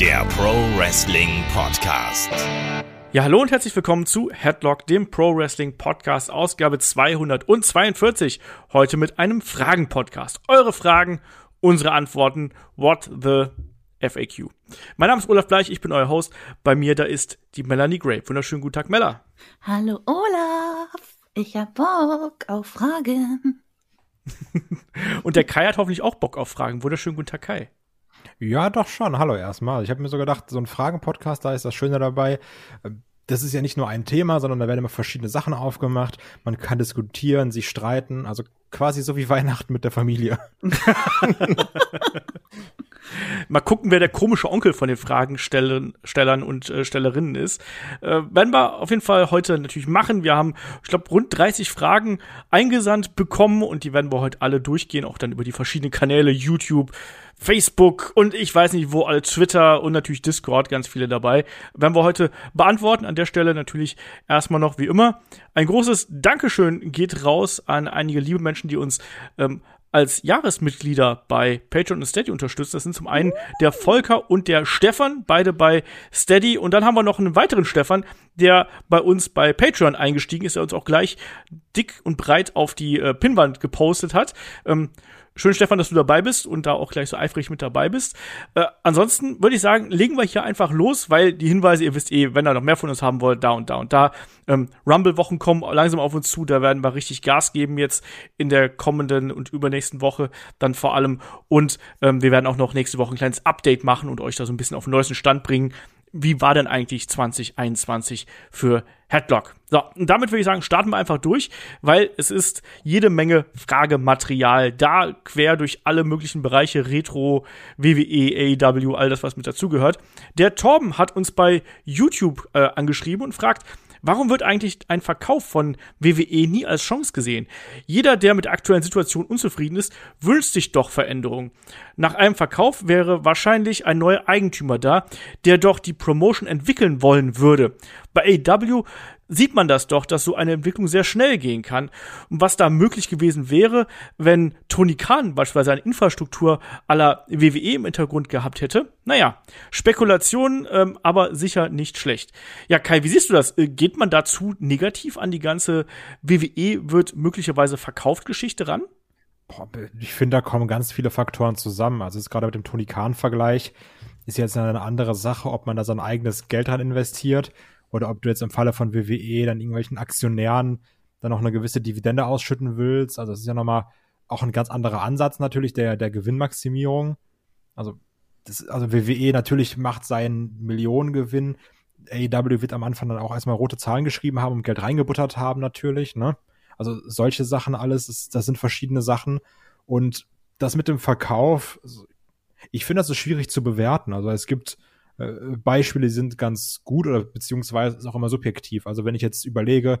der Pro Wrestling Podcast. Ja, hallo und herzlich willkommen zu Headlock, dem Pro Wrestling Podcast, Ausgabe 242. Heute mit einem Fragen-Podcast. Eure Fragen, unsere Antworten. What the FAQ. Mein Name ist Olaf Bleich, ich bin euer Host. Bei mir da ist die Melanie Gray. Wunderschönen guten Tag, Mella. Hallo Olaf, ich hab Bock auf Fragen. und der Kai hat hoffentlich auch Bock auf Fragen. Wunderschönen guten Tag, Kai. Ja, doch schon. Hallo erstmal. Ich habe mir so gedacht, so ein Fragen-Podcast, da ist das Schöne dabei. Das ist ja nicht nur ein Thema, sondern da werden immer verschiedene Sachen aufgemacht. Man kann diskutieren, sich streiten. Also quasi so wie Weihnachten mit der Familie. Mal gucken, wer der komische Onkel von den Fragenstellern und äh, Stellerinnen ist. Äh, werden wir auf jeden Fall heute natürlich machen. Wir haben, ich glaube, rund 30 Fragen eingesandt bekommen und die werden wir heute alle durchgehen, auch dann über die verschiedenen Kanäle, YouTube, Facebook und ich weiß nicht wo, alle Twitter und natürlich Discord, ganz viele dabei. Werden wir heute beantworten. An der Stelle natürlich erstmal noch wie immer ein großes Dankeschön geht raus an einige liebe Menschen, die uns ähm, als Jahresmitglieder bei Patreon und Steady unterstützt. Das sind zum einen der Volker und der Stefan, beide bei Steady. Und dann haben wir noch einen weiteren Stefan, der bei uns bei Patreon eingestiegen ist, der uns auch gleich dick und breit auf die äh, Pinnwand gepostet hat. Ähm, Schön, Stefan, dass du dabei bist und da auch gleich so eifrig mit dabei bist. Äh, ansonsten würde ich sagen, legen wir hier einfach los, weil die Hinweise, ihr wisst eh, wenn ihr noch mehr von uns haben wollt, da und da und da. Ähm, Rumble-Wochen kommen langsam auf uns zu, da werden wir richtig Gas geben jetzt in der kommenden und übernächsten Woche dann vor allem. Und ähm, wir werden auch noch nächste Woche ein kleines Update machen und euch da so ein bisschen auf den neuesten Stand bringen, wie war denn eigentlich 2021 für Headlock? So, und damit würde ich sagen, starten wir einfach durch, weil es ist jede Menge Fragematerial da, quer durch alle möglichen Bereiche, Retro, WWE, AEW, all das, was mit dazugehört. Der Torben hat uns bei YouTube äh, angeschrieben und fragt, Warum wird eigentlich ein Verkauf von WWE nie als Chance gesehen? Jeder, der mit der aktuellen Situation unzufrieden ist, wünscht sich doch Veränderungen. Nach einem Verkauf wäre wahrscheinlich ein neuer Eigentümer da, der doch die Promotion entwickeln wollen würde. Bei AEW sieht man das doch, dass so eine Entwicklung sehr schnell gehen kann. Und was da möglich gewesen wäre, wenn Tony Khan beispielsweise eine Infrastruktur aller WWE im Hintergrund gehabt hätte. Naja, Spekulationen, ähm, aber sicher nicht schlecht. Ja, Kai, wie siehst du das? Äh, geht man dazu negativ an die ganze WWE wird möglicherweise verkauft Geschichte ran? Ich finde, da kommen ganz viele Faktoren zusammen. Also ist gerade mit dem Tony Khan-Vergleich ist jetzt eine andere Sache, ob man da sein eigenes Geld dran investiert oder ob du jetzt im Falle von WWE dann irgendwelchen Aktionären dann noch eine gewisse Dividende ausschütten willst. Also das ist ja nochmal auch ein ganz anderer Ansatz natürlich der, der Gewinnmaximierung. Also, das, also WWE natürlich macht seinen Millionengewinn. AEW wird am Anfang dann auch erstmal rote Zahlen geschrieben haben und Geld reingebuttert haben natürlich, ne? Also solche Sachen alles, das, das sind verschiedene Sachen. Und das mit dem Verkauf, also ich finde das so schwierig zu bewerten. Also es gibt äh, Beispiele sind ganz gut oder beziehungsweise ist auch immer subjektiv. Also wenn ich jetzt überlege,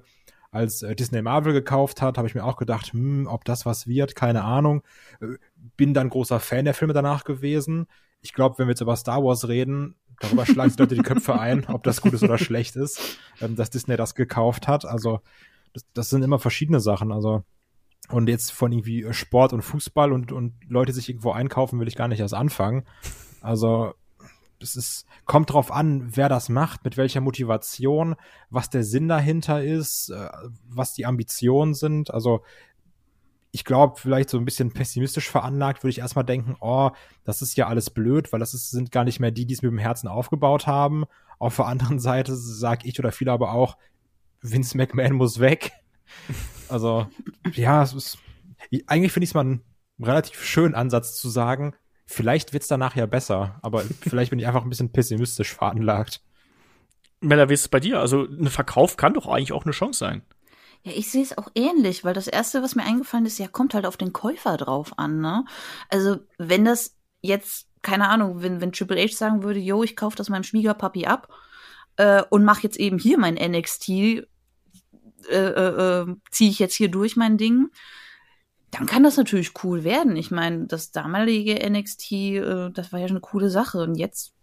als äh, Disney Marvel gekauft hat, habe ich mir auch gedacht, hm, ob das was wird, keine Ahnung. Äh, bin dann großer Fan der Filme danach gewesen. Ich glaube, wenn wir jetzt über Star Wars reden, darüber schlagen sich Leute die Köpfe ein, ob das gut ist oder schlecht ist, ähm, dass Disney das gekauft hat. Also das, das sind immer verschiedene Sachen. Also und jetzt von irgendwie Sport und Fußball und, und Leute sich irgendwo einkaufen, will ich gar nicht erst anfangen. Also es ist, kommt drauf an, wer das macht, mit welcher Motivation, was der Sinn dahinter ist, äh, was die Ambitionen sind. Also ich glaube, vielleicht so ein bisschen pessimistisch veranlagt, würde ich erstmal denken, oh, das ist ja alles blöd, weil das ist, sind gar nicht mehr die, die es mit dem Herzen aufgebaut haben. Auf der anderen Seite sage ich oder viele aber auch, Vince McMahon muss weg. Also, ja, es ist, eigentlich finde ich es mal einen relativ schönen Ansatz zu sagen, Vielleicht wird's danach ja besser, aber vielleicht bin ich einfach ein bisschen pessimistisch veranlagt. Mella, wie ist es bei dir? Also, ein Verkauf kann doch eigentlich auch eine Chance sein. Ja, ich sehe es auch ähnlich, weil das erste, was mir eingefallen ist, ja, kommt halt auf den Käufer drauf an, ne? Also, wenn das jetzt, keine Ahnung, wenn, wenn Triple H sagen würde, yo, ich kaufe das meinem Schwiegerpapi ab äh, und mache jetzt eben hier mein NXT, äh, äh, äh, ziehe ich jetzt hier durch mein Ding, dann kann das natürlich cool werden. Ich meine, das damalige NXT, äh, das war ja schon eine coole Sache. Und jetzt,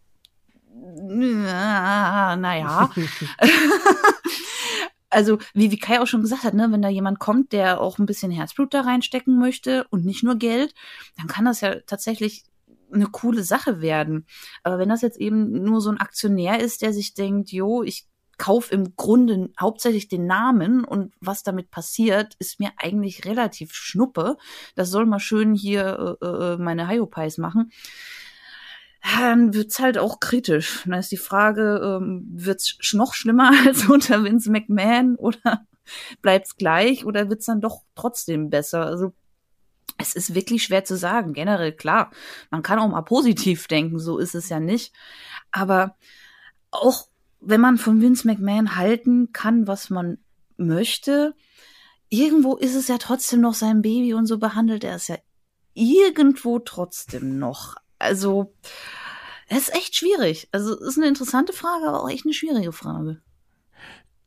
naja. also, wie, wie Kai auch schon gesagt hat, ne, wenn da jemand kommt, der auch ein bisschen Herzblut da reinstecken möchte und nicht nur Geld, dann kann das ja tatsächlich eine coole Sache werden. Aber wenn das jetzt eben nur so ein Aktionär ist, der sich denkt, jo, ich kauf im Grunde hauptsächlich den Namen und was damit passiert, ist mir eigentlich relativ schnuppe. Das soll mal schön hier äh, äh meine Hyopies machen. Dann wird's halt auch kritisch. Da ist die Frage, ähm, wird's noch schlimmer als unter Vince McMahon oder bleibt's gleich oder wird's dann doch trotzdem besser? Also es ist wirklich schwer zu sagen. Generell klar, man kann auch mal positiv denken, so ist es ja nicht. Aber auch wenn man von Vince McMahon halten kann, was man möchte, irgendwo ist es ja trotzdem noch sein Baby und so behandelt er es ja irgendwo trotzdem noch. Also, es ist echt schwierig. Also, es ist eine interessante Frage, aber auch echt eine schwierige Frage.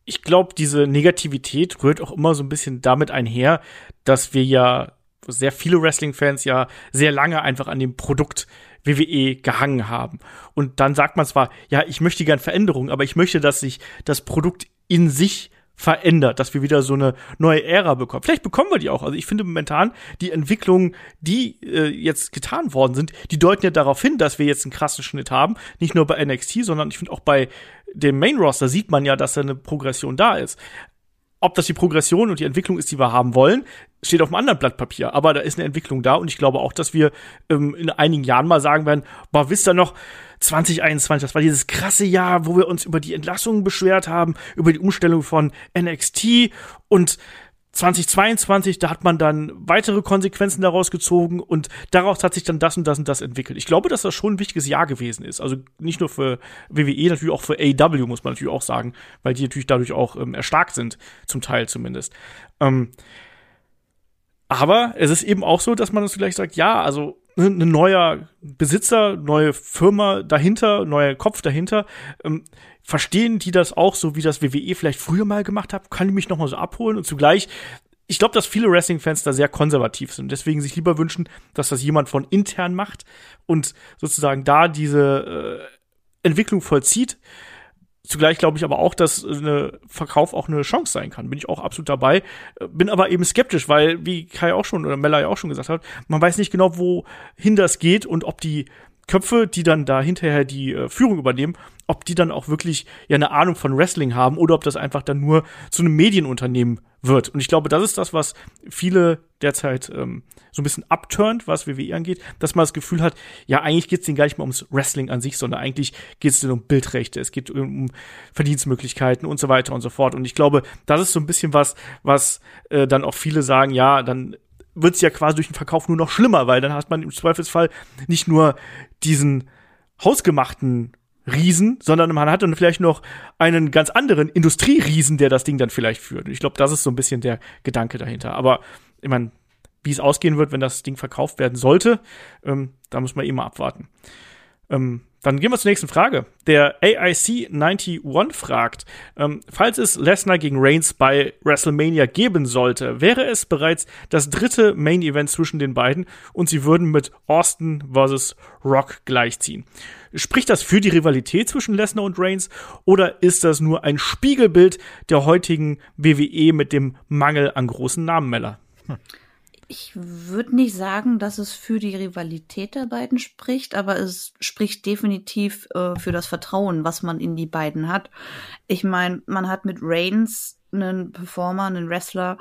Ich glaube, diese Negativität rührt auch immer so ein bisschen damit einher, dass wir ja sehr viele Wrestling-Fans ja sehr lange einfach an dem Produkt WWE gehangen haben. Und dann sagt man zwar, ja, ich möchte gern Veränderungen, aber ich möchte, dass sich das Produkt in sich verändert, dass wir wieder so eine neue Ära bekommen. Vielleicht bekommen wir die auch. Also ich finde momentan die Entwicklungen, die äh, jetzt getan worden sind, die deuten ja darauf hin, dass wir jetzt einen krassen Schnitt haben. Nicht nur bei NXT, sondern ich finde auch bei dem Main Roster sieht man ja, dass da eine Progression da ist ob das die Progression und die Entwicklung ist, die wir haben wollen, steht auf einem anderen Blatt Papier. Aber da ist eine Entwicklung da und ich glaube auch, dass wir ähm, in einigen Jahren mal sagen werden, boah, wisst ihr noch, 2021, das war dieses krasse Jahr, wo wir uns über die Entlassungen beschwert haben, über die Umstellung von NXT und 2022, da hat man dann weitere Konsequenzen daraus gezogen und daraus hat sich dann das und das und das entwickelt. Ich glaube, dass das schon ein wichtiges Jahr gewesen ist. Also nicht nur für WWE, natürlich auch für AEW, muss man natürlich auch sagen, weil die natürlich dadurch auch ähm, erstarkt sind, zum Teil zumindest. Ähm, aber es ist eben auch so, dass man das vielleicht sagt, ja, also ne, ein ne neuer Besitzer, neue Firma dahinter, neuer Kopf dahinter. Ähm, verstehen die das auch so, wie das WWE vielleicht früher mal gemacht hat? Kann die mich noch mal so abholen? Und zugleich, ich glaube, dass viele Wrestling-Fans da sehr konservativ sind, deswegen sich lieber wünschen, dass das jemand von intern macht und sozusagen da diese äh, Entwicklung vollzieht. Zugleich glaube ich aber auch, dass eine Verkauf auch eine Chance sein kann. Bin ich auch absolut dabei. Bin aber eben skeptisch, weil, wie Kai auch schon oder Mella ja auch schon gesagt hat, man weiß nicht genau, wohin das geht und ob die Köpfe, die dann da hinterher die äh, Führung übernehmen, ob die dann auch wirklich ja eine Ahnung von Wrestling haben oder ob das einfach dann nur zu einem Medienunternehmen wird. Und ich glaube, das ist das, was viele derzeit ähm, so ein bisschen abturnt, was WWE angeht, dass man das Gefühl hat, ja, eigentlich geht es denen gar nicht mehr ums Wrestling an sich, sondern eigentlich geht es denen um Bildrechte, es geht um Verdienstmöglichkeiten und so weiter und so fort. Und ich glaube, das ist so ein bisschen was, was äh, dann auch viele sagen, ja, dann wird es ja quasi durch den Verkauf nur noch schlimmer, weil dann hat man im Zweifelsfall nicht nur diesen hausgemachten Riesen, sondern man hat dann vielleicht noch einen ganz anderen Industrieriesen, der das Ding dann vielleicht führt. Ich glaube, das ist so ein bisschen der Gedanke dahinter. Aber ich meine, wie es ausgehen wird, wenn das Ding verkauft werden sollte, ähm, da muss man eh mal abwarten. Ähm, dann gehen wir zur nächsten Frage. Der AIC91 fragt, ähm, falls es Lesnar gegen Reigns bei WrestleMania geben sollte, wäre es bereits das dritte Main Event zwischen den beiden und sie würden mit Austin vs. Rock gleichziehen. Spricht das für die Rivalität zwischen Lesnar und Reigns oder ist das nur ein Spiegelbild der heutigen WWE mit dem Mangel an großen Namen, Meller? Hm. Ich würde nicht sagen, dass es für die Rivalität der beiden spricht, aber es spricht definitiv äh, für das Vertrauen, was man in die beiden hat. Ich meine, man hat mit Reigns einen Performer, einen Wrestler,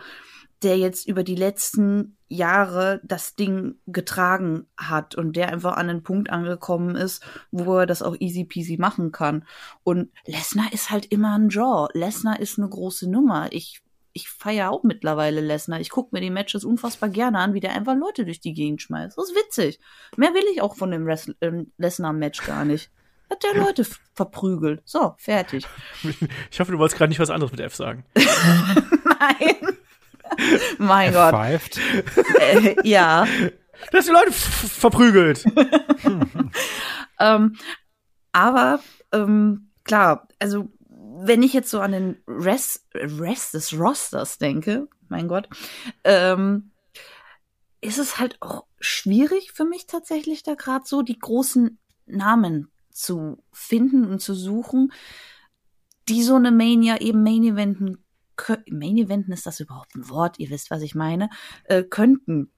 der jetzt über die letzten Jahre das Ding getragen hat und der einfach an einen Punkt angekommen ist, wo er das auch easy peasy machen kann. Und Lesnar ist halt immer ein Draw. Lesnar ist eine große Nummer. Ich ich feiere auch mittlerweile Lesnar. Ich gucke mir die Matches unfassbar gerne an, wie der einfach Leute durch die Gegend schmeißt. Das ist witzig. Mehr will ich auch von dem äh, Lesnar-Match gar nicht. Hat der Leute verprügelt. So, fertig. Ich hoffe, du wolltest gerade nicht was anderes mit F sagen. Nein. mein Gott. Pfeift. Äh, ja. Du hast die Leute verprügelt. ähm, aber ähm, klar, also wenn ich jetzt so an den Rest, Rest des Rosters denke, mein Gott, ähm, ist es halt auch schwierig für mich tatsächlich da gerade so die großen Namen zu finden und zu suchen, die so eine Mania eben Main Eventen Main Eventen ist das überhaupt ein Wort? Ihr wisst, was ich meine, äh, könnten.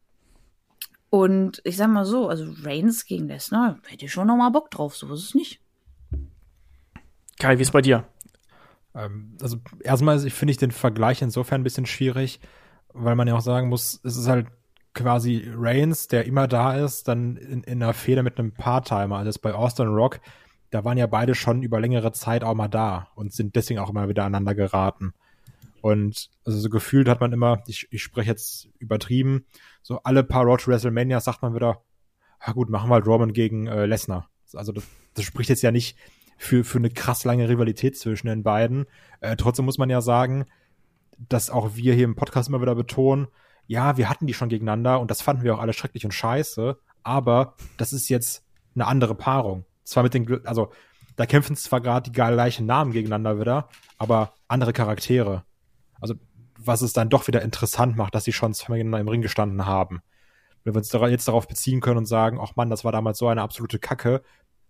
Und ich sag mal so, also Reigns gegen Lesnar, hätte ich schon noch mal Bock drauf, so ist es nicht. Kai, wie ist bei dir? Ähm, also erstmal finde ich den Vergleich insofern ein bisschen schwierig, weil man ja auch sagen muss, es ist halt quasi Reigns, der immer da ist, dann in, in einer Fehde mit einem Part-Timer. Also bei Austin Rock, da waren ja beide schon über längere Zeit auch mal da und sind deswegen auch immer wieder aneinander geraten. Und also so gefühlt hat man immer, ich, ich spreche jetzt übertrieben, so alle paar Road to WrestleMania sagt man wieder, ja gut, machen wir halt Roman gegen äh, Lesnar. Also das, das spricht jetzt ja nicht für, für eine krass lange Rivalität zwischen den beiden. Äh, trotzdem muss man ja sagen, dass auch wir hier im Podcast immer wieder betonen, ja, wir hatten die schon gegeneinander und das fanden wir auch alle schrecklich und scheiße, aber das ist jetzt eine andere Paarung. Zwar mit den, also da kämpfen zwar gerade die gleichen Namen gegeneinander wieder, aber andere Charaktere. Also was es dann doch wieder interessant macht, dass sie schon zweimal gegeneinander im Ring gestanden haben. Wenn wir uns jetzt darauf beziehen können und sagen, ach Mann, das war damals so eine absolute Kacke,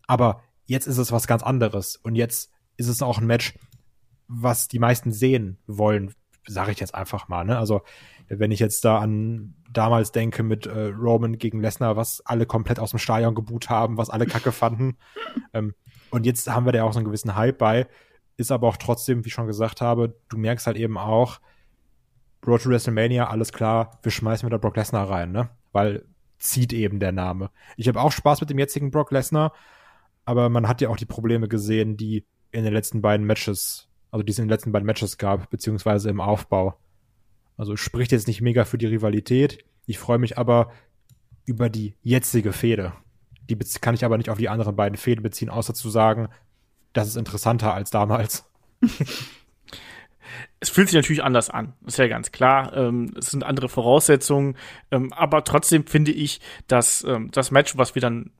aber Jetzt ist es was ganz anderes. Und jetzt ist es auch ein Match, was die meisten sehen wollen, sage ich jetzt einfach mal. Ne? Also wenn ich jetzt da an damals denke mit äh, Roman gegen Lesnar, was alle komplett aus dem Stadion geboot haben, was alle Kacke fanden. ähm, und jetzt haben wir da auch so einen gewissen Hype bei. Ist aber auch trotzdem, wie ich schon gesagt habe, du merkst halt eben auch, Road to WrestleMania, alles klar, wir schmeißen wieder Brock Lesnar rein, ne? Weil zieht eben der Name. Ich habe auch Spaß mit dem jetzigen Brock Lesnar, aber man hat ja auch die Probleme gesehen, die in den letzten beiden Matches, also die es in den letzten beiden Matches gab, beziehungsweise im Aufbau. Also spricht jetzt nicht mega für die Rivalität. Ich freue mich aber über die jetzige Fehde. Die kann ich aber nicht auf die anderen beiden Fäden beziehen, außer zu sagen, das ist interessanter als damals. es fühlt sich natürlich anders an, ist ja ganz klar. Ähm, es sind andere Voraussetzungen, ähm, aber trotzdem finde ich, dass ähm, das Match, was wir dann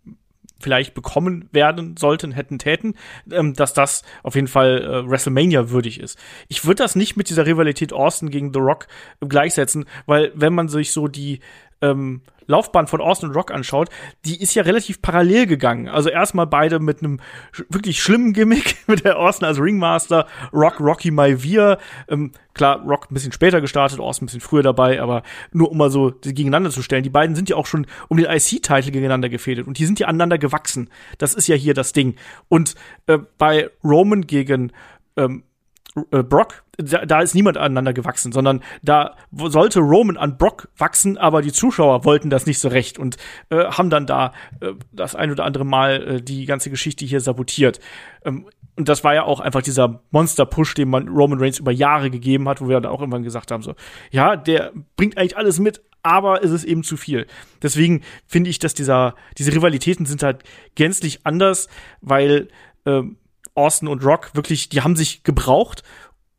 vielleicht bekommen werden sollten, hätten, täten, ähm, dass das auf jeden Fall äh, WrestleMania würdig ist. Ich würde das nicht mit dieser Rivalität Austin gegen The Rock gleichsetzen, weil wenn man sich so die ähm, Laufbahn von Austin Rock anschaut, die ist ja relativ parallel gegangen. Also erstmal beide mit einem wirklich schlimmen Gimmick mit der Austin als Ringmaster, Rock Rocky Maivia. Ähm, klar, Rock ein bisschen später gestartet, Austin ein bisschen früher dabei, aber nur um mal so gegeneinander zu stellen. Die beiden sind ja auch schon um den IC-Titel gegeneinander gefädelt und die sind ja aneinander gewachsen. Das ist ja hier das Ding. Und äh, bei Roman gegen ähm, äh, Brock, da, da ist niemand aneinander gewachsen, sondern da sollte Roman an Brock wachsen, aber die Zuschauer wollten das nicht so recht und äh, haben dann da äh, das ein oder andere Mal äh, die ganze Geschichte hier sabotiert. Ähm, und das war ja auch einfach dieser Monster-Push, den man Roman Reigns über Jahre gegeben hat, wo wir dann auch irgendwann gesagt haben, so, ja, der bringt eigentlich alles mit, aber es ist eben zu viel. Deswegen finde ich, dass dieser, diese Rivalitäten sind halt gänzlich anders, weil ähm, Austin und Rock wirklich, die haben sich gebraucht,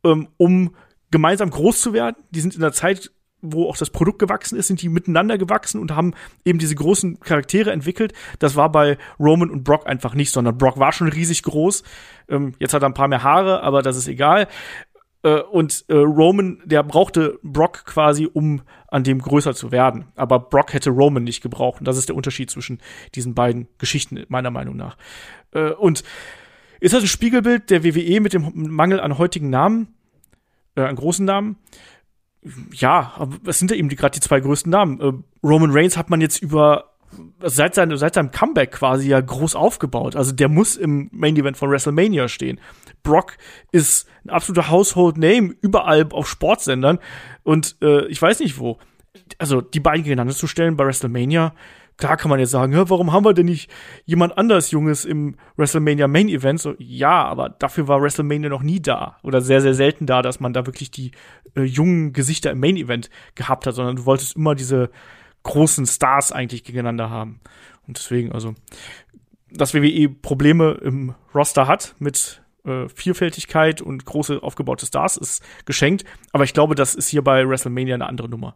ähm, um gemeinsam groß zu werden. Die sind in der Zeit, wo auch das Produkt gewachsen ist, sind die miteinander gewachsen und haben eben diese großen Charaktere entwickelt. Das war bei Roman und Brock einfach nicht, sondern Brock war schon riesig groß. Ähm, jetzt hat er ein paar mehr Haare, aber das ist egal. Äh, und äh, Roman, der brauchte Brock quasi, um an dem größer zu werden. Aber Brock hätte Roman nicht gebraucht. Und das ist der Unterschied zwischen diesen beiden Geschichten, meiner Meinung nach. Äh, und ist das ein Spiegelbild der WWE mit dem Mangel an heutigen Namen, äh, an großen Namen? Ja, aber es sind ja eben gerade die zwei größten Namen. Äh, Roman Reigns hat man jetzt über seit, seine, seit seinem Comeback quasi ja groß aufgebaut. Also der muss im Main Event von WrestleMania stehen. Brock ist ein absoluter Household Name überall auf Sportsendern und äh, ich weiß nicht wo. Also die beiden gegeneinander zu stellen bei WrestleMania, klar kann man jetzt sagen, ja, warum haben wir denn nicht jemand anders Junges im WrestleMania Main Event? So, ja, aber dafür war WrestleMania noch nie da oder sehr, sehr selten da, dass man da wirklich die äh, jungen Gesichter im Main Event gehabt hat, sondern du wolltest immer diese großen Stars eigentlich gegeneinander haben. Und deswegen, also, dass WWE Probleme im Roster hat mit äh, Vielfältigkeit und große aufgebaute Stars ist geschenkt, aber ich glaube, das ist hier bei WrestleMania eine andere Nummer.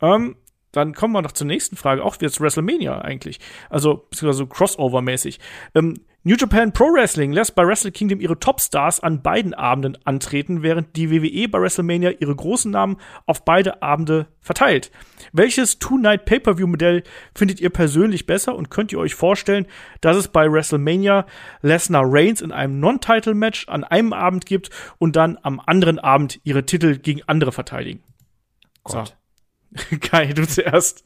Ähm, dann kommen wir noch zur nächsten Frage, auch jetzt WrestleMania eigentlich. Also, so Crossover-mäßig. Ähm, New Japan Pro Wrestling lässt bei Wrestle Kingdom ihre Topstars an beiden Abenden antreten, während die WWE bei WrestleMania ihre großen Namen auf beide Abende verteilt. Welches Two-Night Pay-Per-View-Modell findet ihr persönlich besser und könnt ihr euch vorstellen, dass es bei WrestleMania Lesnar Reigns in einem Non-Title-Match an einem Abend gibt und dann am anderen Abend ihre Titel gegen andere verteidigen? Gott. So. Kai, du zuerst.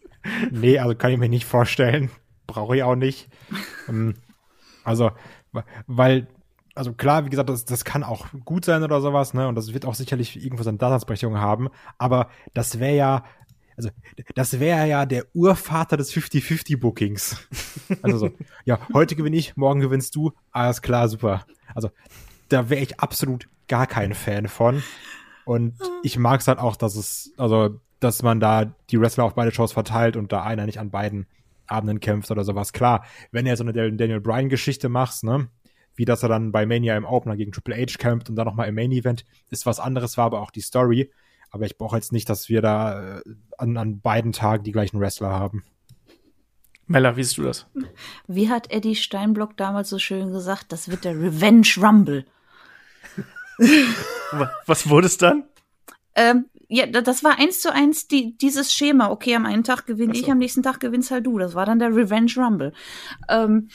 nee, also kann ich mir nicht vorstellen. Brauche ich auch nicht. Ähm, also, weil, also klar, wie gesagt, das, das kann auch gut sein oder sowas, ne? Und das wird auch sicherlich irgendwo seine Daseinsberechtigung haben. Aber das wäre ja, also das wäre ja der Urvater des 50-50-Bookings. Also so, ja, heute gewinne ich, morgen gewinnst du, alles klar, super. Also da wäre ich absolut gar kein Fan von. Und ich mag es halt auch, dass es, also, dass man da die Wrestler auf beide Shows verteilt und da einer nicht an beiden Abenden kämpft oder sowas. Klar, wenn du jetzt so eine Daniel Bryan-Geschichte machst, ne, wie dass er dann bei Mania im Opener gegen Triple H kämpft und dann nochmal im Main Event, ist was anderes, war aber auch die Story. Aber ich brauche jetzt nicht, dass wir da äh, an, an beiden Tagen die gleichen Wrestler haben. Mella, wie siehst du das? Wie hat Eddie Steinblock damals so schön gesagt, das wird der Revenge Rumble. Was wurde es dann? Ähm, ja, das war eins zu eins die, dieses Schema. Okay, am einen Tag gewinne so. ich, am nächsten Tag gewinnst halt du. Das war dann der Revenge Rumble. Ähm,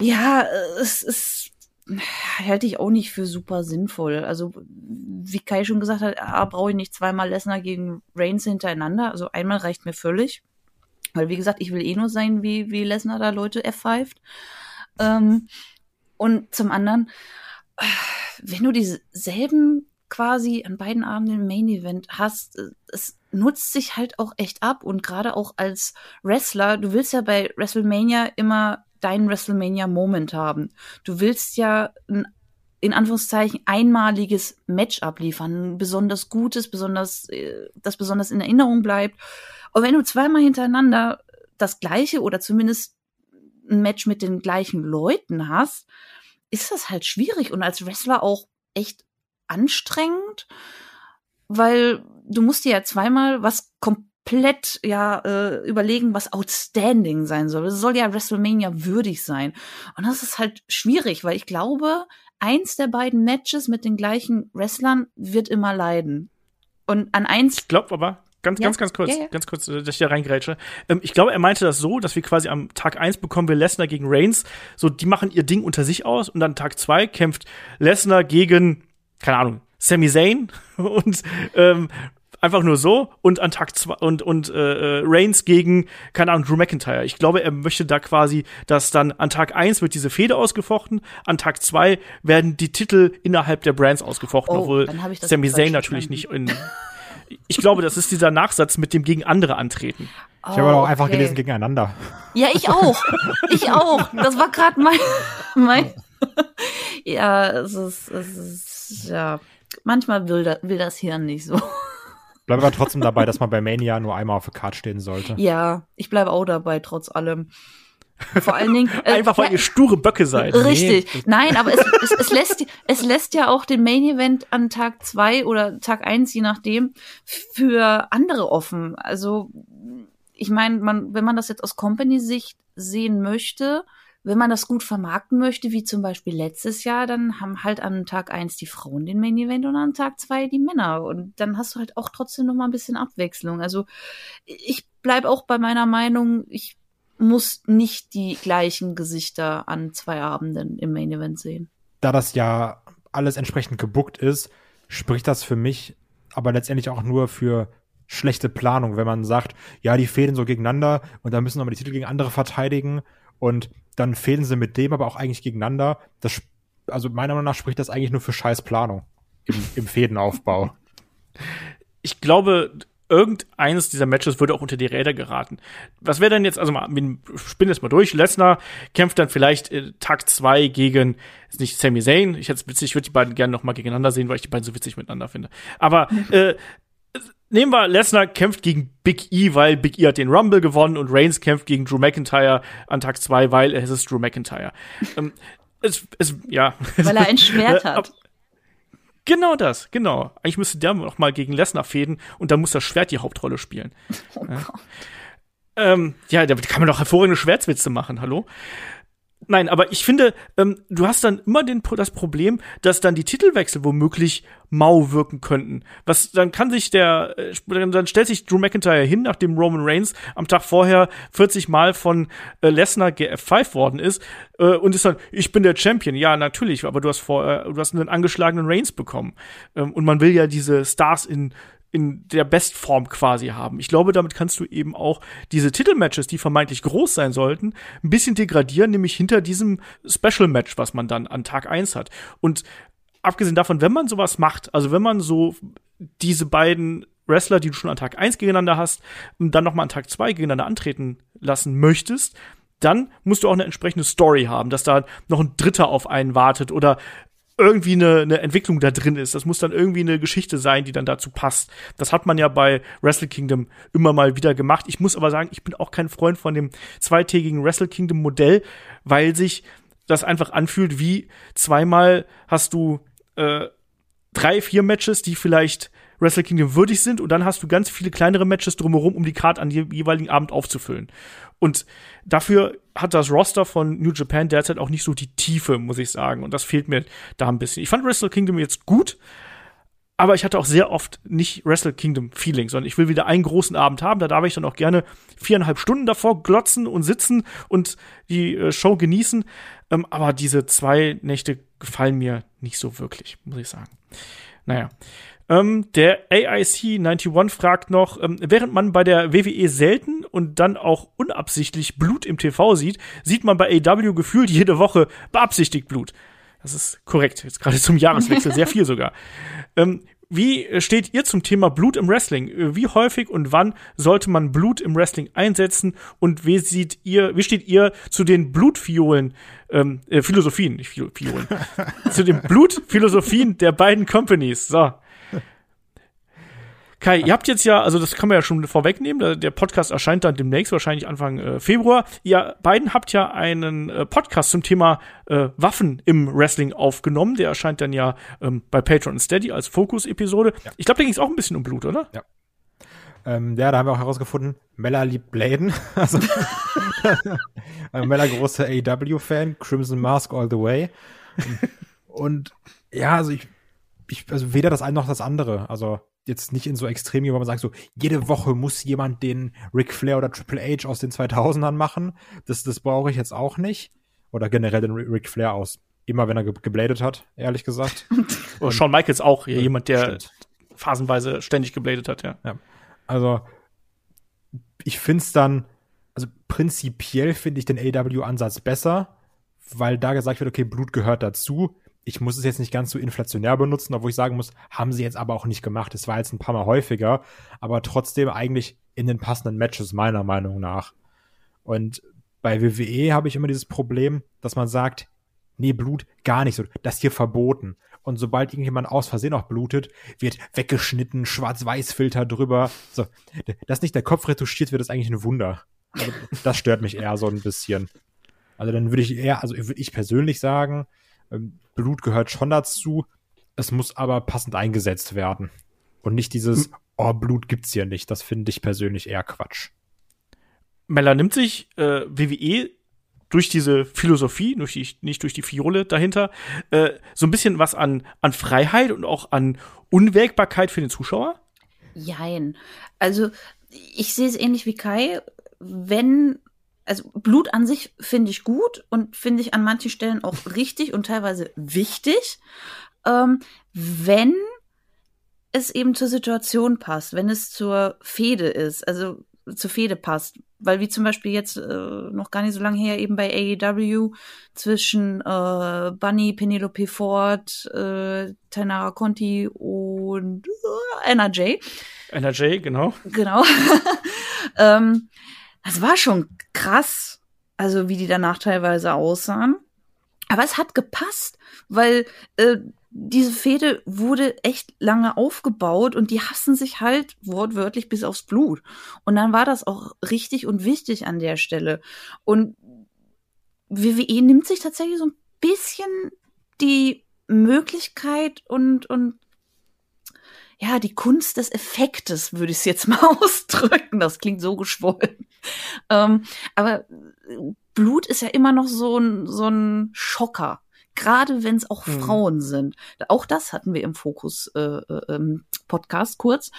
ja, es ist halte ich auch nicht für super sinnvoll. Also, wie Kai schon gesagt hat, ah, brauche ich nicht zweimal Lesnar gegen Reigns hintereinander. Also einmal reicht mir völlig. Weil, wie gesagt, ich will eh nur sein, wie, wie Lesnar da Leute F5. Ähm, und zum anderen, wenn du dieselben quasi an beiden Abenden im Main Event hast, es nutzt sich halt auch echt ab und gerade auch als Wrestler, du willst ja bei WrestleMania immer deinen WrestleMania-Moment haben. Du willst ja ein in Anführungszeichen einmaliges Match abliefern, ein besonders gutes, besonders, äh, das besonders in Erinnerung bleibt. Und wenn du zweimal hintereinander das gleiche oder zumindest ein Match mit den gleichen Leuten hast, ist das halt schwierig und als Wrestler auch echt anstrengend, weil du musst dir ja zweimal was komplett ja äh, überlegen, was outstanding sein soll. Es soll ja WrestleMania würdig sein. Und das ist halt schwierig, weil ich glaube, eins der beiden Matches mit den gleichen Wrestlern wird immer leiden. Und an eins. Ich glaube aber, ganz, ja. ganz, ganz kurz, ja, ja. ganz kurz, dass ich da reingrätsche. Ähm, ich glaube, er meinte das so, dass wir quasi am Tag eins bekommen wir Lesnar gegen Reigns. So, die machen ihr Ding unter sich aus und dann Tag zwei kämpft Lesnar gegen, keine Ahnung, Sami Zayn und ähm, einfach nur so und an Tag zwei und und äh, Reigns gegen keine Ahnung Drew McIntyre. Ich glaube, er möchte da quasi, dass dann an Tag eins wird diese Fehde ausgefochten, an Tag zwei werden die Titel innerhalb der Brands ausgefochten, Oh, obwohl dann hab ich das Sami Zayn natürlich verstanden. nicht in ich glaube, das ist dieser Nachsatz mit dem gegen andere antreten. Ich habe aber auch einfach Oh, okay. gelesen gegeneinander. Ja, ich auch. Ich auch. Das war gerade mein, mein. Ja, es ist, es ist, ja. Manchmal will, da, will das Hirn nicht so. Bleibe aber trotzdem dabei, dass man bei Mania nur einmal auf der Karte stehen sollte. Ja, ich bleibe auch dabei, trotz allem. Vor allen Dingen. äh, Einfach weil ja, ihr sture Böcke seid. Richtig. Nein, aber es, es, es, lässt, es lässt ja auch den Main Event an Tag zwei oder Tag eins, je nachdem, für andere offen. Also, ich meine, man, wenn man das jetzt aus Company-Sicht sehen möchte, wenn man das gut vermarkten möchte, wie zum Beispiel letztes Jahr, dann haben halt an Tag eins die Frauen den Main Event und an Tag zwei die Männer. Und dann hast du halt auch trotzdem noch mal ein bisschen Abwechslung. Also ich bleib auch bei meiner Meinung, ich muss nicht die gleichen Gesichter an zwei Abenden im Main Event sehen. Da das ja alles entsprechend gebuckt ist, spricht das für mich aber letztendlich auch nur für schlechte Planung, wenn man sagt, ja, die fehlen so gegeneinander und dann müssen nochmal die Titel gegen andere verteidigen und dann fehlen sie mit dem aber auch eigentlich gegeneinander. Das, also meiner Meinung nach spricht das eigentlich nur für scheiß Planung im, im Fädenaufbau. ich glaube, irgendeines dieser Matches würde auch unter die Räder geraten. Was wäre denn jetzt, also mal, wir spinnen das mal durch. Lesnar kämpft dann vielleicht äh, Tag zwei gegen, ist nicht Sami Zayn. Ich hätte witzig, ich würde die beiden gerne noch mal gegeneinander sehen, weil ich die beiden so witzig miteinander finde. Aber äh, nehmen wir, Lesnar kämpft gegen Big E, weil Big E hat den Rumble gewonnen und Reigns kämpft gegen Drew McIntyre an Tag zwei, weil es ist Drew McIntyre. ähm, es, es, ja. Weil er ein Schwert hat. Genau das, genau. Eigentlich müsste der noch mal gegen Lesnar fäden und dann muss das Schwert die Hauptrolle spielen. Oh Gott. Ähm, ja, da kann man doch hervorragende Schwertwitze machen, hallo? Nein, aber ich finde, ähm, du hast dann immer den, das Problem, dass dann die Titelwechsel womöglich mau wirken könnten. Was, dann kann sich der, äh, dann stellt sich Drew McIntyre hin, nachdem Roman Reigns am Tag vorher 40 Mal von äh, Lesnar GF5 worden ist, äh, und ist dann, ich bin der Champion. Ja, natürlich, aber du hast vor, äh, du hast einen angeschlagenen Reigns bekommen. Ähm, und man will ja diese Stars in in der Bestform quasi haben. Ich glaube, damit kannst du eben auch diese Titelmatches, die vermeintlich groß sein sollten, ein bisschen degradieren, nämlich hinter diesem Special Match, was man dann an Tag eins hat. Und abgesehen davon, wenn man sowas macht, also wenn man so diese beiden Wrestler, die du schon an Tag eins gegeneinander hast, dann nochmal an Tag zwei gegeneinander antreten lassen möchtest, dann musst du auch eine entsprechende Story haben, dass da noch ein Dritter auf einen wartet oder irgendwie eine, eine Entwicklung da drin ist. Das muss dann irgendwie eine Geschichte sein, die dann dazu passt. Das hat man ja bei Wrestle Kingdom immer mal wieder gemacht. Ich muss aber sagen, ich bin auch kein Freund von dem zweitägigen Wrestle Kingdom Modell, weil sich das einfach anfühlt wie zweimal hast du äh, drei, vier Matches, die vielleicht Wrestle Kingdom würdig sind und dann hast du ganz viele kleinere Matches drumherum, um die Card an dem jeweiligen Abend aufzufüllen. Und dafür hat das Roster von New Japan derzeit auch nicht so die Tiefe, muss ich sagen. Und das fehlt mir da ein bisschen. Ich fand Wrestle Kingdom jetzt gut, aber ich hatte auch sehr oft nicht Wrestle Kingdom Feeling, sondern ich will wieder einen großen Abend haben. Da darf ich dann auch gerne viereinhalb Stunden davor glotzen und sitzen und die äh, Show genießen. Ähm, aber diese zwei Nächte gefallen mir nicht so wirklich, muss ich sagen. Naja. Ähm, der AIC 91 fragt noch, ähm, während man bei der WWE selten und dann auch unabsichtlich Blut im TV sieht, sieht man bei AW gefühlt jede Woche beabsichtigt Blut. Das ist korrekt, jetzt gerade zum Jahreswechsel, sehr viel sogar. Ähm, wie steht ihr zum Thema Blut im Wrestling? Wie häufig und wann sollte man Blut im Wrestling einsetzen? Und wie sieht ihr, wie steht ihr zu den Blutfiolen, ähm, äh, Philosophien, nicht Fiolen, zu den Blutphilosophien der beiden Companies? So, Kai, ihr habt jetzt ja, also das kann man ja schon vorwegnehmen, der Podcast erscheint dann demnächst, wahrscheinlich Anfang äh, Februar. Ihr beiden habt ja einen äh, Podcast zum Thema äh, Waffen im Wrestling aufgenommen. Der erscheint dann ja ähm, bei Patreon und Steady als Fokus-Episode. Ja. Ich glaube, da ging es auch ein bisschen um Blut, oder? Ja. Ähm, ja, da haben wir auch herausgefunden, Mella liebt Bladen. also, Mella großer AW-Fan, Crimson Mask all the way. Und ja, also ich, ich, also weder das eine noch das andere. Also jetzt nicht in so extrem, wo man sagt, so jede Woche muss jemand den Ric Flair oder Triple H aus den 2000ern machen. Das, das brauche ich jetzt auch nicht. Oder generell den Ric Flair aus. Immer wenn er ge gebladet hat, ehrlich gesagt. Oder Shawn Michaels auch, ja, jemand, der stimmt. phasenweise ständig gebladet hat, ja. ja. Also, ich finde es dann, also prinzipiell finde ich den AW-Ansatz besser, weil da gesagt wird, okay, Blut gehört dazu ich muss es jetzt nicht ganz so inflationär benutzen, obwohl ich sagen muss, haben sie jetzt aber auch nicht gemacht. Es war jetzt ein paar Mal häufiger, aber trotzdem eigentlich in den passenden Matches meiner Meinung nach. Und bei WWE habe ich immer dieses Problem, dass man sagt, nee, Blut gar nicht so, das hier verboten. Und sobald irgendjemand aus Versehen auch blutet, wird weggeschnitten, Schwarz-Weiß-Filter drüber. So, dass nicht der Kopf retuschiert wird, ist eigentlich ein Wunder. Also, das stört mich eher so ein bisschen. Also dann würde ich eher, also würde ich persönlich sagen, Blut gehört schon dazu. Es muss aber passend eingesetzt werden. Und nicht dieses, hm. oh, Blut gibt's hier nicht. Das finde ich persönlich eher Quatsch. Mella nimmt sich äh, WWE durch diese Philosophie, durch die, nicht durch die Fiole dahinter, äh, so ein bisschen was an, an Freiheit und auch an Unwägbarkeit für den Zuschauer? Jein. Also, ich sehe es ähnlich wie Kai. Wenn also Blut an sich finde ich gut und finde ich an manchen Stellen auch richtig und teilweise wichtig, ähm, wenn es eben zur Situation passt, wenn es zur Fehde ist, also zur Fehde passt. Weil wie zum Beispiel jetzt äh, noch gar nicht so lange her eben bei AEW zwischen äh, Bunny, Penelope Ford, äh, Tanara Conti und äh, NRJ. NRJ, genau. Genau. ähm, das war schon krass, also wie die danach teilweise aussahen. Aber es hat gepasst, weil äh, diese Fehde wurde echt lange aufgebaut und die hassen sich halt wortwörtlich bis aufs Blut. Und dann war das auch richtig und wichtig an der Stelle. Und WWE nimmt sich tatsächlich so ein bisschen die Möglichkeit und, und ja, die Kunst des Effektes, würde ich es jetzt mal ausdrücken. Das klingt so geschwollen. Ähm, aber Blut ist ja immer noch so ein, so ein Schocker. Gerade wenn es auch mhm. Frauen sind. Auch das hatten wir im Fokus äh, äh, Podcast kurz.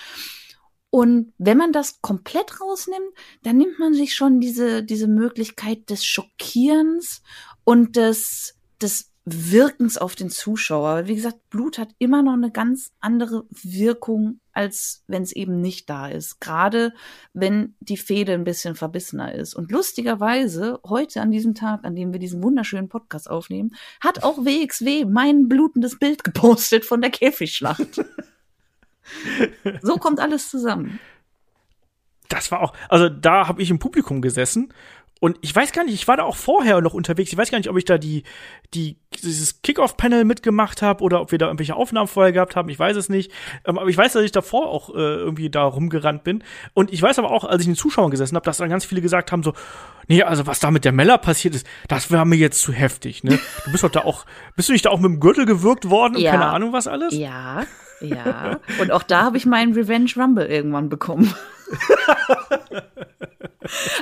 Und wenn man das komplett rausnimmt, dann nimmt man sich schon diese, diese Möglichkeit des Schockierens und des, des Wirkens auf den Zuschauer. Wie gesagt, Blut hat immer noch eine ganz andere Wirkung, als wenn es eben nicht da ist. Gerade wenn die Fehde ein bisschen verbissener ist. Und lustigerweise, heute an diesem Tag, an dem wir diesen wunderschönen Podcast aufnehmen, hat auch WXW mein blutendes Bild gepostet von der Käfigschlacht. so kommt alles zusammen. Das war auch, also da habe ich im Publikum gesessen und ich weiß gar nicht, ich war da auch vorher noch unterwegs. Ich weiß gar nicht, ob ich da die, die dieses Kickoff-Panel mitgemacht habe oder ob wir da irgendwelche Aufnahmen vorher gehabt haben. Ich weiß es nicht. Ähm, aber ich weiß, dass ich davor auch äh, irgendwie da rumgerannt bin. Und ich weiß aber auch, als ich in den Zuschauern gesessen habe, dass dann ganz viele gesagt haben so, nee, also was da mit der Meller passiert ist, das war mir jetzt zu heftig. Ne? Du bist doch da auch, bist du nicht da auch mit dem Gürtel gewürgt worden und Ja. keine Ahnung was alles? Ja, ja. Und auch da habe ich meinen Revenge Rumble irgendwann bekommen.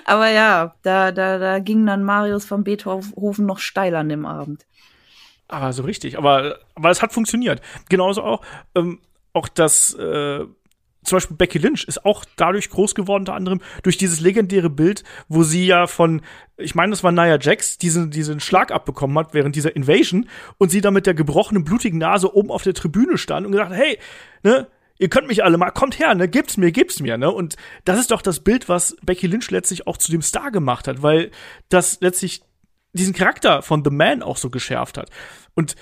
Aber ja, da, da, da ging dann Marius von Beethoven noch steil an dem Abend. Aber so richtig. Aber, aber es hat funktioniert. Genauso auch, ähm, auch das, äh, zum Beispiel Becky Lynch ist auch dadurch groß geworden, unter anderem durch dieses legendäre Bild, wo sie ja von, ich meine, das war Nia Jax, diesen, diesen Schlag abbekommen hat während dieser Invasion und sie da mit der gebrochenen, blutigen Nase oben auf der Tribüne stand und gesagt, hey, ne, ihr könnt mich alle mal, kommt her, ne, gebt's mir, gebt's mir, ne? Und das ist doch das Bild, was Becky Lynch letztlich auch zu dem Star gemacht hat, weil das letztlich diesen Charakter von The Man auch so geschärft hat. Und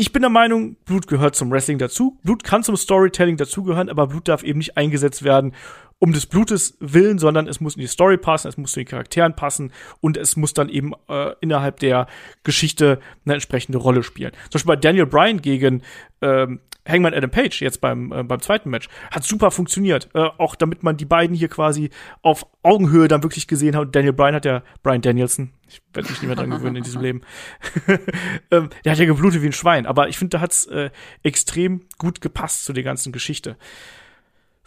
ich bin der Meinung, Blut gehört zum Wrestling dazu. Blut kann zum Storytelling dazugehören, aber Blut darf eben nicht eingesetzt werden um des Blutes willen, sondern es muss in die Story passen, es muss zu den Charakteren passen und es muss dann eben äh, innerhalb der Geschichte eine entsprechende Rolle spielen. Zum Beispiel bei Daniel Bryan gegen ähm, Hangman Adam Page jetzt beim, äh, beim zweiten Match hat super funktioniert. Äh, auch damit man die beiden hier quasi auf Augenhöhe dann wirklich gesehen hat. Und Daniel Bryan hat ja Brian Danielson, ich werde mich nicht mehr dran gewöhnen in diesem Leben. ähm, der hat ja geblutet wie ein Schwein, aber ich finde, da hat's äh, extrem gut gepasst zu der ganzen Geschichte.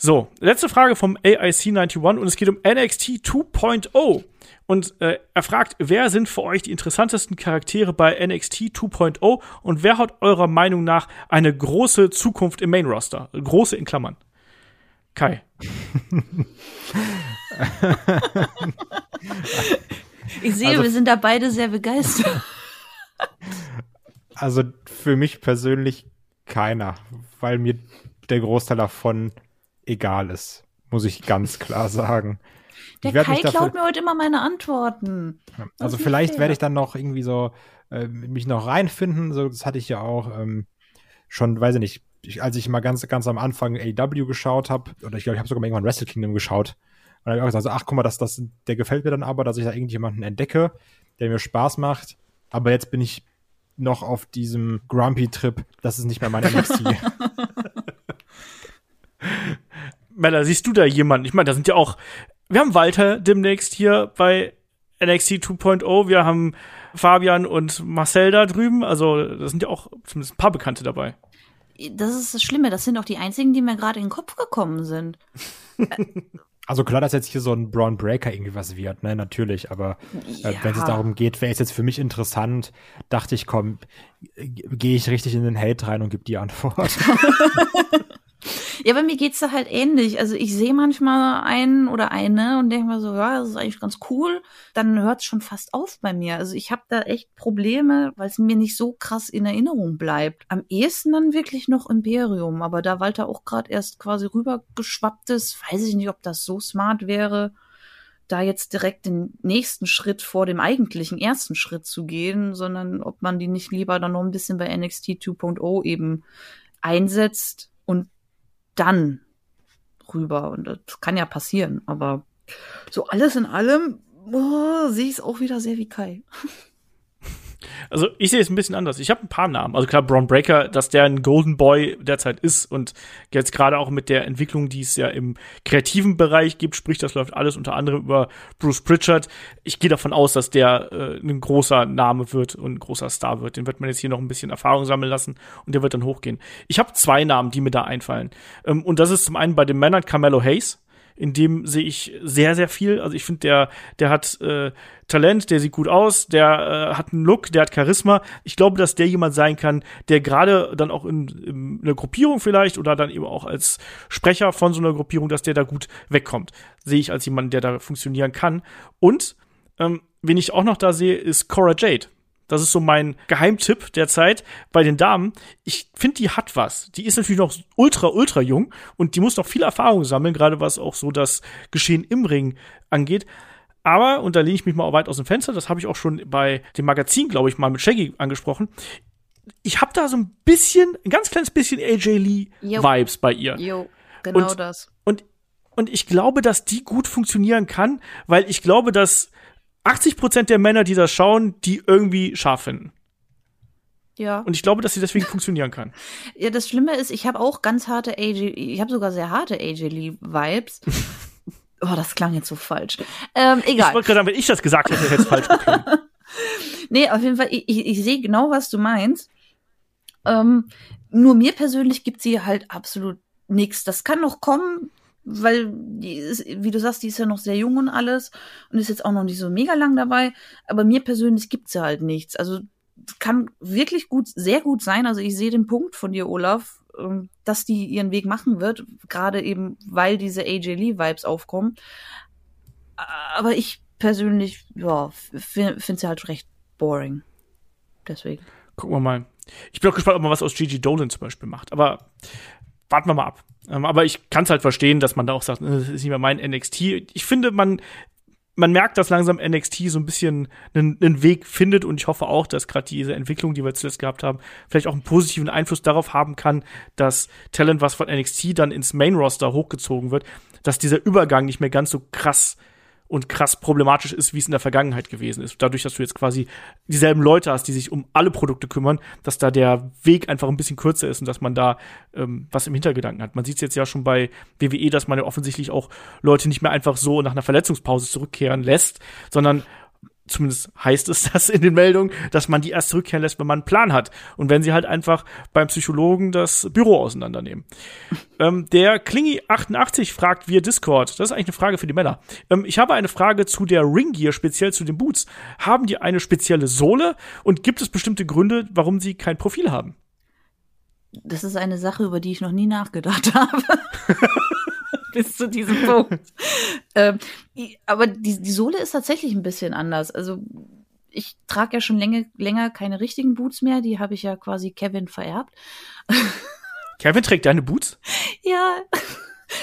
So, letzte Frage vom AIC91 und es geht um NXT 2.0. Und äh, er fragt, wer sind für euch die interessantesten Charaktere bei NXT 2.0 und wer hat eurer Meinung nach eine große Zukunft im Main Roster? Große in Klammern. Kai. Ich sehe, Also- wir sind da beide sehr begeistert. Also für mich persönlich keiner, weil mir der Großteil davon egal ist, muss ich ganz klar sagen. Der Kai dafür- klaut mir heute immer meine Antworten. Also vielleicht werde ich dann noch irgendwie so äh, mich noch reinfinden. So, das hatte ich ja auch ähm, schon, weiß ich nicht, ich, als ich mal ganz, ganz am Anfang AW geschaut habe, oder ich glaube, ich habe sogar mal irgendwann Wrestle Kingdom geschaut. Und dann habe ich auch gesagt, so, ach guck mal, das, das, der gefällt mir dann aber, dass ich da irgendjemanden entdecke, der mir Spaß macht. Aber jetzt bin ich noch auf diesem Grumpy-Trip. Das ist nicht mehr mein NXT. Mella, siehst du da jemanden? Ich meine, da sind ja auch, wir haben Walter demnächst hier bei NXT 2.0, wir haben Fabian und Marcel da drüben, also da sind ja auch zumindest ein paar Bekannte dabei. Das ist das Schlimme, das sind auch die einzigen, die mir gerade in den Kopf gekommen sind. Also klar, dass jetzt hier so ein Braun Breaker irgendwie was wird, ne, natürlich, aber äh, wenn es Ja. darum geht, wer ist jetzt für mich interessant, dachte ich, komm, äh, gehe ich richtig in den Hate rein und gebe die Antwort. Ja, bei mir geht's da halt ähnlich. Also ich sehe manchmal einen oder eine und denke mir so, ja, das ist eigentlich ganz cool. Dann hört's schon fast auf bei mir. Also ich habe da echt Probleme, weil es mir nicht so krass in Erinnerung bleibt. Am ehesten dann wirklich noch Imperium, aber da Walter auch gerade erst quasi rübergeschwappt ist, weiß ich nicht, ob das so smart wäre, da jetzt direkt den nächsten Schritt vor dem eigentlichen ersten Schritt zu gehen, sondern ob man die nicht lieber dann noch ein bisschen bei NXT 2.0 eben einsetzt und dann rüber. Und das kann ja passieren, aber so alles in allem oh, sehe ich es auch wieder sehr wie Kai. Also ich sehe es ein bisschen anders. Ich habe ein paar Namen. Also klar, Braun Breaker, dass der ein Golden Boy derzeit ist und jetzt gerade auch mit der Entwicklung, die es ja im kreativen Bereich gibt, sprich, das läuft alles unter anderem über Bruce Pritchard. Ich gehe davon aus, dass der äh, ein großer Name wird und ein großer Star wird. Den wird man jetzt hier noch ein bisschen Erfahrung sammeln lassen und der wird dann hochgehen. Ich habe zwei Namen, die mir da einfallen. Ähm, und das ist zum einen bei den Männern Carmelo Hayes. In dem sehe ich sehr, sehr viel. Also ich finde, der, der hat äh, Talent, der sieht gut aus, der äh, hat einen Look, der hat Charisma. Ich glaube, dass der jemand sein kann, der gerade dann auch in, in einer Gruppierung vielleicht oder dann eben auch als Sprecher von so einer Gruppierung, dass der da gut wegkommt. Sehe ich als jemand, der da funktionieren kann. Und ähm, wen ich auch noch da sehe, ist Cora Jade. Das ist so mein Geheimtipp der Zeit bei den Damen. Ich finde, die hat was. Die ist natürlich noch ultra, ultra jung und die muss noch viel Erfahrung sammeln, gerade was auch so das Geschehen im Ring angeht. Aber, und da lehne ich mich mal weit aus dem Fenster, das habe ich auch schon bei dem Magazin, glaube ich, mal mit Shaggy angesprochen. Ich habe da so ein bisschen, ein ganz kleines bisschen AJ Lee-Vibes bei ihr. Jo, genau Und- das. Und, und ich glaube, dass die gut funktionieren kann, weil ich glaube, dass 80 Prozent der Männer, die das schauen, die irgendwie scharf finden. Ja. Und ich glaube, dass sie deswegen funktionieren kann. Ja, das Schlimme ist, ich habe auch ganz harte AJ, ich habe sogar sehr harte AJ Lee Vibes. Oh, das klang jetzt so falsch. Ähm, Ich egal. wollte gerade sagen, wenn ich das gesagt hätte, hätte es falsch geklungen. Nee, auf jeden Fall, ich, ich, ich sehe genau, was du meinst. Ähm, nur mir persönlich gibt sie halt absolut nichts. Das kann noch kommen, weil die ist, wie du sagst, die ist ja noch sehr jung und alles und ist jetzt auch noch nicht so mega lang dabei. Aber mir persönlich gibt sie halt nichts. Also kann wirklich gut, sehr gut sein. Also ich sehe den Punkt von dir, Olaf, ähm, dass die ihren Weg machen wird, gerade eben, weil diese AJ Lee Vibes aufkommen. Aber ich persönlich, ja, finde sie halt recht boring. Deswegen. Gucken wir mal. Ich bin auch gespannt, ob man was aus Gigi Dolan zum Beispiel macht. Aber warten wir mal ab. Ähm, aber ich kann es halt verstehen, dass man da auch sagt, äh, das ist nicht mehr mein NXT. Ich finde, man, man merkt, dass langsam NXT so ein bisschen einen, einen Weg findet und ich hoffe auch, dass gerade diese Entwicklung, die wir zuletzt gehabt haben, vielleicht auch einen positiven Einfluss darauf haben kann, dass Talent, was von NXT dann ins Main Roster hochgezogen wird, dass dieser Übergang nicht mehr ganz so krass und krass problematisch ist, wie es in der Vergangenheit gewesen ist. Dadurch, dass du jetzt quasi dieselben Leute hast, die sich um alle Produkte kümmern, dass da der Weg einfach ein bisschen kürzer ist und dass man da ähm, was im Hintergedanken hat. Man sieht es jetzt ja schon bei WWE, dass man ja offensichtlich auch Leute nicht mehr einfach so nach einer Verletzungspause zurückkehren lässt, sondern zumindest heißt es das in den Meldungen, dass man die erst zurückkehren lässt, wenn man einen Plan hat. Und wenn sie halt einfach beim Psychologen das Büro auseinandernehmen. ähm, der Klingi88 fragt via Discord, das ist eigentlich eine Frage für die Männer. Ähm, ich habe eine Frage zu der Ringgear, speziell zu den Boots. Haben die eine spezielle Sohle und gibt es bestimmte Gründe, warum sie kein Profil haben? Das ist eine Sache, über die ich noch nie nachgedacht habe. Bis zu diesem Punkt. ähm, aber die, die Sohle ist tatsächlich ein bisschen anders. Also ich trage ja schon länger, länger keine richtigen Boots mehr. Die habe ich ja quasi Kevin vererbt. Kevin trägt deine Boots? Ja,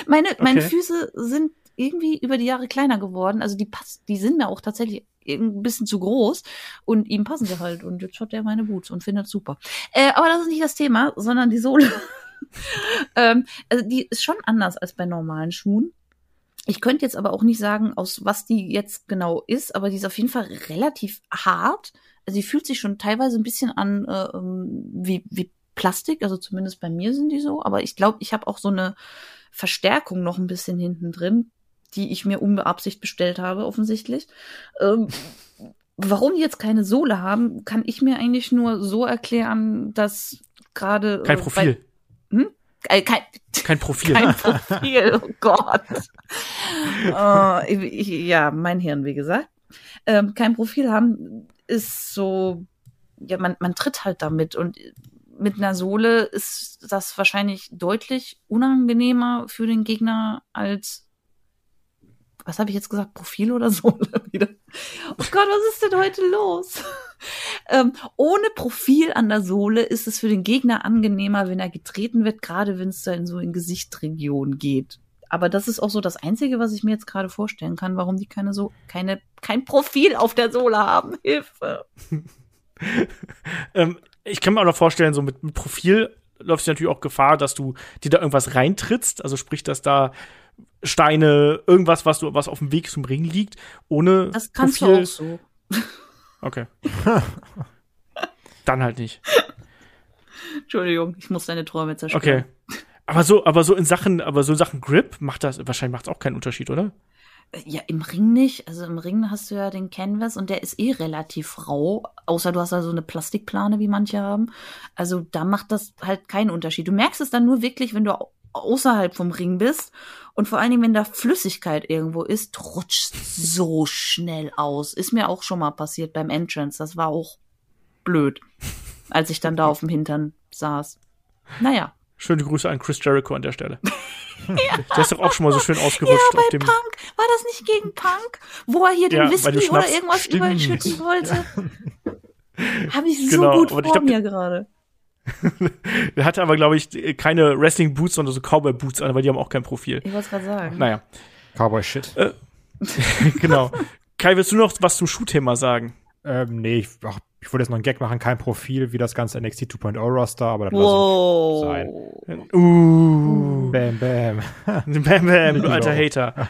meine, meine Okay. Füße sind irgendwie über die Jahre kleiner geworden. Also die passen, die sind mir auch tatsächlich ein bisschen zu groß und ihm passen sie halt. Und jetzt hat er meine Boots und findet super. Äh, aber das ist nicht das Thema, sondern die Sohle. ähm, also die ist schon anders als bei normalen Schuhen. Ich könnte jetzt aber auch nicht sagen, aus was die jetzt genau ist, aber die ist auf jeden Fall relativ hart. Also die fühlt sich schon teilweise ein bisschen an äh, ähm, wie, wie Plastik, also zumindest bei mir sind die so, aber ich glaube, ich habe auch so eine Verstärkung noch ein bisschen hinten drin, die ich mir unbeabsichtigt bestellt habe, offensichtlich. Ähm, warum die jetzt keine Sohle haben, kann ich mir eigentlich nur so erklären, dass gerade Kein äh, Profil. Bei? Äh, kein, Kein Profil. kein Profil, oh Gott. ich, ja, mein Hirn, wie gesagt. Ähm, kein Profil haben ist so, ja, man, man tritt halt damit und mit einer Sohle ist das wahrscheinlich deutlich unangenehmer für den Gegner als was habe ich jetzt gesagt? Profil oder Sohle wieder? Oh Gott, was ist denn heute los? ähm, ohne Profil an der Sohle ist es für den Gegner angenehmer, wenn er getreten wird, gerade wenn es da in so in Gesichtregion geht. Aber das ist auch so das Einzige, was ich mir jetzt gerade vorstellen kann, warum die keine so keine kein Profil auf der Sohle haben. Hilfe. ähm, ich kann mir auch noch vorstellen, so mit, mit Profil läufst du natürlich auch Gefahr, dass du dir da irgendwas reintrittst. Also sprich, dass da Steine, irgendwas, was du, was auf dem Weg zum Ring liegt, ohne Das kannst Profil. du auch so. Okay. Dann halt nicht. Entschuldigung, ich muss deine Träume zerstören. Okay. Aber so, aber so in Sachen, aber so in Sachen Grip macht das, wahrscheinlich macht es auch keinen Unterschied, oder? Ja, im Ring nicht. Also im Ring hast du ja den Canvas und der ist eh relativ rau. Außer du hast da so eine Plastikplane, wie manche haben. Also da macht das halt keinen Unterschied. Du merkst es dann nur wirklich, wenn du außerhalb vom Ring bist. Und vor allen Dingen, wenn da Flüssigkeit irgendwo ist, rutscht so schnell aus. Ist mir auch schon mal passiert beim Entrance. Das war auch blöd, als ich dann da auf dem Hintern saß. Naja. Schöne Grüße an Chris Jericho an der Stelle. Der ist doch auch schon mal so schön ausgerutscht bei auf dem. Punk, war das nicht gegen Punk, wo er hier den Ja, Whisky oder irgendwas Stimmt. überschütten wollte? Habe ich so Genau, gut vor glaub, mir gerade. Er hatte aber, glaube ich, keine Wrestling-Boots, sondern so Cowboy-Boots an, weil die haben auch kein Profil. Ich wollte es gerade sagen. Naja, Cowboy-Shit. genau. Kai, willst du noch was zum Schuhthema sagen? Ähm, nee, ich, ach, ich wollte jetzt noch einen Gag machen, kein Profil wie das ganze NXT 2.0 Roster, aber das Wow. Sein. Uh. Bam, bam. Bam, bam, du alter. Hater.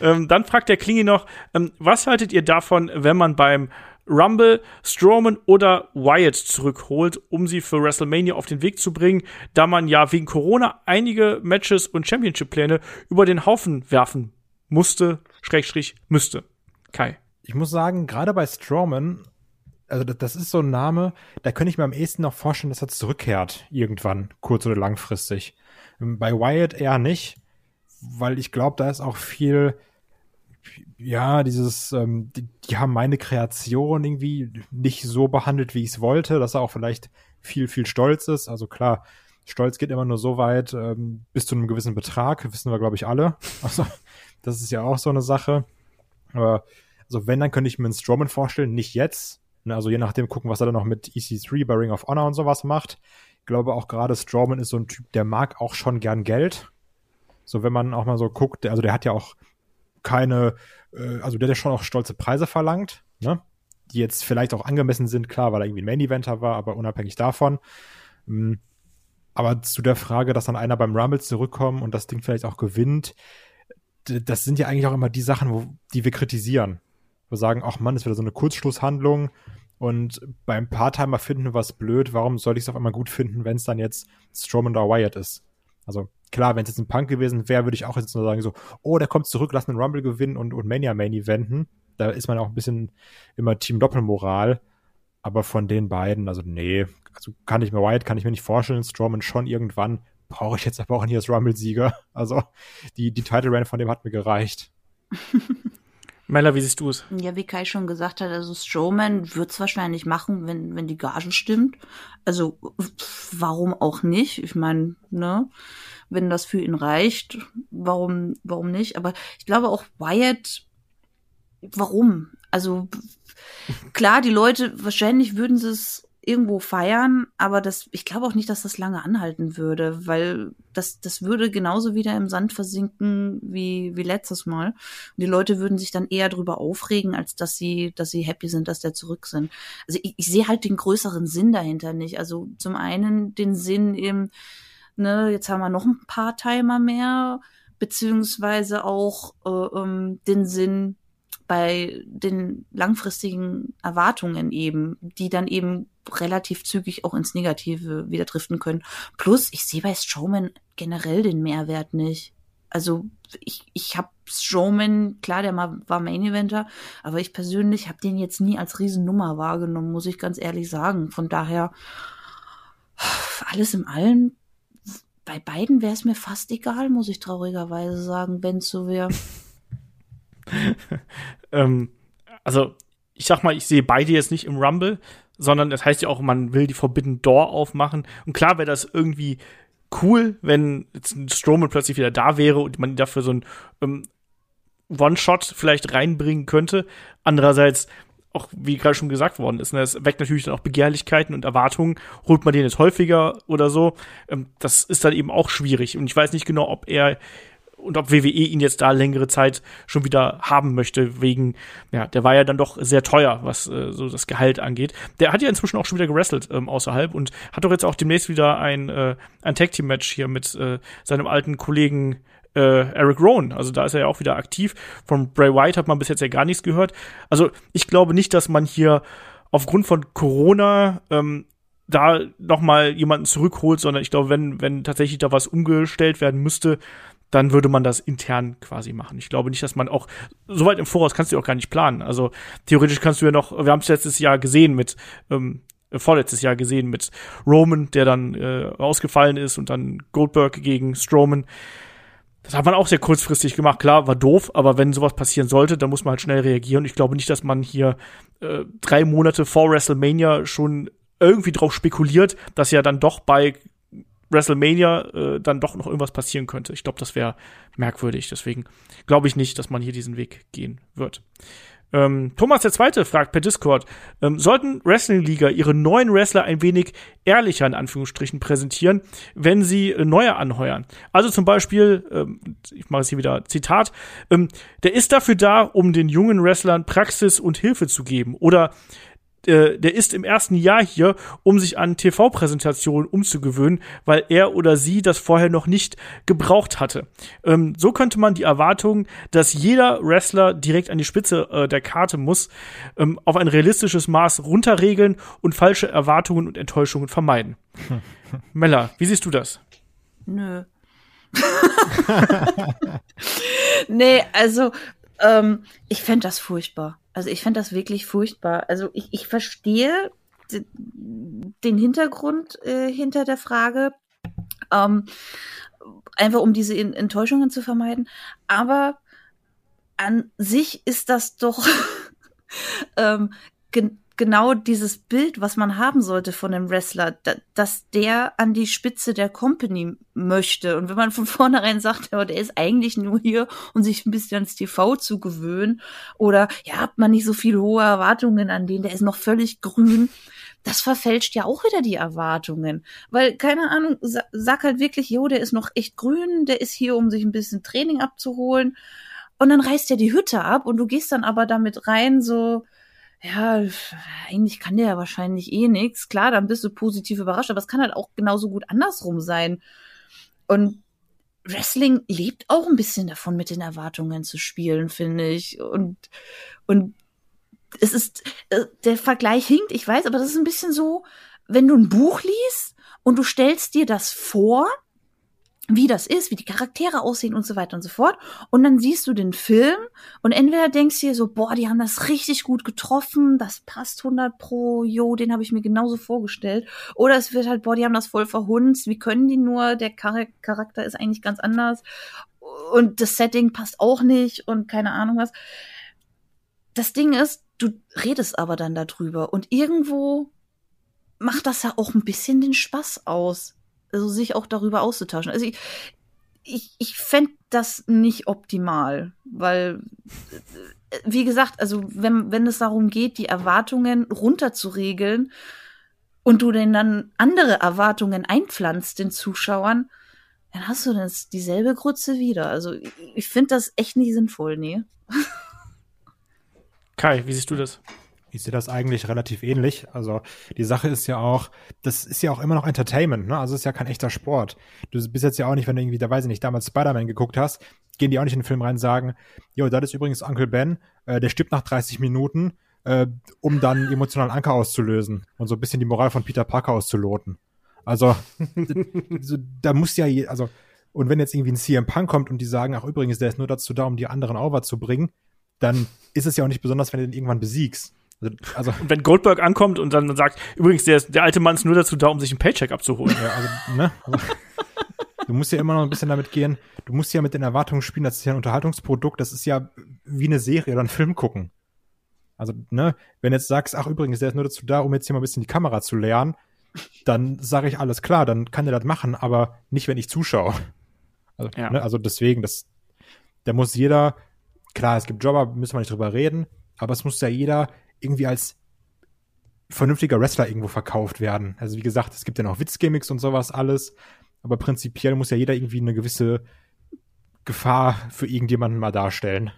ähm, dann fragt der Klingi noch, ähm, was haltet ihr davon, wenn man beim Rumble Strowman oder Wyatt zurückholt, um sie für WrestleMania auf den Weg zu bringen, da man ja wegen Corona einige Matches und Championship-Pläne über den Haufen werfen musste, Schrägstrich, müsste. Kai. Ich muss sagen, gerade bei Strowman, also das, ist so ein Name, da könnte ich mir am ehesten noch vorstellen, dass er zurückkehrt irgendwann, kurz- oder langfristig. Bei Wyatt eher nicht, weil ich glaube, da ist auch viel, ja, dieses, ähm, die, die haben meine Kreation irgendwie nicht so behandelt, wie ich es wollte, dass er auch vielleicht viel, viel stolz ist. Also klar, Stolz geht immer nur so weit ähm, bis zu einem gewissen Betrag, wissen wir, glaube ich, alle. Also das ist ja auch so eine Sache. Aber also wenn, dann könnte ich mir einen Strowman vorstellen, nicht jetzt. Ne, Also je nachdem gucken, was er dann noch mit EC3 bei Ring of Honor und sowas macht. Ich glaube auch gerade Strowman ist so ein Typ, der mag auch schon gern Geld. So wenn man auch mal so guckt, also der hat ja auch keine, äh, also der hat ja schon auch stolze Preise verlangt, ne? Die jetzt vielleicht auch angemessen sind, klar, weil er irgendwie ein Main-Eventer war, aber unabhängig davon. Mm, Aber zu der Frage, dass dann einer beim Rumble zurückkommt und das Ding vielleicht auch gewinnt, das sind ja eigentlich auch immer die Sachen, wo, die wir kritisieren. Wir sagen, ach Mann, ist wieder so eine Kurzschlusshandlung und beim Part-Timer finden wir was blöd, warum soll ich es auf einmal gut finden, wenn es dann jetzt Strowman oder Wyatt ist? Also klar, wenn es jetzt ein Punk gewesen wäre, würde ich auch jetzt nur sagen so, oh, der kommt zurück, lass einen Rumble gewinnen und, und Mania Main Eventen. Da ist man auch ein bisschen immer Team Doppelmoral. Aber von den beiden, also nee, also kann ich mir Wyatt, kann ich mir nicht vorstellen, Strowman schon irgendwann, brauche ich jetzt aber auch nicht als Rumble-Sieger. Also die, die Title Run von dem hat mir gereicht. Mella, wie siehst du es? Ja, wie Kai schon gesagt hat, also Strowman wird's wahrscheinlich machen, wenn, wenn die Gage stimmt. Also pff, warum auch nicht? Ich meine, ne, wenn das für ihn reicht, warum, warum nicht? Aber ich glaube auch Wyatt, warum? Also klar, die Leute, wahrscheinlich würden sie es irgendwo feiern, aber das, ich glaube auch nicht, dass das lange anhalten würde, weil das, das würde genauso wieder im Sand versinken wie, wie letztes Mal. Und die Leute würden sich dann eher drüber aufregen, als dass sie, dass sie happy sind, dass der zurück sind. Also ich, ich sehe halt den größeren Sinn dahinter nicht. Also zum einen den Sinn eben, ne, jetzt haben wir noch ein paar Timer mehr, beziehungsweise auch äh, ähm, den Sinn bei den langfristigen Erwartungen eben, die dann eben relativ zügig auch ins Negative wieder driften können. Plus, ich sehe bei Strowman generell den Mehrwert nicht. Also ich, ich habe Strowman, klar, der war Main Eventer, aber ich persönlich habe den jetzt nie als Riesennummer wahrgenommen, muss ich ganz ehrlich sagen. Von daher, alles im Allen, bei beiden wäre es mir fast egal, muss ich traurigerweise sagen, wenn es so wäre. Ähm, also, ich sag mal, ich sehe beide jetzt nicht im Rumble, sondern das heißt ja auch, man will die Forbidden Door aufmachen. Und klar wäre das irgendwie cool, wenn jetzt ein Strowman plötzlich wieder da wäre und man dafür so ein ähm, One-Shot vielleicht reinbringen könnte. Andererseits, auch wie gerade schon gesagt worden ist, ne, es weckt natürlich dann auch Begehrlichkeiten und Erwartungen. Holt man den jetzt häufiger oder so? Ähm, das ist dann eben auch schwierig. Und ich weiß nicht genau, ob er und ob WWE ihn jetzt da längere Zeit schon wieder haben möchte, wegen, ja, der war ja dann doch sehr teuer, was äh, so das Gehalt angeht. Der hat ja inzwischen auch schon wieder gewrestelt ähm, außerhalb und hat doch jetzt auch demnächst wieder ein, äh, ein Tag-Team-Match hier mit äh, seinem alten Kollegen äh, Eric Rowan. Also da ist er ja auch wieder aktiv. Von Bray Wyatt hat man bis jetzt ja gar nichts gehört. Also ich glaube nicht, dass man hier aufgrund von Corona ähm, da noch mal jemanden zurückholt, sondern ich glaube, wenn wenn tatsächlich da was umgestellt werden müsste, dann würde man das intern quasi machen. Ich glaube nicht, dass man auch so weit im Voraus kannst du auch gar nicht planen. Also theoretisch kannst du ja noch, wir haben es letztes Jahr gesehen mit ähm, äh, vorletztes Jahr gesehen mit Roman, der dann äh, ausgefallen ist und dann Goldberg gegen Strowman. Das hat man auch sehr kurzfristig gemacht. Klar, war doof, aber wenn sowas passieren sollte, dann muss man halt schnell reagieren. Ich glaube nicht, dass man hier äh, drei Monate vor WrestleMania schon irgendwie drauf spekuliert, dass ja dann doch bei WrestleMania äh, dann doch noch irgendwas passieren könnte. Ich glaube, das wäre merkwürdig. Deswegen glaube ich nicht, dass man hier diesen Weg gehen wird. Ähm, Thomas der Zweite fragt per Discord, ähm, sollten Wrestling-Liga ihre neuen Wrestler ein wenig ehrlicher in Anführungsstrichen präsentieren, wenn sie äh, neue anheuern? Also zum Beispiel, ähm, ich mache es hier wieder Zitat, ähm, der ist dafür da, um den jungen Wrestlern Praxis und Hilfe zu geben. Oder äh, der ist im ersten Jahr hier, um sich an TV-Präsentationen umzugewöhnen, weil er oder sie das vorher noch nicht gebraucht hatte. Ähm, so könnte man die Erwartung, dass jeder Wrestler direkt an die Spitze äh, der Karte muss, ähm, auf ein realistisches Maß runterregeln und falsche Erwartungen und Enttäuschungen vermeiden. Mella, wie siehst du das? Nö. nee, also ähm, ich fände das furchtbar. Also ich fände das wirklich furchtbar. Also ich, ich verstehe den Hintergrund äh, hinter der Frage, ähm, einfach um diese Enttäuschungen zu vermeiden. Aber an sich ist das doch ähm, genau dieses Bild, was man haben sollte von einem Wrestler, da, dass der an die Spitze der Company möchte. Und wenn man von vornherein sagt, ja, der ist eigentlich nur hier, um sich ein bisschen ans TV zu gewöhnen, oder ja, hat man nicht so viele hohe Erwartungen an den, der ist noch völlig grün. Das verfälscht ja auch wieder die Erwartungen. Weil, keine Ahnung, sag halt wirklich, jo, der ist noch echt grün, der ist hier, um sich ein bisschen Training abzuholen. Und dann reißt er die Hütte ab und du gehst dann aber damit rein, so, ja, eigentlich kann der ja wahrscheinlich eh nix. Klar, dann bist du positiv überrascht, aber es kann halt auch genauso gut andersrum sein. Und Wrestling lebt auch ein bisschen davon, mit den Erwartungen zu spielen, finde ich. Und, und es ist, äh, der Vergleich hinkt, ich weiß, aber das ist ein bisschen so, wenn du ein Buch liest und du stellst dir das vor wie das ist, wie die Charaktere aussehen und so weiter und so fort. Und dann siehst du den Film und entweder denkst du dir so, boah, die haben das richtig gut getroffen, das passt 100 pro, jo, den habe ich mir genauso vorgestellt. Oder es wird halt, boah, die haben das voll verhunzt, wie können die nur, der Charakter ist eigentlich ganz anders und das Setting passt auch nicht und keine Ahnung was. Das Ding ist, du redest aber dann darüber und irgendwo macht das ja auch ein bisschen den Spaß aus also sich auch darüber auszutauschen. Also ich, ich, ich fände das nicht optimal, weil, wie gesagt, also wenn, wenn es darum geht, die Erwartungen runterzuregeln und du denn dann andere Erwartungen einpflanzt den Zuschauern, dann hast du das dieselbe Grütze wieder. Also ich, ich finde das echt nicht sinnvoll, nee. Kai, wie siehst du das? Ich sehe das eigentlich relativ ähnlich. Also die Sache ist ja auch, das ist ja auch immer noch Entertainment, ne? Also es ist ja kein echter Sport. Du bist jetzt ja auch nicht, wenn du irgendwie, da weiß ich nicht, damals Spider-Man geguckt hast, gehen die auch nicht in den Film rein und sagen, jo, das ist übrigens Uncle Ben, äh, der stirbt nach 30 Minuten, äh, um dann emotionalen Anker auszulösen und so ein bisschen die Moral von Peter Parker auszuloten. Also da muss ja, also und wenn jetzt irgendwie ein CM Punk kommt und die sagen, ach übrigens, der ist nur dazu da, um die anderen over zu bringen, dann ist es ja auch nicht besonders, wenn du den irgendwann besiegst. Also, und wenn Goldberg ankommt und dann sagt, übrigens, der, der alte Mann ist nur dazu da, um sich einen Paycheck abzuholen. Ja, also, ne? Also, du musst ja immer noch ein bisschen damit gehen, du musst ja mit den Erwartungen spielen, das ist ja ein Unterhaltungsprodukt, das ist ja wie eine Serie oder ein Film gucken. Also, ne, wenn jetzt sagst, ach übrigens, der ist nur dazu da, um jetzt hier mal ein bisschen die Kamera zu lernen, dann sage ich alles klar, dann kann der das machen, aber nicht, wenn ich zuschaue. Also, ja. ne, also deswegen, das, da muss jeder, klar, es gibt Jobber, müssen wir nicht drüber reden, aber es muss ja jeder irgendwie als vernünftiger Wrestler irgendwo verkauft werden. Also wie gesagt, es gibt ja noch Witzgimmicks und sowas alles, aber prinzipiell muss ja jeder irgendwie eine gewisse Gefahr für irgendjemanden mal darstellen.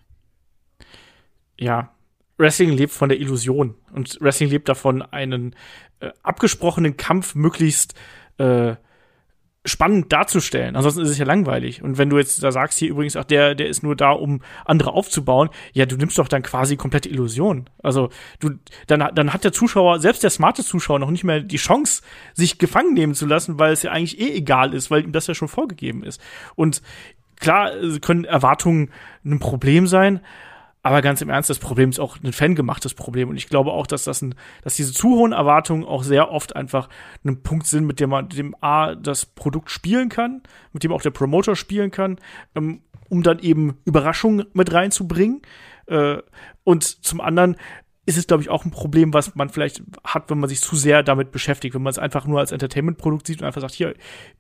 Ja, Wrestling lebt von der Illusion und Wrestling lebt davon, einen äh, abgesprochenen Kampf möglichst äh, spannend darzustellen. Ansonsten ist es ja langweilig. Und wenn du jetzt da sagst, hier übrigens, ach, der, der ist nur da, um andere aufzubauen, ja, du nimmst doch dann quasi komplette Illusion. Also, du, dann, dann hat der Zuschauer, selbst der smarte Zuschauer, noch nicht mehr die Chance, sich gefangen nehmen zu lassen, weil es ja eigentlich eh egal ist, weil ihm das ja schon vorgegeben ist. Und klar können Erwartungen ein Problem sein, aber ganz im Ernst, das Problem ist auch ein fangemachtes Problem. Und ich glaube auch, dass das ein, dass diese zu hohen Erwartungen auch sehr oft einfach ein Punkt sind, mit dem man dem A das Produkt spielen kann, mit dem auch der Promoter spielen kann, ähm, um dann eben Überraschungen mit reinzubringen. Äh, und zum anderen ist es, glaube ich, auch ein Problem, was man vielleicht hat, wenn man sich zu sehr damit beschäftigt. Wenn man es einfach nur als Entertainment-Produkt sieht und einfach sagt, hier,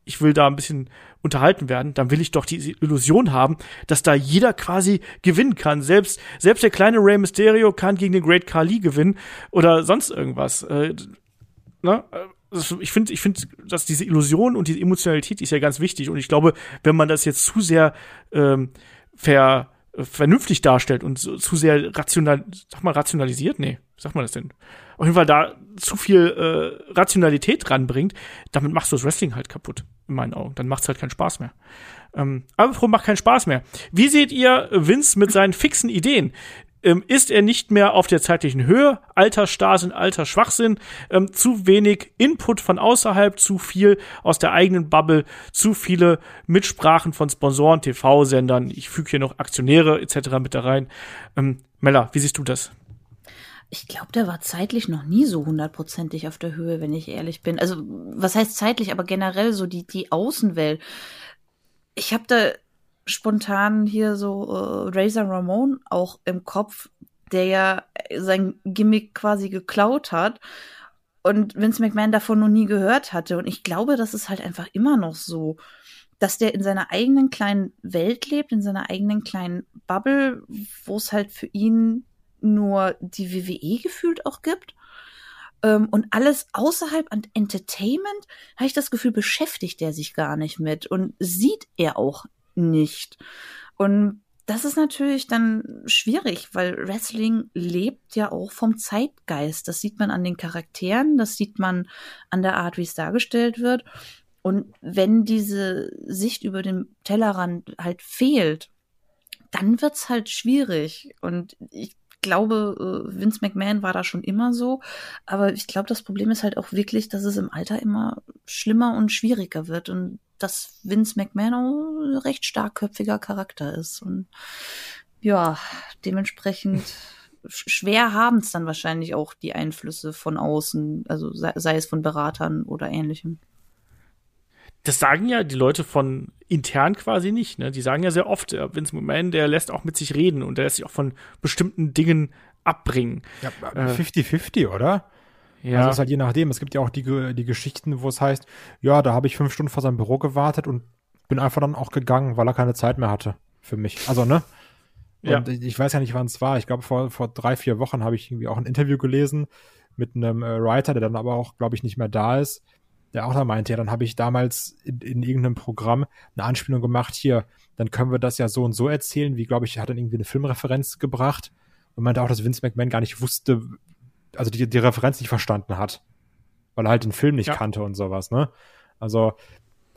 ich will da ein bisschen unterhalten werden, dann will ich doch diese Illusion haben, dass da jeder quasi gewinnen kann. Selbst, selbst der kleine Rey Mysterio kann gegen den Great Khali gewinnen oder sonst irgendwas. Äh, ne? ich finde, ich finde, dass diese Illusion und diese Emotionalität die ist ja ganz wichtig. Und ich glaube, wenn man das jetzt zu sehr ähm, ver vernünftig darstellt und so, zu sehr rational, sag mal rationalisiert, nee, wie sagt man das denn? Auf jeden Fall da zu viel äh, Rationalität ranbringt, damit machst du das Wrestling halt kaputt, in meinen Augen. Dann macht's halt keinen Spaß mehr. Ähm, aber Pro macht keinen Spaß mehr. Wie seht ihr Vince mit seinen fixen Ideen? Ähm, ist er nicht mehr auf der zeitlichen Höhe, Altersstarrsinn, Altersschwachsinn, ähm, zu wenig Input von außerhalb, zu viel aus der eigenen Bubble, zu viele Mitsprachen von Sponsoren, TV-Sendern, ich füge hier noch Aktionäre etc. mit da rein. Ähm, Mella, wie siehst du das? Ich glaube, der war zeitlich noch nie so hundertprozentig auf der Höhe, wenn ich ehrlich bin. Also, was heißt zeitlich, aber generell so die, die Außenwelt. Ich habe da spontan hier so äh, Razor Ramon auch im Kopf, der ja sein Gimmick quasi geklaut hat und Vince McMahon davon noch nie gehört hatte. Und ich glaube, das ist halt einfach immer noch so, dass der in seiner eigenen kleinen Welt lebt, in seiner eigenen kleinen Bubble, wo es halt für ihn nur die WWE gefühlt auch gibt. Ähm, und alles außerhalb an Entertainment, habe ich das Gefühl, beschäftigt er sich gar nicht mit und sieht er auch nicht. Und das ist natürlich dann schwierig, weil Wrestling lebt ja auch vom Zeitgeist. Das sieht man an den Charakteren, das sieht man an der Art, wie es dargestellt wird. Und wenn diese Sicht über den Tellerrand halt fehlt, dann wird's halt schwierig. Und ich glaube, äh, Vince McMahon war da schon immer so. Aber ich glaube, das Problem ist halt auch wirklich, dass es im Alter immer schlimmer und schwieriger wird. Und dass Vince McMahon ein recht starkköpfiger Charakter ist. Und ja, dementsprechend schwer haben es dann wahrscheinlich auch die Einflüsse von außen, also sei, sei es von Beratern oder ähnlichem. Das sagen ja die Leute von intern quasi nicht, ne? Die sagen ja sehr oft, Vince McMahon, der lässt auch mit sich reden und der lässt sich auch von bestimmten Dingen abbringen. Ja, 50-50, äh, oder? Ja. Also es ist halt je nachdem. Es gibt ja auch die, die Geschichten, wo es heißt, ja, da habe ich fünf Stunden vor seinem Büro gewartet und bin einfach dann auch gegangen, weil er keine Zeit mehr hatte für mich. Also, ne? Ja. Und ich weiß ja nicht, wann es war. Ich glaube, vor, vor drei, vier Wochen habe ich irgendwie auch ein Interview gelesen mit einem äh, Writer, der dann aber auch, glaube ich, nicht mehr da ist, der auch da meinte, ja, dann habe ich damals in, in irgendeinem Programm eine Anspielung gemacht, hier, dann können wir das ja so und so erzählen, wie, glaube ich, hat dann irgendwie eine Filmreferenz gebracht und meinte auch, dass Vince McMahon gar nicht wusste, also die, die Referenz nicht verstanden hat. Weil er halt den Film nicht ja. kannte und sowas, ne? Also,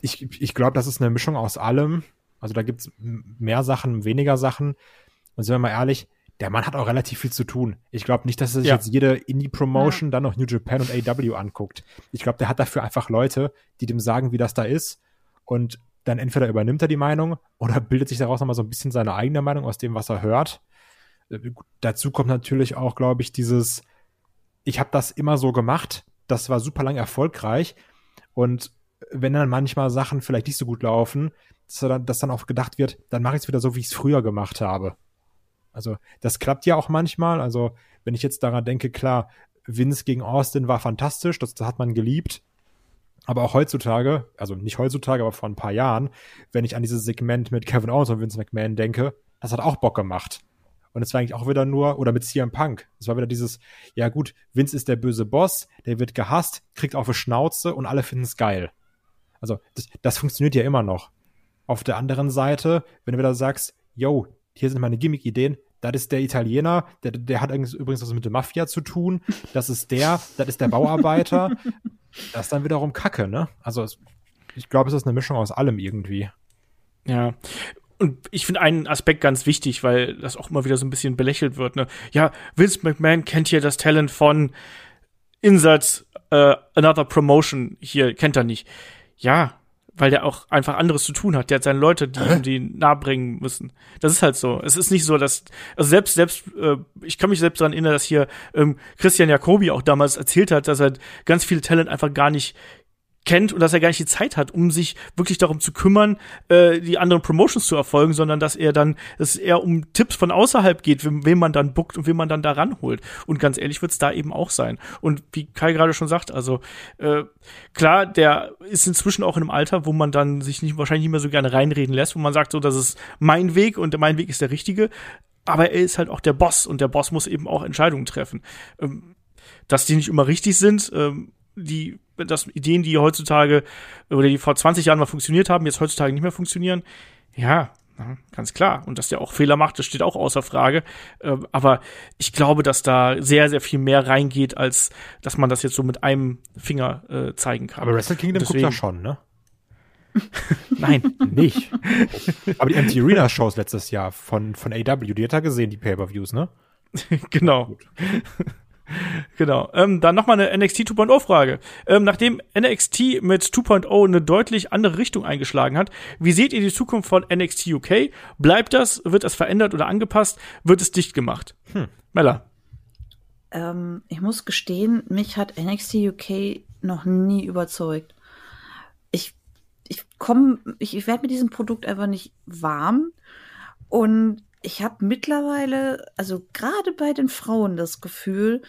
ich, ich glaube, das ist eine Mischung aus allem. Also da gibt's mehr Sachen, weniger Sachen. Und sind wir mal ehrlich, der Mann hat auch relativ viel zu tun. Ich glaube nicht, dass er sich ja. jetzt jede Indie-Promotion, ja. dann noch New Japan und AW anguckt. Ich glaube, der hat dafür einfach Leute, die dem sagen, wie das da ist. Und dann entweder übernimmt er die Meinung oder bildet sich daraus nochmal so ein bisschen seine eigene Meinung aus dem, was er hört. Äh, dazu kommt natürlich auch, glaube ich, dieses, ich habe das immer so gemacht, das war super lang erfolgreich und wenn dann manchmal Sachen vielleicht nicht so gut laufen, dass dann, dass dann auch gedacht wird, dann mache ich es wieder so, wie ich es früher gemacht habe. Also das klappt ja auch manchmal. Also wenn ich jetzt daran denke, klar, Vince gegen Austin war fantastisch, das, das hat man geliebt. Aber auch heutzutage, also nicht heutzutage, aber vor ein paar Jahren, wenn ich an dieses Segment mit Kevin Owens und Vince McMahon denke, das hat auch Bock gemacht. Und es war eigentlich auch wieder nur, oder mit CM Punk, es war wieder dieses, ja gut, Vince ist der böse Boss, der wird gehasst, kriegt auf die Schnauze und alle finden es geil. Also das, das funktioniert ja immer noch. Auf der anderen Seite, wenn du wieder sagst, yo, hier sind meine Gimmick-Ideen, das ist der Italiener, der, der hat übrigens was mit der Mafia zu tun, das ist der, das ist der Bauarbeiter, das ist dann wiederum Kacke, ne? Also ich glaube, es ist eine Mischung aus allem irgendwie. Ja, und ich finde einen Aspekt ganz wichtig, weil das auch immer wieder so ein bisschen belächelt wird. Ne? Ja, Vince McMahon kennt hier das Talent von Insert uh, Another Promotion hier, kennt er nicht. Ja, weil der auch einfach anderes zu tun hat. Der hat seine Leute, die ihm die nahebringen müssen. Das ist halt so. Es ist nicht so, dass also selbst selbst äh, ich kann mich selbst daran erinnern, dass hier ähm, Christian Jacobi auch damals erzählt hat, dass er ganz viele Talent einfach gar nicht kennt und dass er gar nicht die Zeit hat, um sich wirklich darum zu kümmern, äh, die anderen Promotions zu erfolgen, sondern dass er dann, dass eher um Tipps von außerhalb geht, wem, wem man dann bookt und wem man dann da ranholt. Und ganz ehrlich wird's da eben auch sein. Und wie Kai gerade schon sagt, also äh, klar, der ist inzwischen auch in einem Alter, wo man dann sich nicht wahrscheinlich nicht mehr so gerne reinreden lässt, wo man sagt, so, das ist mein Weg und mein Weg ist der richtige. Aber er ist halt auch der Boss und der Boss muss eben auch Entscheidungen treffen. Ähm, dass die nicht immer richtig sind, ähm, die dass Ideen, die heutzutage oder die vor 20 Jahren mal funktioniert haben, jetzt heutzutage nicht mehr funktionieren. Ja, ganz klar. Und dass der auch Fehler macht, das steht auch außer Frage. Ähm, aber ich glaube, dass da sehr, sehr viel mehr reingeht, als dass man das jetzt so mit einem Finger äh, zeigen kann. Aber Wrestle Kingdom Deswegen, guckt ja schon, ne? Nein. Nicht. Aber die MT Arena Shows letztes Jahr von, von AW, die hat er gesehen, die Pay-Per-Views, ne? genau. Genau. Ähm, dann nochmal eine NXT 2.0 Frage. Ähm, nachdem NXT mit 2.0 eine deutlich andere Richtung eingeschlagen hat, wie seht ihr die Zukunft von NXT UK? Bleibt das? Wird das verändert oder angepasst? Wird es dicht gemacht? Hm. Mella. Ähm, ich muss gestehen, mich hat NXT UK noch nie überzeugt. Ich, ich komme, ich, ich werde mit diesem Produkt einfach nicht warm. Und ich habe mittlerweile, also gerade bei den Frauen, das Gefühl,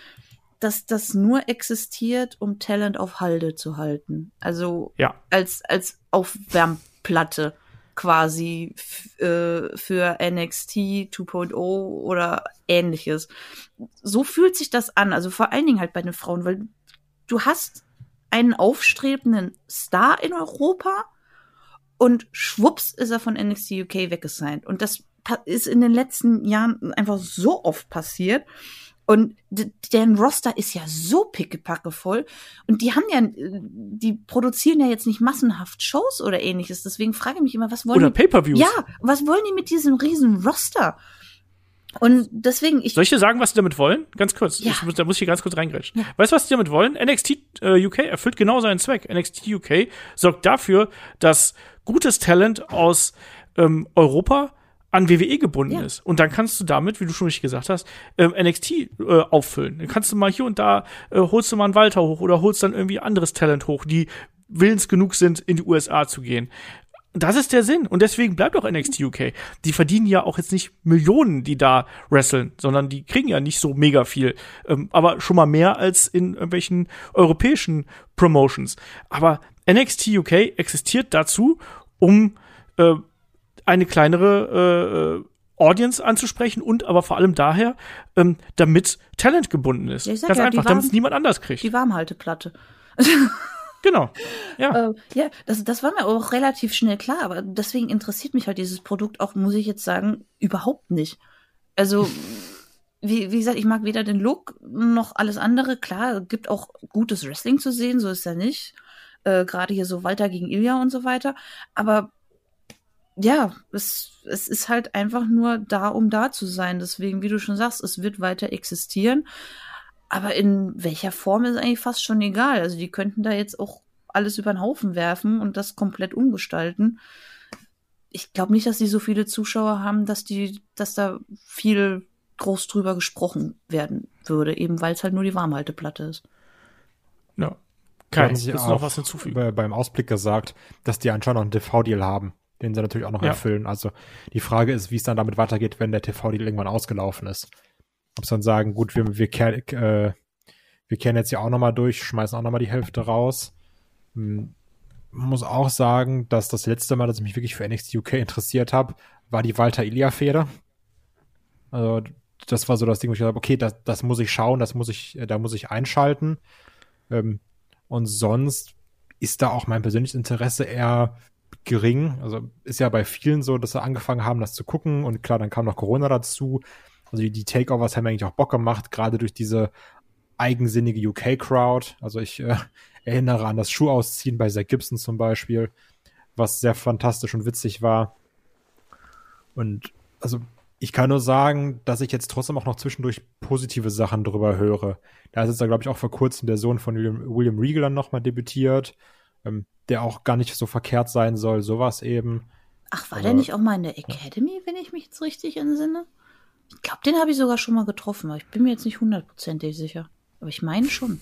dass das nur existiert, um Talent auf Halde zu halten. Also ja. als, als Aufwärmplatte quasi äh, für NXT 2.0 oder ähnliches. So fühlt sich das an, also vor allen Dingen halt bei den Frauen, weil du hast einen aufstrebenden Star in Europa und schwupps ist er von NXT UK weggesigned. Und das ist in den letzten Jahren einfach so oft passiert. Und deren Roster ist ja so pickepacke voll. Und die haben ja, die produzieren ja jetzt nicht massenhaft Shows oder ähnliches. Deswegen frage ich mich immer, was wollen oder die? Oder Pay-Per-Views. Ja, was wollen die mit diesem riesen Roster? Und deswegen, ich. Soll ich dir sagen, was die damit wollen? Ganz kurz. Ja. Ich, da muss ich hier ganz kurz reingrätschen. Ja. Weißt du, was die damit wollen? NXT äh, UK erfüllt genau seinen Zweck. NXT UK sorgt dafür, dass gutes Talent aus ähm, Europa an WWE gebunden Ja. ist. Und dann kannst du damit, wie du schon richtig gesagt hast, ähm, NXT äh, auffüllen. Dann kannst du mal hier und da, äh, holst du mal einen Walter hoch oder holst dann irgendwie anderes Talent hoch, die willens genug sind, in die USA zu gehen. Das ist der Sinn. Und deswegen bleibt auch NXT UK. Die verdienen ja auch jetzt nicht Millionen, die da wresteln, sondern die kriegen ja nicht so mega viel. Ähm, aber schon mal mehr als in irgendwelchen europäischen Promotions. Aber NXT UK existiert dazu, um äh, eine kleinere äh, Audience anzusprechen und aber vor allem daher, ähm, damit Talent gebunden ist. Ja, Ganz ja, einfach, damit es niemand anders kriegt. Die Warmhalteplatte. Genau. Ja. Äh, ja, das, das war mir auch relativ schnell klar, aber deswegen interessiert mich halt dieses Produkt auch, muss ich jetzt sagen, überhaupt nicht. Also, wie, wie gesagt, ich mag weder den Look noch alles andere. Klar, gibt auch gutes Wrestling zu sehen, so ist ja nicht. Äh, Gerade hier so Walter gegen Ilya und so weiter. Aber ja, es, es ist halt einfach nur da, um da zu sein. Deswegen, wie du schon sagst, es wird weiter existieren. Aber in welcher Form ist eigentlich fast schon egal. Also die könnten da jetzt auch alles über den Haufen werfen und das komplett umgestalten. Ich glaube nicht, dass die so viele Zuschauer haben, dass die, dass da viel groß drüber gesprochen werden würde, eben weil es halt nur die Warmhalteplatte ist. ja. Sie du auch noch was hinzufügen? Bei, beim Ausblick gesagt, dass die anscheinend noch einen TV-Deal haben, den sie natürlich auch noch Ja. erfüllen. Also die Frage ist, wie es dann damit weitergeht, wenn der TV-Deal irgendwann ausgelaufen ist. Ob sie dann sagen, gut, wir, wir, kehren, äh, wir kehren jetzt ja auch nochmal durch, schmeißen auch nochmal die Hälfte raus. Hm, muss auch sagen, dass das letzte Mal, dass ich mich wirklich für NXT UK interessiert habe, war die Walter Ilia-Fehde. Also das war so das Ding, wo ich gesagt habe, okay, das, das muss ich schauen, das muss ich, äh, da muss ich einschalten. Ähm, und sonst ist da auch mein persönliches Interesse eher gering. Also ist ja bei vielen so, dass sie angefangen haben, das zu gucken. Und klar, dann kam noch Corona dazu. Also die, Takeovers haben eigentlich auch Bock gemacht, gerade durch diese eigensinnige UK-Crowd. Also ich äh, erinnere an das Schuhausziehen bei Zach Gibson zum Beispiel, was sehr fantastisch und witzig war. Und also ich kann nur sagen, dass ich jetzt trotzdem auch noch zwischendurch positive Sachen drüber höre. Da ist jetzt, glaube ich, auch vor kurzem der Sohn von William, William Regal dann nochmal debütiert, ähm, der auch gar nicht so verkehrt sein soll, sowas eben. Ach, war Aber- der nicht auch mal in der Academy, wenn ich mich jetzt richtig entsinne? Ich glaube, den habe ich sogar schon mal getroffen, aber ich bin mir jetzt nicht hundertprozentig sicher. Aber ich meine schon.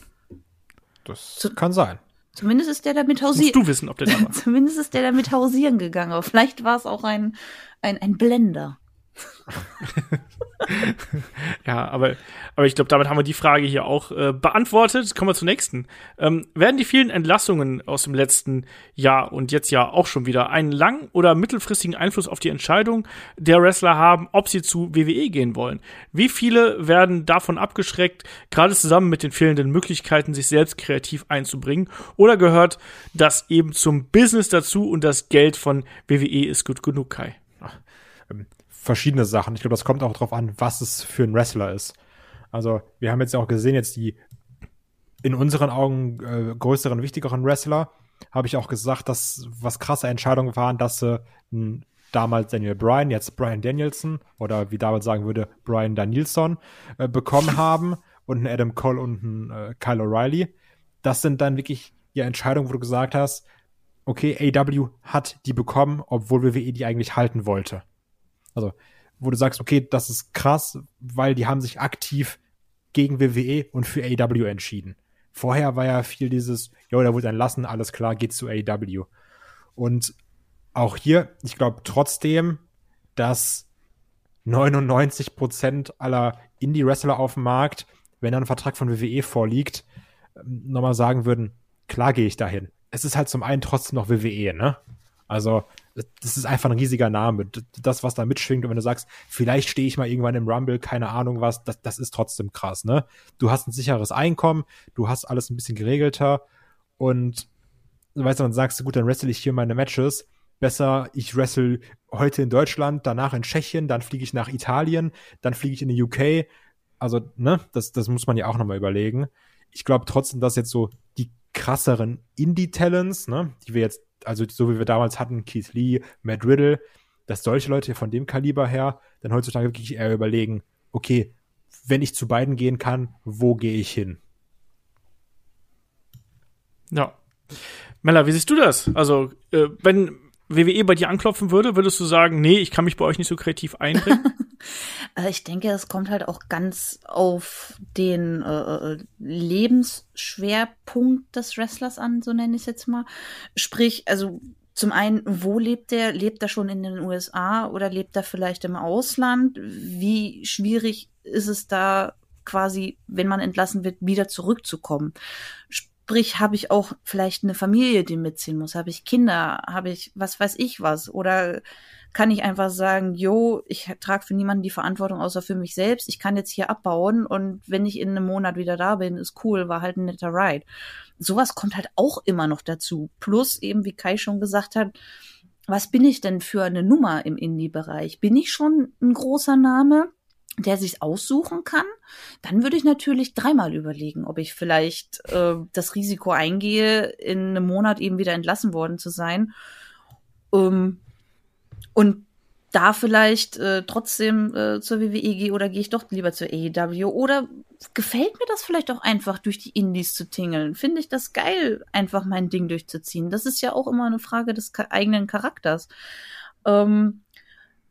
Das Zu- kann sein. Zumindest ist der damit hausieren. Musst du wissen, ob der da war. Zumindest ist der damit hausieren gegangen. Aber vielleicht war es auch ein, ein, ein Blender. Ja, aber, aber ich glaube, damit haben wir die Frage hier auch äh, beantwortet. Kommen wir zur nächsten. Ähm, werden die vielen Entlassungen aus dem letzten Jahr und jetzt ja auch schon wieder einen lang- oder mittelfristigen Einfluss auf die Entscheidung der Wrestler haben, ob sie zu WWE gehen wollen? Wie viele werden davon abgeschreckt, gerade zusammen mit den fehlenden Möglichkeiten, sich selbst kreativ einzubringen? Oder gehört das eben zum Business dazu und das Geld von WWE ist gut genug, Kai? Verschiedene Sachen. Ich glaube, das kommt auch darauf an, was es für ein Wrestler ist. Also, wir haben jetzt ja auch gesehen, jetzt die in unseren Augen äh, größeren, wichtigeren Wrestler, habe ich auch gesagt, dass was krasse Entscheidungen waren, dass sie n, damals Daniel Bryan, jetzt Brian Danielson oder wie David sagen würde, Brian Danielson äh, bekommen haben und einen Adam Cole und einen äh, Kyle O'Reilly. Das sind dann wirklich ja Entscheidungen, wo du gesagt hast, okay, AW hat die bekommen, obwohl WWE die eigentlich halten wollte. Also, wo du sagst, okay, das ist krass, weil die haben sich aktiv gegen WWE und für AEW entschieden. Vorher war ja viel dieses, ja, da wurde entlassen, alles klar, geht zu AEW. Und auch hier, ich glaube trotzdem, dass 99 Prozent aller Indie-Wrestler auf dem Markt, wenn dann ein Vertrag von WWE vorliegt, ähm, nochmal sagen würden, klar gehe ich dahin. Es ist halt zum einen trotzdem noch WWE, ne? Also, das ist einfach ein riesiger Name. Das, was da mitschwingt, und wenn du sagst, vielleicht stehe ich mal irgendwann im Rumble, keine Ahnung was, das, das ist trotzdem krass, ne? Du hast ein sicheres Einkommen, du hast alles ein bisschen geregelter und weißt du, dann sagst du, gut, dann wrestle ich hier meine Matches. Besser, ich wrestle heute in Deutschland, danach in Tschechien, dann fliege ich nach Italien, dann fliege ich in die UK. Also, ne, das, das muss man ja auch nochmal überlegen. Ich glaube trotzdem, dass jetzt so die krasseren Indie-Talents, ne, die wir jetzt also so wie wir damals hatten, Keith Lee, Matt Riddle, dass solche Leute von dem Kaliber her dann heutzutage wirklich eher überlegen, okay, wenn ich zu beiden gehen kann, wo gehe ich hin? Ja. Mella, wie siehst du das? Also, äh, wenn WWE bei dir anklopfen würde, würdest du sagen, nee, ich kann mich bei euch nicht so kreativ einbringen? Äh, ich denke, es kommt halt auch ganz auf den äh, äh, Lebensschwerpunkt des Wrestlers an, so nenne ich es jetzt mal. Sprich, also zum einen, wo lebt er? Lebt er schon in den USA oder lebt er vielleicht im Ausland? Wie schwierig ist es da quasi, wenn man entlassen wird, wieder zurückzukommen? Sprich, habe ich auch vielleicht eine Familie, die mitziehen muss? Habe ich Kinder? Habe ich was weiß ich was? Oder kann ich einfach sagen, jo, ich trage für niemanden die Verantwortung außer für mich selbst. Ich kann jetzt hier abbauen und wenn ich in einem Monat wieder da bin, ist cool, war halt ein netter Ride. Sowas kommt halt auch immer noch dazu. Plus eben, wie Kai schon gesagt hat, was bin ich denn für eine Nummer im Indie-Bereich? Bin ich schon ein großer Name? der sich aussuchen kann, dann würde ich natürlich dreimal überlegen, ob ich vielleicht äh, das Risiko eingehe, in einem Monat eben wieder entlassen worden zu sein. Ähm, und da vielleicht äh, trotzdem äh, zur WWE gehe oder gehe ich doch lieber zur AEW oder gefällt mir das vielleicht auch einfach durch die Indies zu tingeln? Finde ich das geil, einfach mein Ding durchzuziehen? Das ist ja auch immer eine Frage des eigenen Charakters. Ähm,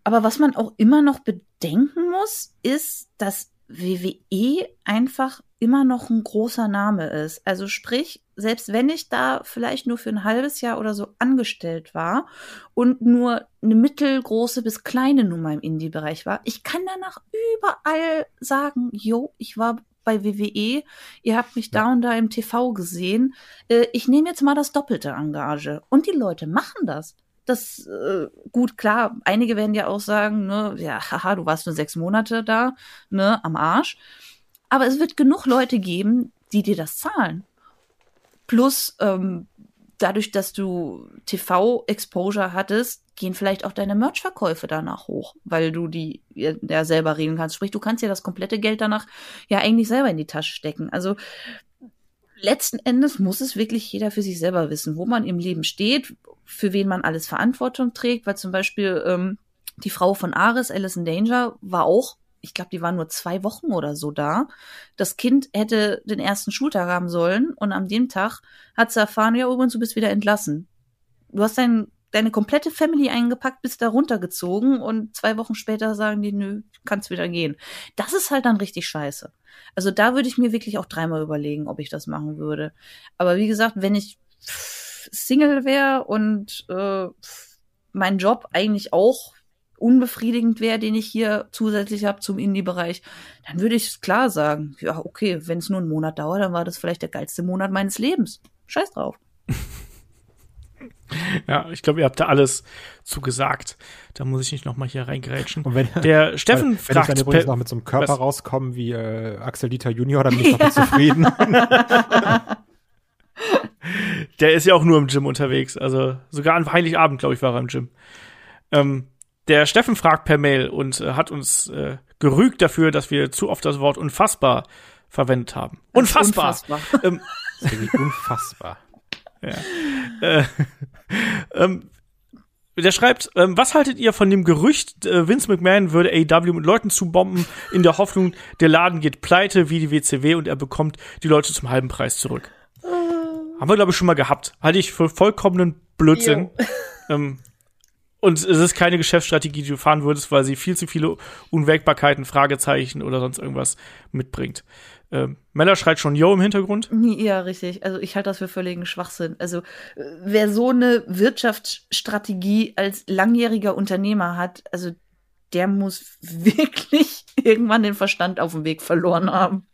aber was man auch immer noch bedenken muss, ist, dass WWE einfach immer noch ein großer Name ist. Also sprich, selbst wenn ich da vielleicht nur für ein halbes Jahr oder so angestellt war und nur eine mittelgroße bis kleine Nummer im Indie-Bereich war, ich kann danach überall sagen, jo, ich war bei WWE, ihr habt mich ja. da und da im TV gesehen, äh, ich nehme jetzt mal das doppelte Engage. Und die Leute machen das das äh, gut klar. Einige werden ja auch sagen, ne, ja, haha, du warst nur sechs Monate da, ne, am Arsch. Aber es wird genug Leute geben, die dir das zahlen. Plus ähm, dadurch, dass du TV-Exposure hattest, gehen vielleicht auch deine Merch-Verkäufe danach hoch, weil du die ja selber regeln kannst. Sprich, du kannst ja das komplette Geld danach ja eigentlich selber in die Tasche stecken. Also letzten Endes muss es wirklich jeder für sich selber wissen, wo man im Leben steht, für wen man alles Verantwortung trägt, weil zum Beispiel ähm, die Frau von Ares, Alison Danger, war auch, ich glaube, die war nur zwei Wochen oder so da. Das Kind hätte den ersten Schultag haben sollen und am dem Tag hat sie erfahren, ja, übrigens, du bist wieder entlassen. Du hast dein deine komplette Family eingepackt, bist da runtergezogen und zwei Wochen später sagen die, nö, kannst wieder gehen. Das ist halt dann richtig scheiße. Also da würde ich mir wirklich auch dreimal überlegen, ob ich das machen würde. Aber wie gesagt, wenn ich Single wäre und äh, mein Job eigentlich auch unbefriedigend wäre, den ich hier zusätzlich habe zum Indie-Bereich, dann würde ich klar sagen, ja, okay, wenn es nur einen Monat dauert, dann war das vielleicht der geilste Monat meines Lebens. Scheiß drauf. Ja, ich glaube, ihr habt da alles zugesagt. Da muss ich nicht noch mal hier reingrätschen. Und wenn, Der Steffen wenn fragt, ich dann noch mit so einem Körper was? rauskomme wie äh, Axel Dieter Junior, dann bin ich doch zufrieden. der ist ja auch nur im Gym unterwegs. Also sogar an Heiligabend, glaube ich, war er im Gym. Ähm, der Steffen fragt per Mail und äh, hat uns äh, gerügt dafür, dass wir zu oft das Wort unfassbar verwendet haben. Unfassbar. Unfassbar. Ähm, Das ist irgendwie unfassbar. äh, ähm, der schreibt, ähm, was haltet ihr von dem Gerücht, äh, Vince McMahon würde AEW mit Leuten zubomben, in der Hoffnung, der Laden geht pleite wie die WCW und er bekommt die Leute zum halben Preis zurück? Haben wir, glaube ich, schon mal gehabt. Halte ich für vollkommenen Blödsinn. Ähm, und es ist keine Geschäftsstrategie, die du fahren würdest, weil sie viel zu viele Unwägbarkeiten, Fragezeichen oder sonst irgendwas mitbringt. Ähm, Mella schreit schon Yo im Hintergrund. Ja, richtig. Also ich halte das für völligen Schwachsinn. Also äh, wer so eine Wirtschaftsstrategie als langjähriger Unternehmer hat, also der muss wirklich irgendwann den Verstand auf dem Weg verloren haben.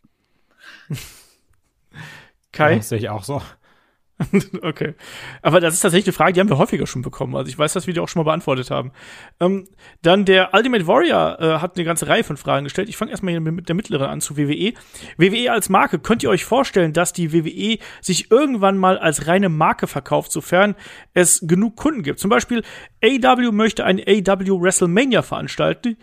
Kai? Das sehe ich auch so. Okay. Aber das ist tatsächlich eine Frage, die haben wir häufiger schon bekommen. Also ich weiß, dass wir die auch schon mal beantwortet haben. Ähm, dann der Ultimate Warrior äh, hat eine ganze Reihe von Fragen gestellt. Ich fange erstmal hier mit der mittleren an zu WWE. WWE als Marke, könnt ihr euch vorstellen, dass die WWE sich irgendwann mal als reine Marke verkauft, sofern es genug Kunden gibt? Zum Beispiel AW möchte ein AW WrestleMania veranstalten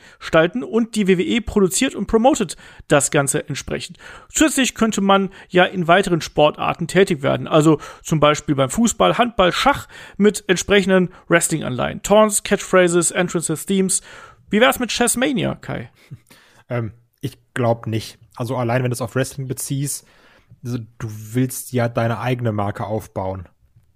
und die WWE produziert und promotet das Ganze entsprechend. Zusätzlich könnte man ja in weiteren Sportarten tätig werden, also zum Beispiel beim Fußball, Handball, Schach mit entsprechenden Wrestling-Anleihen. Taunts, Catchphrases, Entrances, Themes. Wie wär's mit Chessmania, Kai? Ähm, ich glaube nicht. Also allein wenn du es auf Wrestling beziehst, also du willst ja deine eigene Marke aufbauen.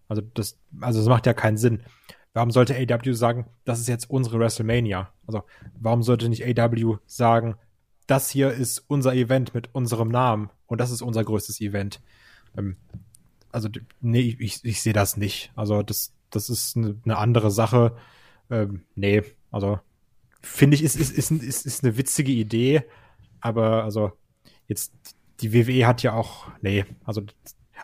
Also das, also das macht ja keinen Sinn. Warum sollte AW sagen, das ist jetzt unsere WrestleMania? Also warum sollte nicht AW sagen, das hier ist unser Event mit unserem Namen und das ist unser größtes Event? Ähm, also nee, ich, ich sehe das nicht. Also das, das ist eine, andere Sache. Ähm, nee, also finde ich, ist, ist, ist, ist, ist eine witzige Idee, aber also jetzt die WWE hat ja auch, nee, also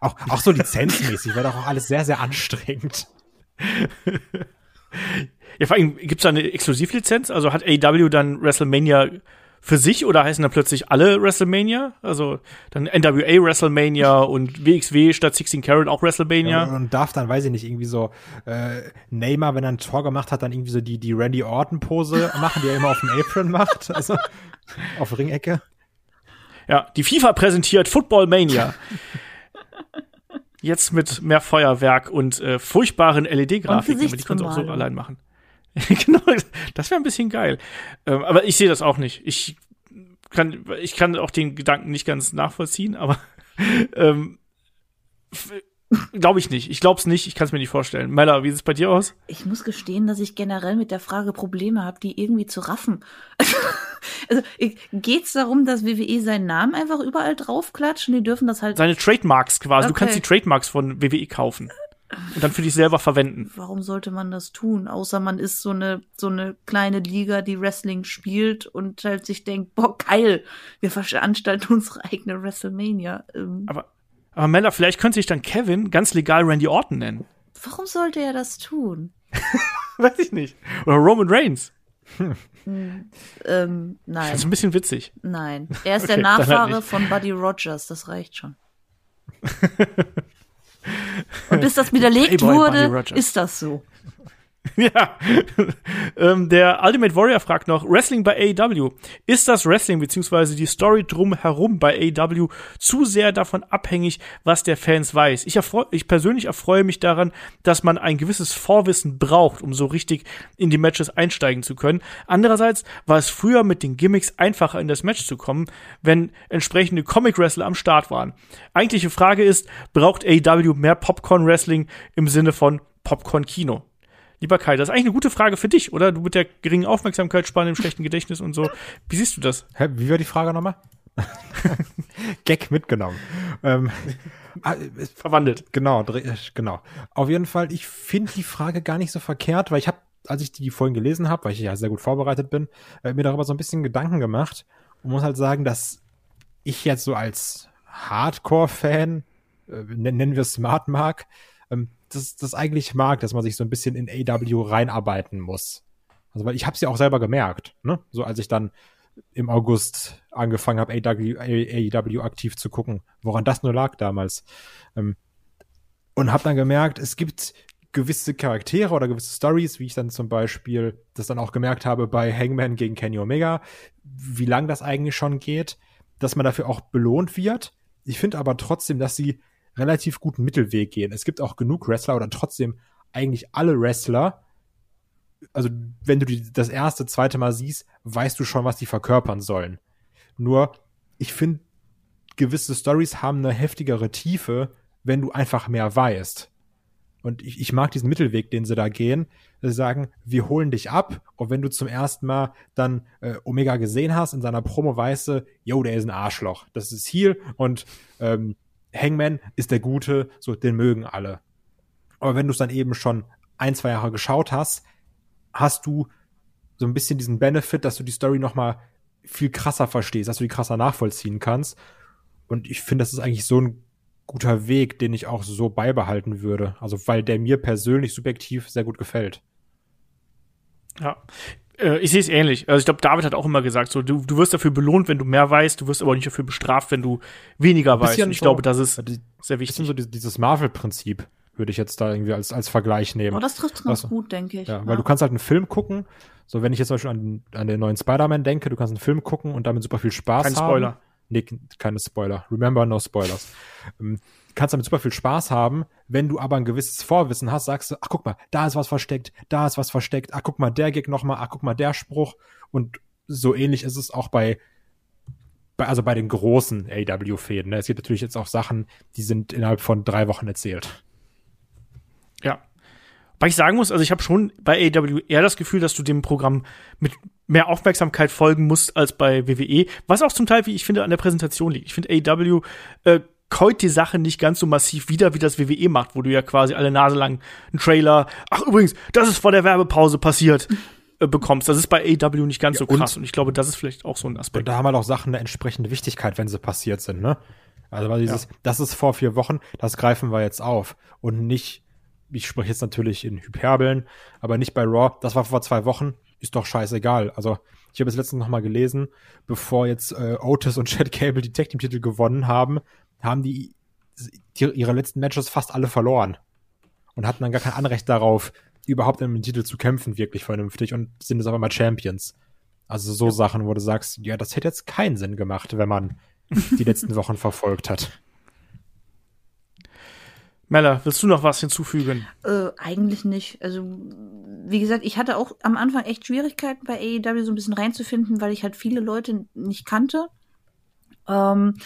auch, auch so lizenzmäßig wäre doch auch alles sehr, sehr anstrengend. Ja, vor allem, gibt's da eine Exklusivlizenz? Also hat AW dann WrestleMania für sich oder heißen dann plötzlich alle WrestleMania? Also dann NWA WrestleMania und WXW statt 16 Carat auch WrestleMania? Und darf dann, weiß ich nicht, irgendwie so äh, Neymar, wenn er ein Tor gemacht hat, dann irgendwie so die, die Randy Orton-Pose machen, die er immer auf dem Apron macht, also auf Ringecke. Ja, die FIFA präsentiert Football Mania. Jetzt mit mehr Feuerwerk und äh, furchtbaren LED-Grafiken, aber die können sie auch so allein machen. genau, das wäre ein bisschen geil. Ähm, aber ich sehe das auch nicht. Ich kann, ich kann auch den Gedanken nicht ganz nachvollziehen, aber ähm, glaube ich nicht. Ich glaube es nicht. Ich kann es mir nicht vorstellen. Mella, wie sieht es bei dir aus? Ich muss gestehen, dass ich generell mit der Frage Probleme habe, die irgendwie zu raffen. also geht's darum, dass WWE seinen Namen einfach überall draufklatscht und die dürfen das halt. Seine Trademarks quasi. Du Okay. kannst die Trademarks von WWE kaufen und dann für dich selber verwenden. Warum sollte man das tun? Außer man ist so eine so eine kleine Liga, die Wrestling spielt und halt sich denkt, boah geil, wir veranstalten unsere eigene WrestleMania. Ähm, Aber, aber Mella, vielleicht könnte sich dann Kevin ganz legal Randy Orton nennen. warum sollte er das tun? Weiß ich nicht. Oder Roman Reigns. Ähm, Das nein, ist ein bisschen witzig. nein. Er ist Okay, der halt Nachfahre nicht. von Buddy Rogers, das reicht schon. Und bis das widerlegt wurde, ist das so. Ja. ähm, der Ultimate Warrior fragt noch, Wrestling bei AEW. Ist das Wrestling beziehungsweise die Story drumherum bei AEW zu sehr davon abhängig, was der Fans weiß? Ich, ich persönlich erfreue mich daran, dass man ein gewisses Vorwissen braucht, um so richtig in die Matches einsteigen zu können. Andererseits war es früher mit den Gimmicks einfacher in das Match zu kommen, wenn entsprechende Comic-Wrestler am Start waren. Eigentliche Frage ist, braucht AEW mehr Popcorn-Wrestling im Sinne von Popcorn-Kino? Lieber Kai, das ist eigentlich eine gute Frage für dich, oder? Du mit der geringen Aufmerksamkeitsspanne, im schlechten Gedächtnis und so. Wie siehst du das? Hä, wie war die Frage nochmal? Gag mitgenommen. ähm, ah, Verwandelt. Genau, genau. Auf jeden Fall, ich finde die Frage gar nicht so verkehrt, weil ich habe, als ich die vorhin gelesen habe, weil ich ja sehr gut vorbereitet bin, äh, mir darüber so ein bisschen Gedanken gemacht und muss halt sagen, dass ich jetzt so als Hardcore-Fan, äh, nennen wir es Smart mag, ähm, das, das eigentlich mag, dass man sich so ein bisschen in AW reinarbeiten muss. Also weil ich habe es ja auch selber gemerkt, ne? So als ich dann im August angefangen habe, AW, AEW aktiv zu gucken, woran das nur lag damals. Ähm, und habe dann gemerkt, es gibt gewisse Charaktere oder gewisse Stories, wie ich dann zum Beispiel das dann auch gemerkt habe bei Hangman gegen Kenny Omega, wie lang das eigentlich schon geht, dass man dafür auch belohnt wird. Ich finde aber trotzdem, dass sie relativ guten Mittelweg gehen. Es gibt auch genug Wrestler oder trotzdem eigentlich alle Wrestler, also wenn du die das erste, zweite Mal siehst, weißt du schon, was die verkörpern sollen. Nur, ich finde, gewisse Stories haben eine heftigere Tiefe, wenn du einfach mehr weißt. Und ich, ich mag diesen Mittelweg, den sie da gehen. Sie sagen, wir holen dich ab. Und wenn du zum ersten Mal dann äh, Omega gesehen hast, in seiner Promo weißt du, yo, der ist ein Arschloch. Das ist Heal und ähm, Hangman ist der Gute, so den mögen alle. Aber wenn du es dann eben schon ein, zwei Jahre geschaut hast, hast du so ein bisschen diesen Benefit, dass du die Story noch mal viel krasser verstehst, dass du die krasser nachvollziehen kannst. Und ich finde, das ist eigentlich so ein guter Weg, den ich auch so beibehalten würde. Also, weil der mir persönlich subjektiv sehr gut gefällt. Ja. Äh, ich sehe es ähnlich. Also ich glaube, David hat auch immer gesagt, so du, du wirst dafür belohnt, wenn du mehr weißt, du wirst aber nicht dafür bestraft, wenn du weniger weißt. Und ich so, glaube, das ist sehr wichtig. Bisschen so dieses Marvel-Prinzip würde ich jetzt da irgendwie als, als Vergleich nehmen. Oh, das trifft ganz also, gut, denke ich. Ja, weil du kannst halt einen Film gucken. So, wenn ich jetzt zum Beispiel an, an den neuen Spider-Man denke, du kannst einen Film gucken und damit super viel Spaß Kein haben. Spoiler. Nee, keine Spoiler. Remember, no spoilers. Kannst damit super viel Spaß haben. Wenn du aber ein gewisses Vorwissen hast, sagst du, ach guck mal, da ist was versteckt, da ist was versteckt, ach guck mal, der Gag nochmal, ach guck mal, der Spruch. Und so ähnlich ist es auch bei, bei also bei den großen AW-Fäden. Ne? Es gibt natürlich jetzt auch Sachen, die sind innerhalb von drei Wochen erzählt. Ja. Weil ich sagen muss, also ich habe schon bei AW eher das Gefühl, dass du dem Programm mit mehr Aufmerksamkeit folgen musst als bei WWE, was auch zum Teil, wie ich finde, an der Präsentation liegt. Ich finde AW äh, keut die Sache nicht ganz so massiv wieder, wie das WWE macht, wo du ja quasi alle Nase lang einen Trailer, ach übrigens, das ist vor der Werbepause passiert, äh, bekommst. Das ist bei AW nicht ganz ja, so krass und, und, ich glaube, das ist vielleicht auch so ein Aspekt. Und da haben halt auch Sachen eine entsprechende Wichtigkeit, wenn sie passiert sind, ne? Also weil dieses, ja. das ist vor vier Wochen, das greifen wir jetzt auf und nicht, ich spreche jetzt natürlich in Hyperbeln, aber nicht bei Raw, das war vor zwei Wochen, ist doch scheißegal. Also ich habe es letztens noch mal gelesen, bevor jetzt äh, Otis und Chad Cable die Tag Team Titel gewonnen haben, haben die, die ihre letzten Matches fast alle verloren und hatten dann gar kein Anrecht darauf, überhaupt in den Titel zu kämpfen, wirklich vernünftig und sind jetzt aber mal Champions. Also so ja. Sachen, wo du sagst, ja, das hätte jetzt keinen Sinn gemacht, wenn man die letzten Wochen verfolgt hat. Mella, willst du noch was hinzufügen? Äh, eigentlich nicht. Also, wie gesagt, ich hatte auch am Anfang echt Schwierigkeiten bei AEW so ein bisschen reinzufinden, weil ich halt viele Leute nicht kannte. Ähm,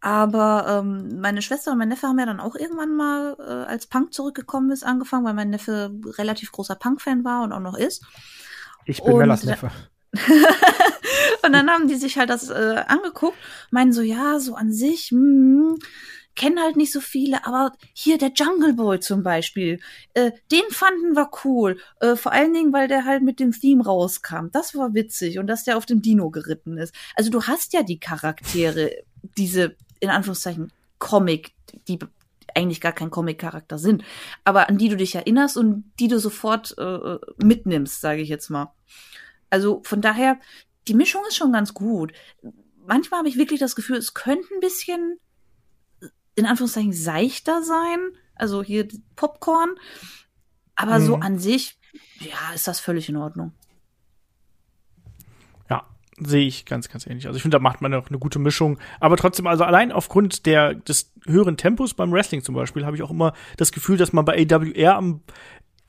aber ähm, meine Schwester und mein Neffe haben ja dann auch irgendwann mal, äh, als Punk zurückgekommen ist, angefangen, weil mein Neffe relativ großer Punk-Fan war und auch noch ist. Ich bin und, Mellas Neffe. und dann haben die sich halt das äh, angeguckt, meinen so, ja, so an sich, mh, kennen halt nicht so viele, aber hier der Jungle Boy zum Beispiel, äh, den fanden wir cool. Äh, vor allen Dingen, weil der halt mit dem Theme rauskam. Das war witzig und dass der auf dem Dino geritten ist. Also du hast ja die Charaktere, diese in Anführungszeichen Comic, die eigentlich gar kein Comic-Charakter sind, aber an die du dich erinnerst und die du sofort äh, mitnimmst, sage ich jetzt mal. Also von daher, die Mischung ist schon ganz gut. Manchmal habe ich wirklich das Gefühl, es könnte ein bisschen in Anführungszeichen seichter sein, also hier Popcorn, aber mhm. so an sich, ja, ist das völlig in Ordnung sehe ich ganz, ganz ähnlich. Also ich finde, da macht man auch eine gute Mischung. Aber trotzdem, also allein aufgrund der, des höheren Tempos beim Wrestling zum Beispiel, habe ich auch immer das Gefühl, dass man bei AWR am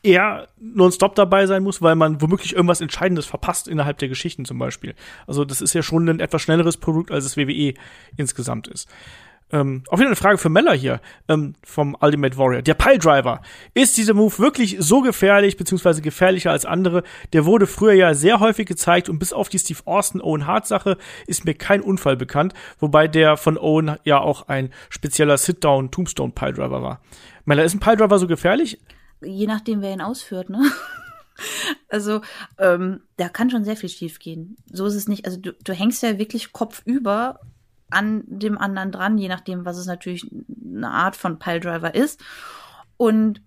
eher nonstop dabei sein muss, weil man womöglich irgendwas Entscheidendes verpasst innerhalb der Geschichten zum Beispiel. Also das ist ja schon ein etwas schnelleres Produkt, als es WWE insgesamt ist. Ähm, auf jeden Fall eine Frage für Meller hier ähm, vom Ultimate Warrior. Der Piledriver. Ist dieser Move wirklich so gefährlich, beziehungsweise gefährlicher als andere? Der wurde früher ja sehr häufig gezeigt und bis auf die Steve Austin Owen Hart Sache ist mir kein Unfall bekannt, wobei der von Owen ja auch ein spezieller Sit-Down Tombstone Piledriver war. Meller, ist ein Piledriver so gefährlich? Je nachdem, wer ihn ausführt, ne? Also, ähm, da kann schon sehr viel schief gehen. So ist es nicht. Also, du, du hängst ja wirklich kopfüber an dem anderen dran, je nachdem, was es natürlich eine Art von Piledriver ist. Und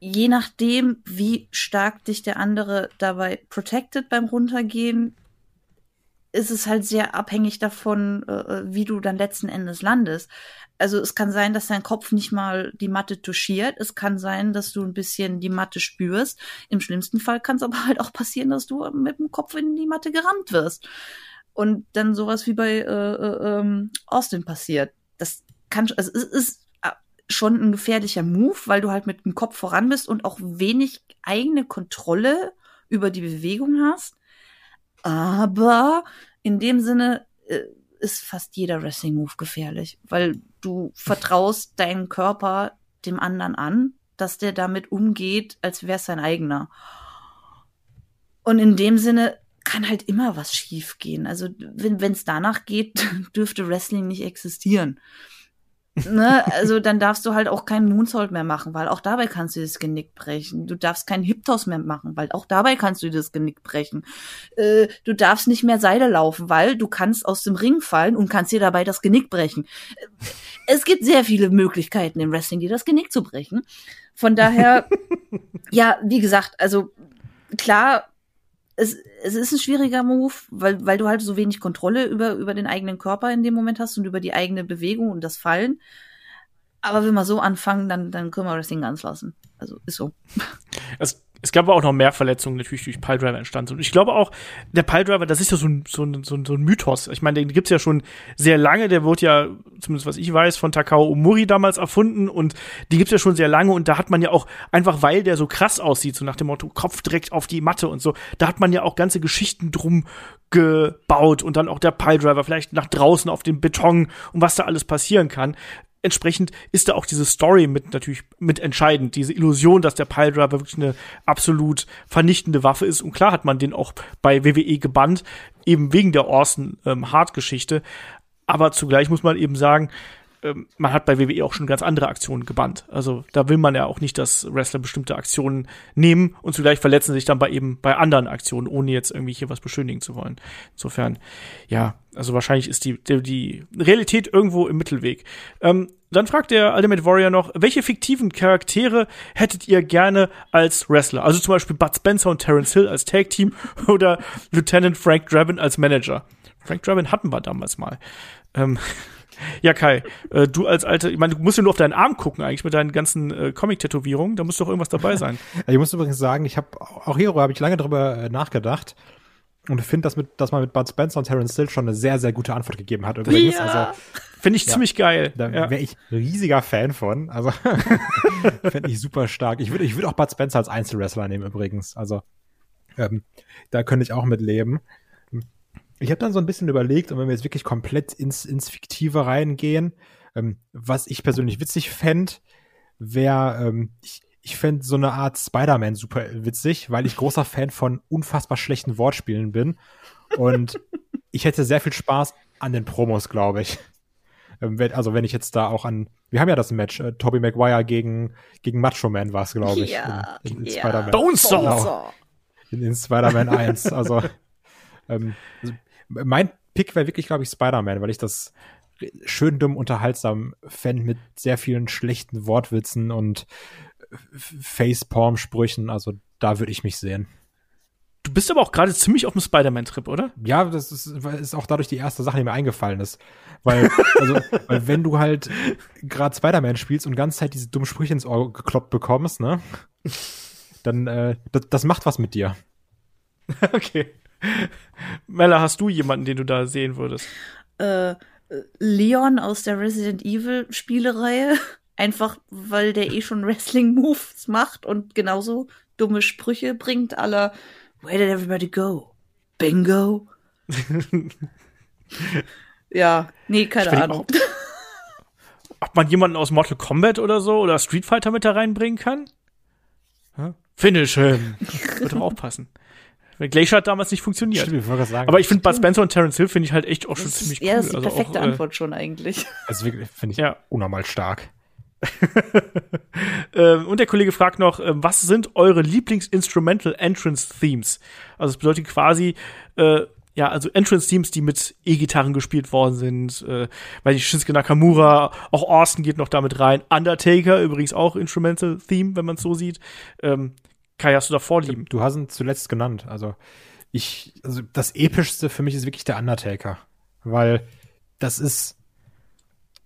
je nachdem, wie stark dich der andere dabei protected beim Runtergehen, ist es halt sehr abhängig davon, äh, wie du dann letzten Endes landest. Also es kann sein, dass dein Kopf nicht mal die Matte touchiert. Es kann sein, dass du ein bisschen die Matte spürst. Im schlimmsten Fall kann es aber halt auch passieren, dass du mit dem Kopf in die Matte gerammt wirst und dann sowas wie bei äh, äh, ähm, Austin passiert. Das kann, also es ist äh, schon ein gefährlicher Move, weil du halt mit dem Kopf voran bist und auch wenig eigene Kontrolle über die Bewegung hast. Aber in dem Sinne äh, ist fast jeder Wrestling-Move gefährlich, weil du vertraust deinen Körper dem anderen an, dass der damit umgeht, als wäre es sein eigener. Und in dem Sinne kann halt immer was schiefgehen. Also wenn es danach geht, dürfte Wrestling nicht existieren. ne? Also dann darfst du halt auch keinen Moonsault mehr machen, weil auch dabei kannst du das Genick brechen. Du darfst keinen Hip-Toss mehr machen, weil auch dabei kannst du das Genick brechen. Äh, du darfst nicht mehr Seile laufen, weil du kannst aus dem Ring fallen und kannst dir dabei das Genick brechen. Es gibt sehr viele Möglichkeiten im Wrestling, dir das Genick zu brechen. Von daher, ja, wie gesagt, also klar, es, es ist ein schwieriger Move, weil, weil du halt so wenig Kontrolle über, über den eigenen Körper in dem Moment hast und über die eigene Bewegung und das Fallen. Aber wenn wir so anfangen, dann, dann können wir das Ding ganz lassen. Also ist so. Es es gab aber auch noch mehr Verletzungen natürlich durch Piledriver entstanden. Und ich glaube auch, der Piledriver, das ist ja so ein, so ein, so ein, so ein Mythos. Ich meine, den gibt's ja schon sehr lange. Der wurde ja, zumindest was ich weiß, von Takao Omori damals erfunden. Und die gibt's ja schon sehr lange. Und da hat man ja auch, einfach weil der so krass aussieht, so nach dem Motto, Kopf direkt auf die Matte und so, da hat man ja auch ganze Geschichten drum gebaut. Und dann auch der Piledriver vielleicht nach draußen auf dem Beton und was da alles passieren kann entsprechend ist da auch diese Story mit natürlich mit entscheidend. Diese Illusion, dass der Piledriver wirklich eine absolut vernichtende Waffe ist. Und klar hat man den auch bei WWE gebannt, eben wegen der Orson ähm. Aber zugleich muss man eben sagen, ähm, man hat bei WWE auch schon ganz andere Aktionen gebannt. Also da will man ja auch nicht, dass Wrestler bestimmte Aktionen nehmen und zugleich verletzen sich dann bei eben bei anderen Aktionen, ohne jetzt irgendwie hier was beschönigen zu wollen. Insofern, ja, also wahrscheinlich ist die, die, die Realität irgendwo im Mittelweg. Ähm, dann fragt der Ultimate Warrior noch, welche fiktiven Charaktere hättet ihr gerne als Wrestler? Also zum Beispiel Bud Spencer und Terence Hill als Tag Team oder Lieutenant Frank Drabin als Manager. Frank Drabin hatten wir damals mal. Ähm, ja, Kai, äh, du als alter, ich meine, du musst ja nur auf deinen Arm gucken eigentlich mit deinen ganzen äh, Comic-Tätowierungen, da muss doch irgendwas dabei sein. ich muss übrigens sagen, ich habe auch hierüber habe ich lange drüber äh, nachgedacht. Und finde, dass, mit, dass man mit Bud Spencer und Terence Hill schon eine sehr, sehr gute Antwort gegeben hat. Übrigens. Ja. Also, finde ich ja, ziemlich geil. Da ja. wäre ich riesiger Fan von. Also fände ich super stark. Ich würde ich würd auch Bud Spencer als Einzelwrestler nehmen übrigens. Also ähm, da könnte ich auch mit leben. Ich habe dann so ein bisschen überlegt, und wenn wir jetzt wirklich komplett ins, ins Fiktive reingehen, ähm, was ich persönlich witzig fände, wäre, ähm, ich, ich fände so eine Art Spider-Man super witzig, weil ich großer Fan von unfassbar schlechten Wortspielen bin. Und ich hätte sehr viel Spaß an den Promos, glaube ich. Ähm, also wenn ich jetzt da auch an, wir haben ja das Match, äh, Tobey Maguire gegen, gegen Macho Man war es, glaube ich. Ja, in, in, in ja. Spider-Man. Bonesaw! Genau. In, in Spider-Man 1. Also, ähm, also mein Pick wäre wirklich, glaube ich, Spider-Man, weil ich das schön dumm unterhaltsam fände mit sehr vielen schlechten Wortwitzen und Facepalm-Sprüchen. Also da würde ich mich sehen. Du bist aber auch gerade ziemlich auf dem Spider-Man-Trip, oder? Ja, das ist, ist auch dadurch die erste Sache, die mir eingefallen ist. Weil, also, weil wenn du halt gerade Spider-Man spielst und ganze Zeit diese dummen Sprüche ins Ohr gekloppt bekommst, ne? Dann, äh, das, das macht was mit dir. okay. Mella, hast du jemanden, den du da sehen würdest? Äh, Leon aus der Resident Evil Spielereihe. Einfach, weil der eh schon Wrestling-Moves macht und genauso dumme Sprüche bringt, aller Where did everybody go? Bingo? ja, nee, keine Ahnung. ob man jemanden aus Mortal Kombat oder so oder Street Fighter mit da reinbringen kann? Ja? Finish him. Würde doch auch passen. Weil Glacier hat damals nicht funktioniert. Stimmt, ich wollte gerade sagen. Aber ich finde Bud Spencer und Terence Hill finde ich halt echt auch schon Das ziemlich ist, ja, das ist cool. die Also perfekte auch, äh, Antwort schon eigentlich. also wirklich, finde ich Ja. unnormal stark. Ähm, und der Kollege fragt noch, ähm, was sind eure Lieblings-Instrumental Entrance Themes? Also es bedeutet quasi, äh, ja, also Entrance Themes, die mit E-Gitarren gespielt worden sind, äh, weil ich Shinsuke Nakamura, auch Austin geht noch damit rein, Undertaker übrigens auch Instrumental Theme, wenn man es so sieht. Ähm, Kai, hast du da Vorlieben? Du hast ihn zuletzt genannt. Also ich, also das epischste für mich ist wirklich der Undertaker, weil das ist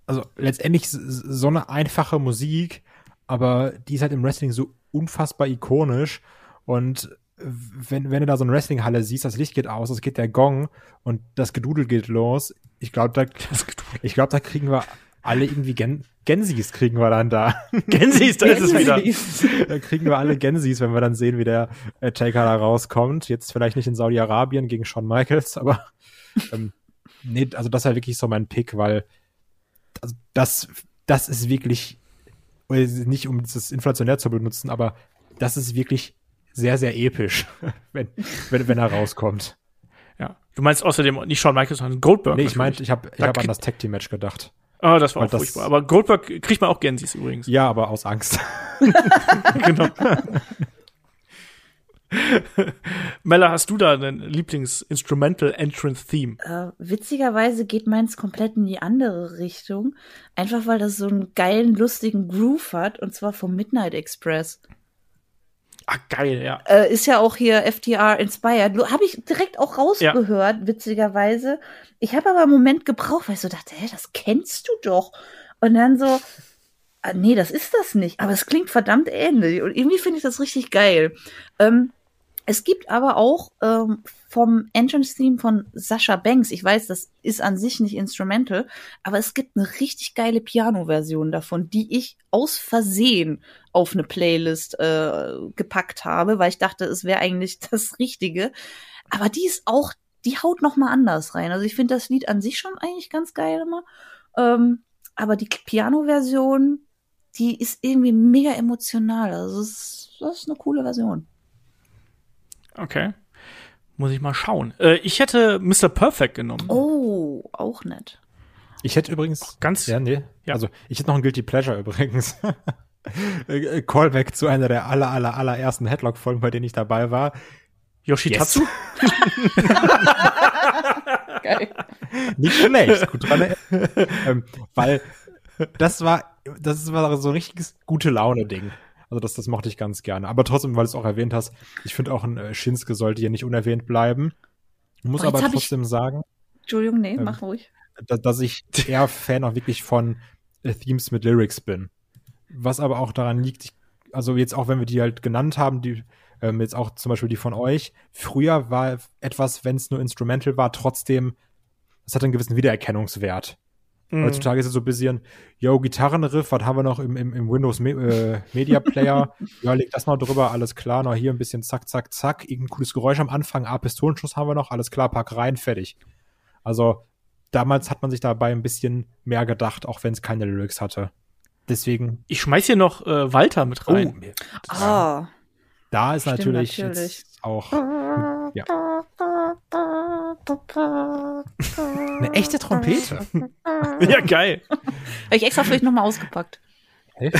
also letztendlich so eine einfache Musik, aber die ist halt im Wrestling so unfassbar ikonisch und wenn, wenn du da so eine Wrestlinghalle siehst, das Licht geht aus, es geht der Gong und das Gedudel geht los. Ich glaube, da, ich glaube, da kriegen wir alle irgendwie Gen Gensis kriegen wir dann da. Gensis, da ist es wieder. da kriegen wir alle Gensis, wenn wir dann sehen, wie der äh, Taker da rauskommt. Jetzt vielleicht nicht in Saudi-Arabien gegen Shawn Michaels, aber ähm, nee, also das ist halt wirklich so mein Pick, weil also das, das ist wirklich, nicht um das inflationär zu benutzen, aber das ist wirklich sehr, sehr episch, wenn, wenn, wenn er rauskommt. Ja. Du meinst außerdem nicht Shawn Michaels, sondern Goldberg. Nee, ich meinte, ich habe ich hab an das Tag Team Match gedacht. Ah, das war weil auch das- furchtbar. Aber Goldberg kriegt man auch Gensis übrigens. Ja, aber aus Angst. genau. Mella, hast du da dein Lieblings-Instrumental Entrance Theme? Äh, witzigerweise geht meins komplett in die andere Richtung. Einfach weil das so einen geilen, lustigen Groove hat. Und zwar vom Midnight Express. Ah, geil, ja. Äh, ist ja auch hier FTR inspired. Habe ich direkt auch rausgehört, witzigerweise. Ich habe aber einen Moment gebraucht, weil ich so dachte, hä, das kennst du doch. Und dann so, ah, nee, das ist das nicht. Aber es klingt verdammt ähnlich. Und irgendwie finde ich das richtig geil. Ähm, es gibt aber auch ähm, vom Entrance-Theme von Sascha Banks, ich weiß, das ist an sich nicht instrumental, aber es gibt eine richtig geile Piano-Version davon, die ich aus Versehen auf eine Playlist äh, gepackt habe, weil ich dachte, es wäre eigentlich das Richtige. Aber die ist auch, die haut noch mal anders rein. Also ich finde das Lied an sich schon eigentlich ganz geil immer. Ähm, aber die Piano-Version, die ist irgendwie mega emotional. Also das ist, das ist eine coole Version. Okay. Muss ich mal schauen. Äh, ich hätte Mr. Perfect genommen. Oh, auch nett. Ich hätte übrigens Ganz- ja, nee. Ja. Also ich hätte noch ein Guilty Pleasure übrigens. Äh, Callback zu einer der aller aller allerersten Headlock Folgen, bei denen ich dabei war. Yoshitatsu? Geil. Nicht schlecht, gut dran ähm, weil das war das war so ein richtiges gute Laune Ding. Also das das mochte ich ganz gerne, aber trotzdem, weil du es auch erwähnt hast, ich finde auch ein äh, Shinsuke sollte hier nicht unerwähnt bleiben. Muss jetzt aber hab ich- trotzdem sagen, Entschuldigung, nee, Ähm, mach ruhig. da, dass ich eher Fan auch wirklich von äh, Themes mit Lyrics bin. Was aber auch daran liegt, ich, also jetzt auch wenn wir die halt genannt haben, die ähm, jetzt auch zum Beispiel die von euch, früher war etwas, wenn es nur Instrumental war, trotzdem, es hat einen gewissen Wiedererkennungswert. Mhm. Heutzutage ist es so ein bisschen, yo, Gitarrenriff, was haben wir noch im, im, im Windows Me äh, Media Player? ja, leg das mal drüber, alles klar, noch hier ein bisschen zack, zack, zack, irgendein cooles Geräusch am Anfang, ah, Pistolenschuss haben wir noch, alles klar, pack rein, fertig. Also, damals hat man sich dabei ein bisschen mehr gedacht, auch wenn es keine Lyrics hatte. Deswegen, Ich schmeiß hier noch äh, Walter mit rein. mir- Ah, da ist Stimmt, natürlich, natürlich. Jetzt auch ja. Eine echte Trompete. Ja, geil. habe ich extra für euch nochmal ausgepackt.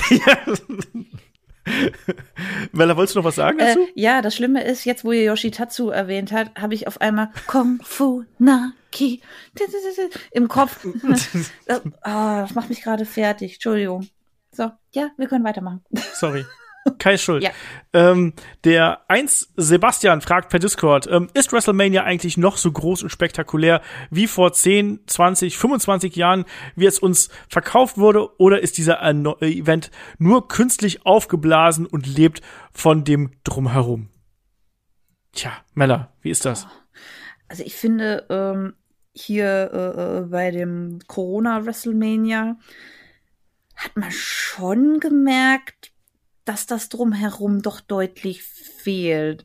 Mella, wolltest du noch was sagen Äh, dazu? ja, das Schlimme ist, jetzt wo ihr Yoshitatsu erwähnt hat, habe ich auf einmal Kung Fu Naki im Kopf. Äh, ah, das macht mich gerade fertig. Entschuldigung. So, ja, wir können weitermachen. Sorry. Kai schuld. Ja. Ähm, der 1 Sebastian fragt per Discord, ähm, ist WrestleMania eigentlich noch so groß und spektakulär wie vor 10, 20, 25 Jahren, wie es uns verkauft wurde, oder ist dieser äh, Event nur künstlich aufgeblasen und lebt von dem Drumherum? Tja, Mella, wie ist das? Also ich finde, ähm, hier äh, äh, bei dem Corona WrestleMania hat man schon gemerkt, dass das drumherum doch deutlich fehlt.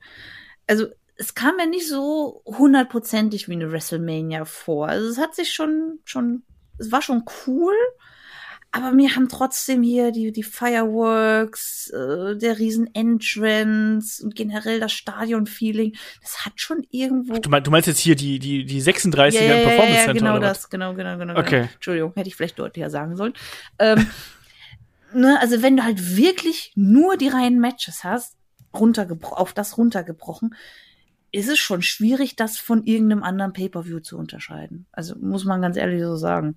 Also es kam mir nicht so hundertprozentig wie eine WrestleMania vor. Also es hat sich schon, schon, es war schon cool, aber mir haben trotzdem hier die, die Fireworks, äh, der riesen Entrance und generell das Stadion-Feeling, das hat schon irgendwo. Du, mein, du meinst jetzt hier die, die, die 36er ja, im Performance ja, Center? genau oder das, genau, genau, genau. Okay. Genau. Entschuldigung, hätte ich vielleicht deutlicher sagen sollen. ähm, ne, also wenn du halt wirklich nur die reinen Matches hast, runtergebro auf das runtergebrochen, ist es schon schwierig, das von irgendeinem anderen Pay-per-View zu unterscheiden. Also muss man ganz ehrlich so sagen.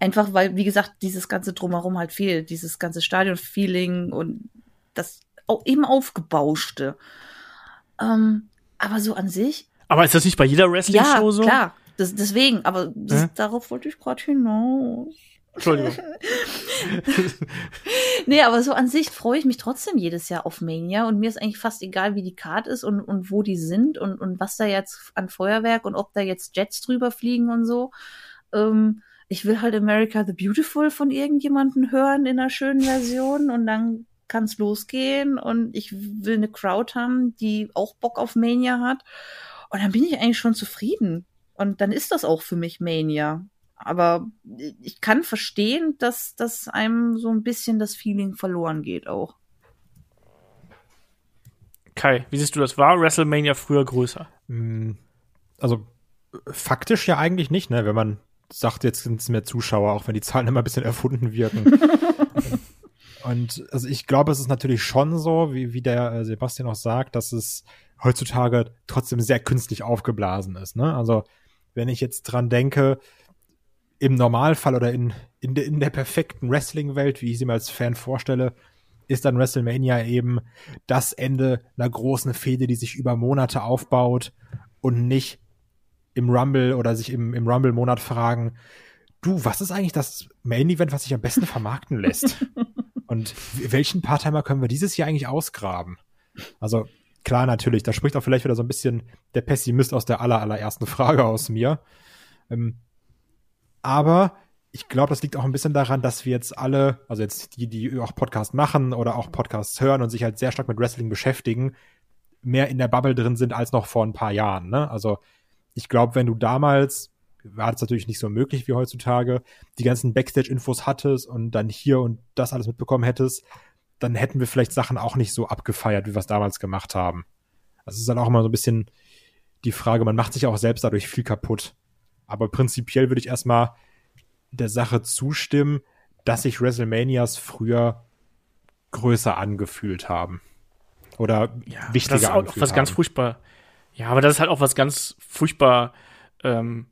Einfach weil, wie gesagt, dieses ganze Drumherum halt fehlt, dieses ganze Stadion-Feeling und das auch eben aufgebauschte. Ähm, aber so an sich, Aber ist das nicht bei jeder ja, Wrestling-Show so? klar. Das, deswegen, aber das, Hä? darauf wollte ich gerade hinaus. Entschuldigung. Nee, aber so an sich freue ich mich trotzdem jedes Jahr auf Mania und mir ist eigentlich fast egal, wie die Card ist und, und wo die sind und, und was da jetzt an Feuerwerk und ob da jetzt Jets drüber fliegen und so. Ähm, ich will halt America the Beautiful von irgendjemanden hören in einer schönen Version und dann kann's losgehen und ich will eine Crowd haben, die auch Bock auf Mania hat und dann bin ich eigentlich schon zufrieden und dann ist das auch für mich Mania. Aber ich kann verstehen, dass, dass einem so ein bisschen das Feeling verloren geht auch. Kai, wie siehst du das? War WrestleMania früher größer? Mm, Also faktisch ja eigentlich nicht, ne? Wenn man sagt, jetzt sind es mehr Zuschauer, auch wenn die Zahlen immer ein bisschen erfunden wirken. Und also ich glaube, es ist natürlich schon so, wie, wie der äh, Sebastian auch sagt, dass es heutzutage trotzdem sehr künstlich aufgeblasen ist. Ne? Also wenn ich jetzt dran denke, im Normalfall oder in, in, de, in der perfekten Wrestling-Welt, wie ich sie mir als Fan vorstelle, ist dann WrestleMania eben das Ende einer großen Fehde, die sich über Monate aufbaut und nicht im Rumble oder sich im, im Rumble-Monat fragen, du, was ist eigentlich das Main-Event, was sich am besten vermarkten lässt? und welchen Part-Timer können wir dieses Jahr eigentlich ausgraben? Also klar, natürlich, da spricht auch vielleicht wieder so ein bisschen der Pessimist aus der aller, allerersten Frage aus mir. Ähm, aber ich glaube, das liegt auch ein bisschen daran, dass wir jetzt alle, also jetzt die, die auch Podcast machen oder auch Podcasts hören und sich halt sehr stark mit Wrestling beschäftigen, mehr in der Bubble drin sind als noch vor ein paar Jahren. Ne? Also ich glaube, wenn du damals, war das natürlich nicht so möglich wie heutzutage, die ganzen Backstage-Infos hattest und dann hier und das alles mitbekommen hättest, dann hätten wir vielleicht Sachen auch nicht so abgefeiert, wie wir es damals gemacht haben. Also es ist dann auch immer so ein bisschen die Frage, man macht sich auch selbst dadurch viel kaputt. Aber prinzipiell würde ich erstmal der Sache zustimmen, dass sich WrestleManias früher größer angefühlt haben. Oder Ja, wichtiger das ist auch angefühlt was ganz haben. furchtbar. Ja, aber das ist halt auch was ganz furchtbar ähm,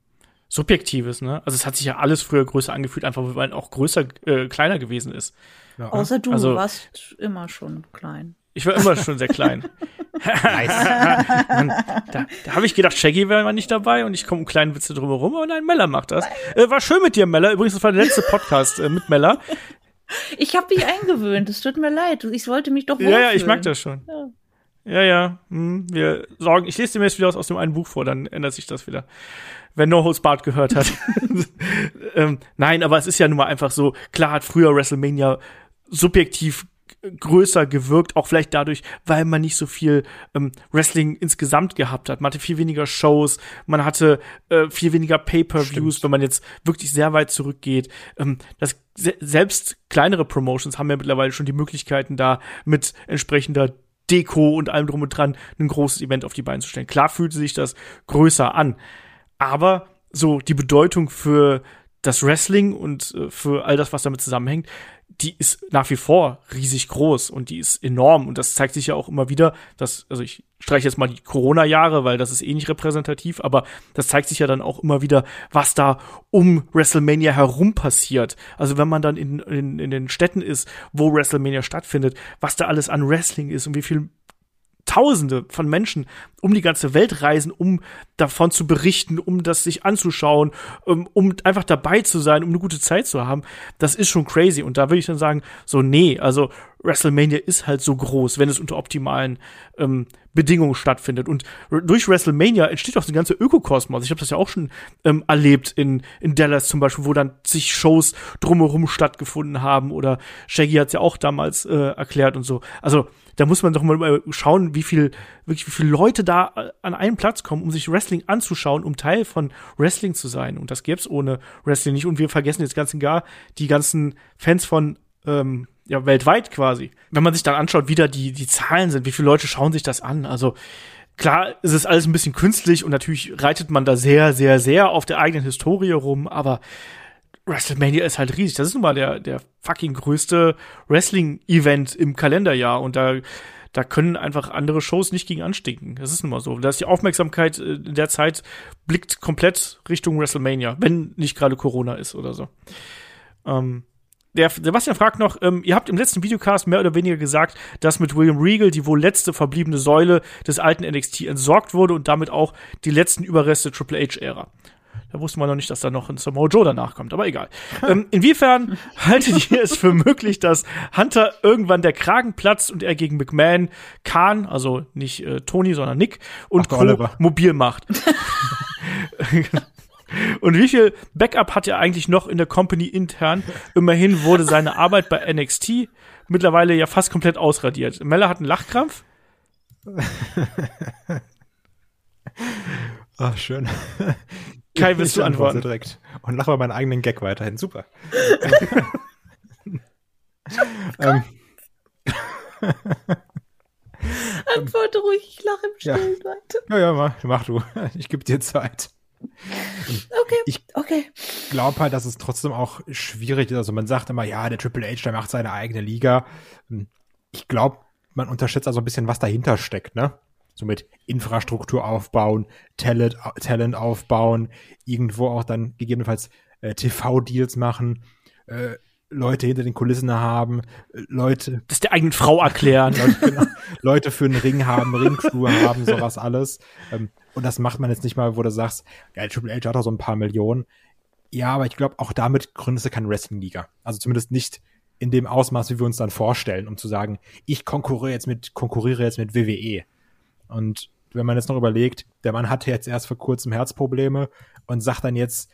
Subjektives, ne? Also es hat sich ja alles früher größer angefühlt, einfach weil man auch größer, äh, kleiner gewesen ist. Ja. Außer du Also- warst immer schon klein. Ich war immer schon sehr klein. Mann, da da habe ich gedacht, Shaggy wäre mal nicht dabei und ich komme um kleinen Witze drumherum, aber nein, Mella macht das. Äh, war schön mit dir, Mella. Übrigens, das war der letzte Podcast äh, mit Mella. Ich habe mich eingewöhnt, es tut mir leid. Ich wollte mich doch Ja, ja, ich wohlfühlen. mag das schon. Ja, ja. Hm, wir sorgen. Ich lese dir jetzt wieder aus, aus dem einen Buch vor, dann ändert sich das wieder. Wer No Holds Barred gehört hat. ähm, nein, aber es ist ja nun mal einfach so, klar hat früher WrestleMania subjektiv größer gewirkt, auch vielleicht dadurch, weil man nicht so viel ähm, Wrestling insgesamt gehabt hat. Man hatte viel weniger Shows, man hatte äh, viel weniger Pay-per-Views, wenn man jetzt wirklich sehr weit zurückgeht. Ähm, das se selbst kleinere Promotions haben ja mittlerweile schon die Möglichkeiten, da mit entsprechender Deko und allem drum und dran ein großes Event auf die Beine zu stellen. Klar fühlte sich das größer an, aber so die Bedeutung für das Wrestling und äh, für all das, was damit zusammenhängt, die ist nach wie vor riesig groß und die ist enorm und das zeigt sich ja auch immer wieder, dass, also ich streiche jetzt mal die Corona-Jahre, weil das ist eh nicht repräsentativ, aber das zeigt sich ja dann auch immer wieder, was da um WrestleMania herum passiert. Also wenn man dann in, in, in den Städten ist, wo WrestleMania stattfindet, was da alles an Wrestling ist und wie viel Tausende von Menschen um die ganze Welt reisen, um davon zu berichten, um das sich anzuschauen, um, um einfach dabei zu sein, um eine gute Zeit zu haben. Das ist schon crazy. Und da würde ich dann sagen, so, nee, also WrestleMania ist halt so groß, wenn es unter optimalen ähm, Bedingungen stattfindet. Und durch WrestleMania entsteht auch so ein ganzer Ökokosmos. Ich habe das ja auch schon ähm, erlebt in, in Dallas zum Beispiel, wo dann zig Shows drumherum stattgefunden haben. Oder Shaggy hat es ja auch damals äh, erklärt und so. Also da muss man doch mal schauen, wie viel, wirklich, wie viele Leute da äh, an einen Platz kommen, um sich Wrestling anzuschauen, um Teil von Wrestling zu sein. Und das gäbe es ohne Wrestling nicht. Und wir vergessen jetzt ganz und gar die ganzen Fans von ähm, ja, weltweit quasi. Wenn man sich dann anschaut, wie da die, die Zahlen sind, wie viele Leute schauen sich das an. Also klar ist es alles ein bisschen künstlich und natürlich reitet man da sehr, sehr, sehr auf der eigenen Historie rum, aber WrestleMania ist halt riesig. Das ist nun mal der, der fucking größte Wrestling-Event im Kalenderjahr und da, da können einfach andere Shows nicht gegen anstinken. Das ist nun mal so. Da ist die Aufmerksamkeit äh, in der Zeit blickt komplett Richtung WrestleMania, wenn nicht gerade Corona ist oder so. Ähm, der Sebastian fragt noch, ähm, ihr habt im letzten Videocast mehr oder weniger gesagt, dass mit William Regal die wohl letzte verbliebene Säule des alten NXT entsorgt wurde und damit auch die letzten Überreste Triple H-Ära. Da wusste man noch nicht, dass da noch ein Samoa Joe danach kommt, aber egal. ähm, inwiefern haltet ihr es für möglich, dass Hunter irgendwann der Kragen platzt und er gegen McMahon, Khan, also nicht äh, Tony, sondern Nick und Ach, Co. Mobil macht? Und wie viel Backup hat er eigentlich noch in der Company intern? Immerhin wurde seine Arbeit bei NXT mittlerweile ja fast komplett ausradiert. Mella hat einen Lachkrampf. Ach, schön. Kai, willst du antworte antworten? direkt. Und lache mal meinen eigenen Gag weiterhin. Super. ähm, Antworte ruhig, ich lache im Ja. Stillen weiter. ja, ja, mach, mach du. Ich gebe dir Zeit. Okay, Ich- okay. glaube halt, dass es trotzdem auch schwierig ist. Also man sagt immer, ja, der Triple H, der macht seine eigene Liga. Ich glaube, man unterschätzt also ein bisschen, was dahinter steckt, ne? So mit Infrastruktur aufbauen, Talent, Talent aufbauen, irgendwo auch dann gegebenenfalls äh, TV-Deals machen, äh, Leute hinter den Kulissen haben, Leute, Das der eigenen Frau erklären. Leute, Leute für einen Ring haben, Ringcrew haben, sowas alles. Ähm, und das macht man jetzt nicht mal, wo du sagst, ja, Triple H hat auch so ein paar Millionen. Ja, aber ich glaube, auch damit gründest du keine Wrestling-Liga. Also zumindest nicht in dem Ausmaß, wie wir uns dann vorstellen, um zu sagen, ich konkurriere jetzt mit, konkurriere jetzt mit WWE. Und wenn man jetzt noch überlegt, der Mann hatte jetzt erst vor kurzem Herzprobleme und sagt dann jetzt,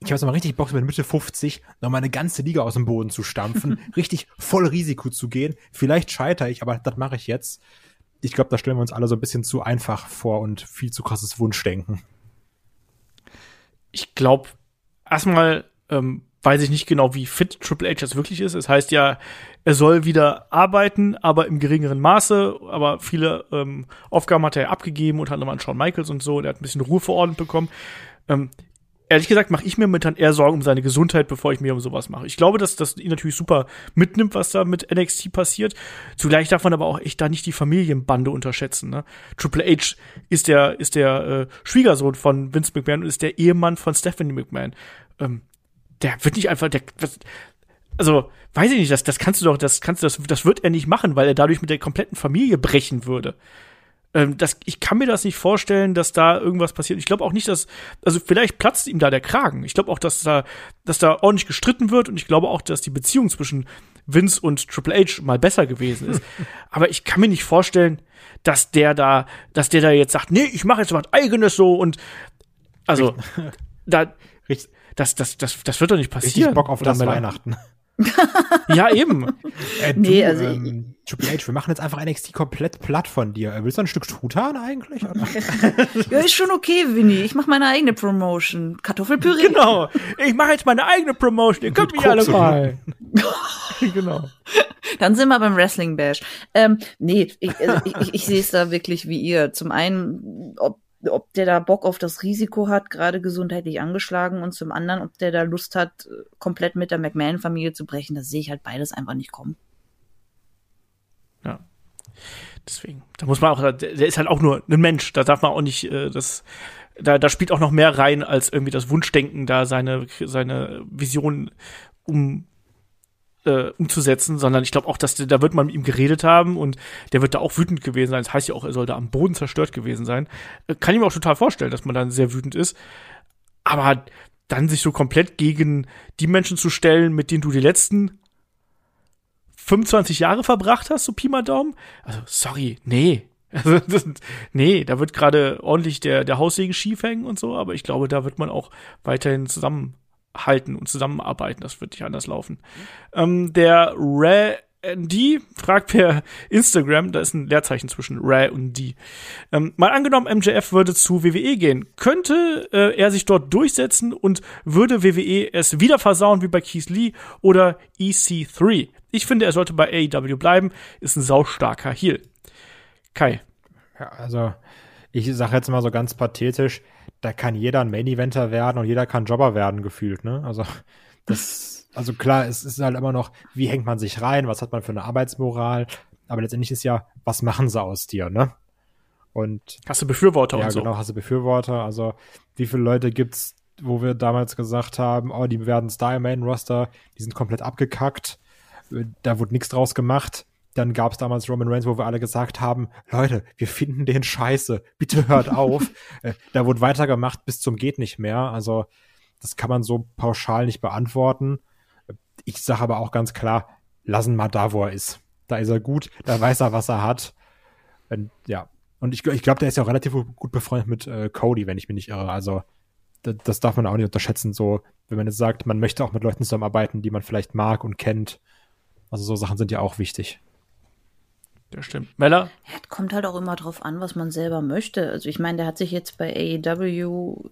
ich habe jetzt mal richtig Bock, mit Mitte 50 nochmal eine ganze Liga aus dem Boden zu stampfen, richtig voll Risiko zu gehen. Vielleicht scheitere ich, aber das mache ich jetzt. Ich glaube, da stellen wir uns alle so ein bisschen zu einfach vor und viel zu krasses Wunschdenken. ich glaube, erstmal ähm, weiß ich nicht genau, wie fit Triple H jetzt wirklich ist. Es heißt ja, er soll wieder arbeiten, aber im geringeren Maße. Aber viele ähm, Aufgaben hat er abgegeben, unter anderem an Shawn Michaels und so. Und er hat ein bisschen Ruhe verordnet bekommen. Ähm, ehrlich gesagt mache ich mir momentan eher Sorgen um seine Gesundheit, bevor ich mir um sowas mache. Ich glaube, dass das ihn natürlich super mitnimmt, was da mit NXT passiert. Zugleich darf man aber auch echt da nicht die Familienbande unterschätzen. Ne? Triple H ist der ist der äh, Schwiegersohn von Vince McMahon und ist der Ehemann von Stephanie McMahon. Ähm, der wird nicht einfach der was, also weiß ich nicht, das das kannst du doch, das kannst du das das wird er nicht machen, weil er dadurch mit der kompletten Familie brechen würde ähm, das, ich kann mir das nicht vorstellen, dass da irgendwas passiert. Ich glaube auch nicht, dass, also vielleicht platzt ihm da der Kragen. Ich glaube auch, dass da, dass da ordentlich gestritten wird und ich glaube auch, dass die Beziehung zwischen Vince und Triple H mal besser gewesen ist. Aber ich kann mir nicht vorstellen, dass der da, dass der da jetzt sagt, nee, ich mache jetzt was eigenes so und also da, Richtig, das, das, das, das wird doch nicht richtig passieren. Bock auf das? Weihnachten. Ja, eben. Äh, Nee, du, also ähm, Triple H, wir machen jetzt einfach NXT komplett platt von dir. Willst du ein Stück Truthahn eigentlich? Ja, ist schon okay, Winnie. Ich mache meine eigene Promotion. Kartoffelpüree. Genau. Ich mache jetzt meine eigene Promotion. Ihr könnt mich alle mal. genau. Dann sind wir beim Wrestling Bash. Ähm, nee, ich, also ich, ich, ich sehe es da wirklich wie ihr. Zum einen, ob, ob der da Bock auf das Risiko hat, gerade gesundheitlich angeschlagen, und zum anderen, ob der da Lust hat, komplett mit der McMahon-Familie zu brechen. Das sehe ich halt beides einfach nicht kommen. Ja. Deswegen. Da muss man auch, der, ist halt auch nur ein Mensch. Da darf man auch nicht, äh, das, da, da spielt auch noch mehr rein, als irgendwie das Wunschdenken, da seine, seine Vision um, äh, umzusetzen, sondern ich glaube auch, dass der, da wird man mit ihm geredet haben und der wird da auch wütend gewesen sein. Das heißt ja auch, er soll da am Boden zerstört gewesen sein. Äh, kann ich mir auch total vorstellen, dass man dann sehr wütend ist. Aber dann sich so komplett gegen die Menschen zu stellen, mit denen du die letzten 25 Jahre verbracht hast, so Pi mal Daumen. Also, sorry, nee. Also, das, nee, da wird gerade ordentlich der, der Haussegen schief hängen und so, aber ich glaube, da wird man auch weiterhin zusammenhalten und zusammenarbeiten. Das wird nicht anders laufen. Ähm, der Re die fragt per Instagram, da ist ein Leerzeichen zwischen Ray und die. Ähm, mal angenommen, MJF würde zu WWE gehen. Könnte äh, er sich dort durchsetzen und würde WWE es wieder versauen wie bei Keith Lee oder EC3? Ich finde, er sollte bei AEW bleiben, ist ein saustarker Heel. Kai. Ja, also, ich sage jetzt mal so ganz pathetisch, da kann jeder ein Main-Eventer werden und jeder kann Jobber werden, gefühlt, ne? Also, das also klar, es ist halt immer noch, wie hängt man sich rein, was hat man für eine Arbeitsmoral, aber letztendlich ist ja, was machen sie aus dir, ne? Und hast du Befürworter ja, und so? genau, hast du Befürworter. Also wie viele Leute gibt's, wo wir damals gesagt haben, oh, die werden Star Main Roster, die sind komplett abgekackt, da wurde nichts draus gemacht. Dann gab's damals Roman Reigns, wo wir alle gesagt haben, Leute, wir finden den scheiße, bitte hört auf. Äh, da wurde weitergemacht bis zum geht nicht mehr. Also das kann man so pauschal nicht beantworten. Ich sage aber auch ganz klar, lassen mal da, wo er ist. Da ist er gut, da weiß er, was er hat. Und, ja. Und ich, ich glaube, der ist ja auch relativ gut befreundet mit äh, Cody, wenn ich mich nicht irre. Also, das, das darf man auch nicht unterschätzen, so, wenn man jetzt sagt, man möchte auch mit Leuten zusammenarbeiten, die man vielleicht mag und kennt. Also, so Sachen sind ja auch wichtig. Das stimmt. Mella? Ja, kommt halt auch immer drauf an, was man selber möchte. Also ich meine, der hat sich jetzt bei AEW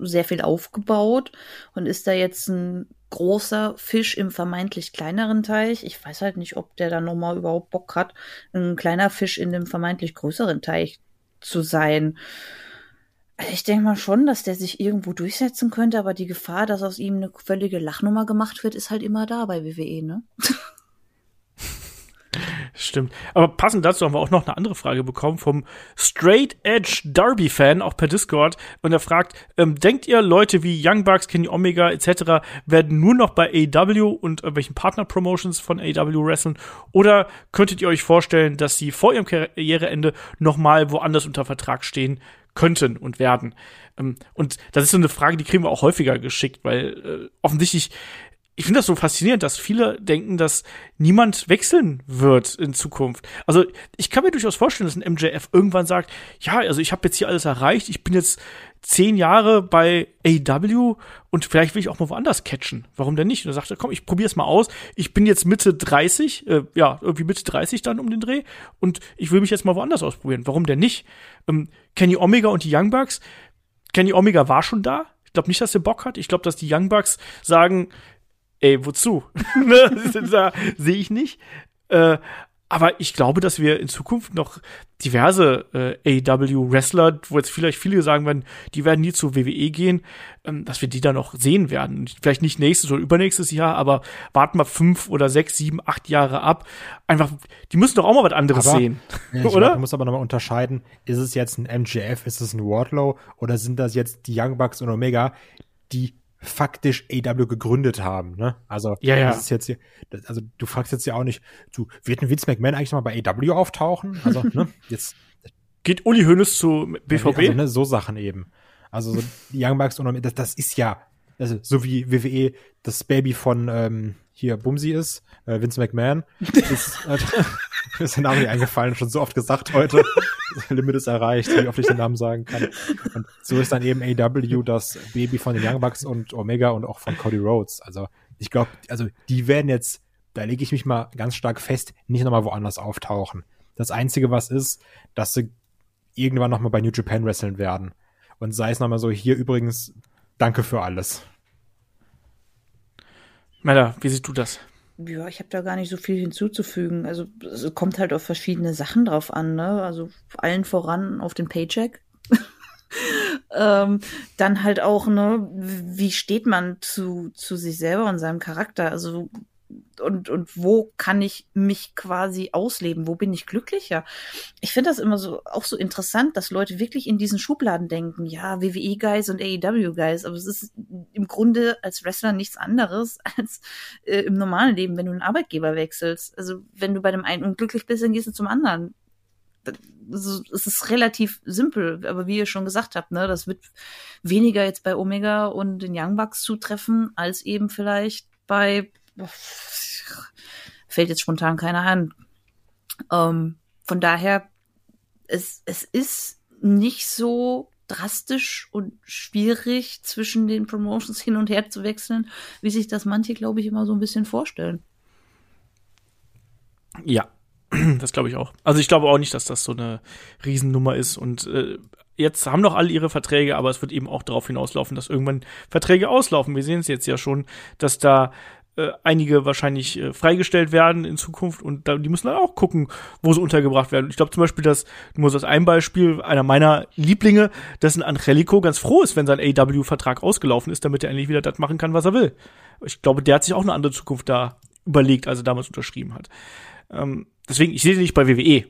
sehr viel aufgebaut und ist da jetzt ein großer Fisch im vermeintlich kleineren Teich. Ich weiß halt nicht, ob der da nochmal überhaupt Bock hat, ein kleiner Fisch in dem vermeintlich größeren Teich zu sein. Ich denke mal schon, dass der sich irgendwo durchsetzen könnte, aber die Gefahr, dass aus ihm eine völlige Lachnummer gemacht wird, ist halt immer da bei WWE, ne? Stimmt. Aber passend dazu haben wir auch noch eine andere Frage bekommen vom Straight Edge Derby-Fan, auch per Discord. Und er fragt, ähm, denkt ihr, Leute wie Young Bucks, Kenny Omega etc. werden nur noch bei AW und irgendwelchen Partner-Promotions von AW wresteln? Oder könntet ihr euch vorstellen, dass sie vor ihrem Karriereende noch mal woanders unter Vertrag stehen könnten und werden? Ähm, und das ist so eine Frage, die kriegen wir auch häufiger geschickt, weil äh, offensichtlich ich finde das so faszinierend, dass viele denken, dass niemand wechseln wird in Zukunft. Also ich kann mir durchaus vorstellen, dass ein MJF irgendwann sagt, ja, also ich habe jetzt hier alles erreicht, ich bin jetzt zehn Jahre bei AW und vielleicht will ich auch mal woanders catchen. Warum denn nicht? Und er sagt, komm, ich probier's mal aus. Ich bin jetzt Mitte 30, äh, ja, irgendwie Mitte 30 dann um den Dreh und ich will mich jetzt mal woanders ausprobieren. Warum denn nicht? Ähm, Kenny Omega und die Young Bucks, Kenny Omega war schon da. Ich glaube nicht, dass er Bock hat. Ich glaube, dass die Young Bucks sagen, ey, wozu? Ne, da sehe ich nicht. Äh, aber ich glaube, dass wir in Zukunft noch diverse äh, AW-Wrestler, wo jetzt vielleicht viele sagen werden, die werden nie zur WWE gehen, ähm, dass wir die da noch sehen werden. Vielleicht nicht nächstes oder übernächstes Jahr, aber warten wir fünf oder sechs, sieben, acht Jahre ab. Einfach, die müssen doch auch mal was anderes aber, sehen. Ja, oder? Du musst aber nochmal unterscheiden, ist es jetzt ein MJF, ist es ein Wardlow oder sind das jetzt die Young Bucks und Omega, die faktisch AW gegründet haben. Ne? Also ja, ja. das ist jetzt hier, das, also du fragst jetzt ja auch nicht, du, wird ein Vince McMahon eigentlich mal bei AW auftauchen? Also ne, jetzt geht Uli Hoeneß zu BVB. Also, ne, so Sachen eben. Also so Young Bucks und das, das ist ja also so wie WWE das Baby von ähm, hier Bumsi ist, äh, Vince McMahon. ist, äh, ist der Name nicht eingefallen, schon so oft gesagt heute. Limit ist erreicht, wie oft ich den Namen sagen kann. Und so ist dann eben AW das Baby von den Young Bucks und Omega und auch von Cody Rhodes. Also ich glaube, also die werden jetzt, da lege ich mich mal ganz stark fest, nicht nochmal woanders auftauchen. Das Einzige, was ist, dass sie irgendwann nochmal bei New Japan wresteln werden. Und sei es nochmal so, hier übrigens, danke für alles. Mella, wie siehst du das? Ja, ich habe da gar nicht so viel hinzuzufügen. Also es kommt halt auf verschiedene Sachen drauf an, ne? Also allen voran auf den Paycheck. ähm, dann halt auch, ne, wie steht man zu, zu sich selber und seinem Charakter? Also und, und wo kann ich mich quasi ausleben? Wo bin ich glücklicher? Ich finde das immer so auch so interessant, dass Leute wirklich in diesen Schubladen denken, ja, WWE-Guys und AEW-Guys, aber es ist im Grunde als Wrestler nichts anderes als äh, im normalen Leben, wenn du einen Arbeitgeber wechselst. Also wenn du bei dem einen unglücklich bist, dann gehst du zum anderen. es ist relativ simpel, aber wie ihr schon gesagt habt, ne, das wird weniger jetzt bei Omega und den Young Bucks zutreffen, als eben vielleicht bei fällt jetzt spontan keiner an. Ähm, von daher, es, es ist nicht so drastisch und schwierig zwischen den Promotions hin und her zu wechseln, wie sich das manche, glaube ich, immer so ein bisschen vorstellen. Ja, das glaube ich auch. Also ich glaube auch nicht, dass das so eine Riesennummer ist. Und äh, jetzt haben noch alle ihre Verträge, aber es wird eben auch darauf hinauslaufen, dass irgendwann Verträge auslaufen. Wir sehen es jetzt ja schon, dass da äh, einige wahrscheinlich äh, freigestellt werden in Zukunft und da, die müssen dann auch gucken, wo sie untergebracht werden. Ich glaube zum Beispiel, dass, nur als ein Beispiel, einer meiner Lieblinge, dass ein Angelico ganz froh ist, wenn sein AW-Vertrag ausgelaufen ist, damit er endlich wieder das machen kann, was er will. Ich glaube, der hat sich auch eine andere Zukunft da überlegt, als er damals unterschrieben hat. Ähm, deswegen, ich sehe den nicht bei WWE.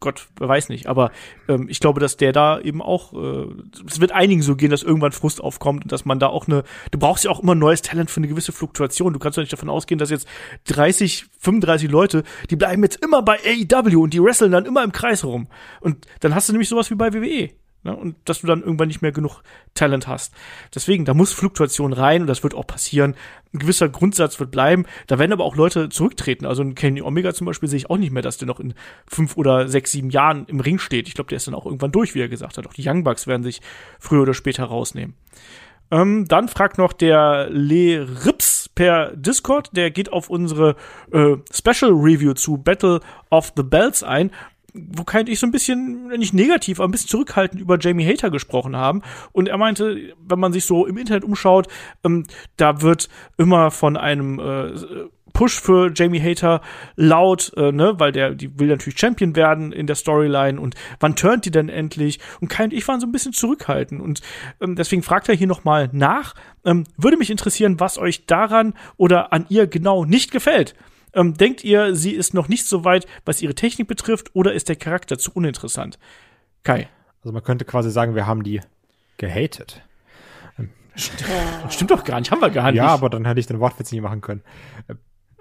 Gott, weiß nicht. Aber ähm, ich glaube, dass der da eben auch, äh, es wird einigen so gehen, dass irgendwann Frust aufkommt und dass man da auch eine, du brauchst ja auch immer neues Talent für eine gewisse Fluktuation. Du kannst ja nicht davon ausgehen, dass jetzt 30, 35 Leute, die bleiben jetzt immer bei AEW und die wresteln dann immer im Kreis rum. Und dann hast du nämlich sowas wie bei WWE. Ne? Und dass du dann irgendwann nicht mehr genug Talent hast. Deswegen, da muss Fluktuation rein und das wird auch passieren. Ein gewisser Grundsatz wird bleiben. Da werden aber auch Leute zurücktreten. Also ein Kenny Omega zum Beispiel sehe ich auch nicht mehr, dass der noch in fünf oder sechs, sieben Jahren im Ring steht. Ich glaube, der ist dann auch irgendwann durch, wie er gesagt hat. Auch die Young Bucks werden sich früher oder später rausnehmen. Ähm, dann fragt noch der Le Rips per Discord, der geht auf unsere äh, Special Review zu Battle of the Bells ein wo Kai und ich so ein bisschen, nicht negativ, aber ein bisschen zurückhaltend über Jamie Hater gesprochen haben. Und er meinte, wenn man sich so im Internet umschaut, ähm, da wird immer von einem äh, Push für Jamie Hater laut, äh, ne, weil der, die will natürlich Champion werden in der Storyline und wann turnt die denn endlich? Und Kai und ich waren so ein bisschen zurückhaltend und ähm, deswegen fragt er hier nochmal nach. Ähm, würde mich interessieren, was euch daran oder an ihr genau nicht gefällt. Ähm, denkt ihr, sie ist noch nicht so weit, was ihre Technik betrifft, oder ist der Charakter zu uninteressant? Kai. Also man könnte quasi sagen, wir haben die gehatet. Stimmt doch gar nicht, haben wir gar nicht. Ja, aber dann hätte ich den Wortwitz nicht machen können.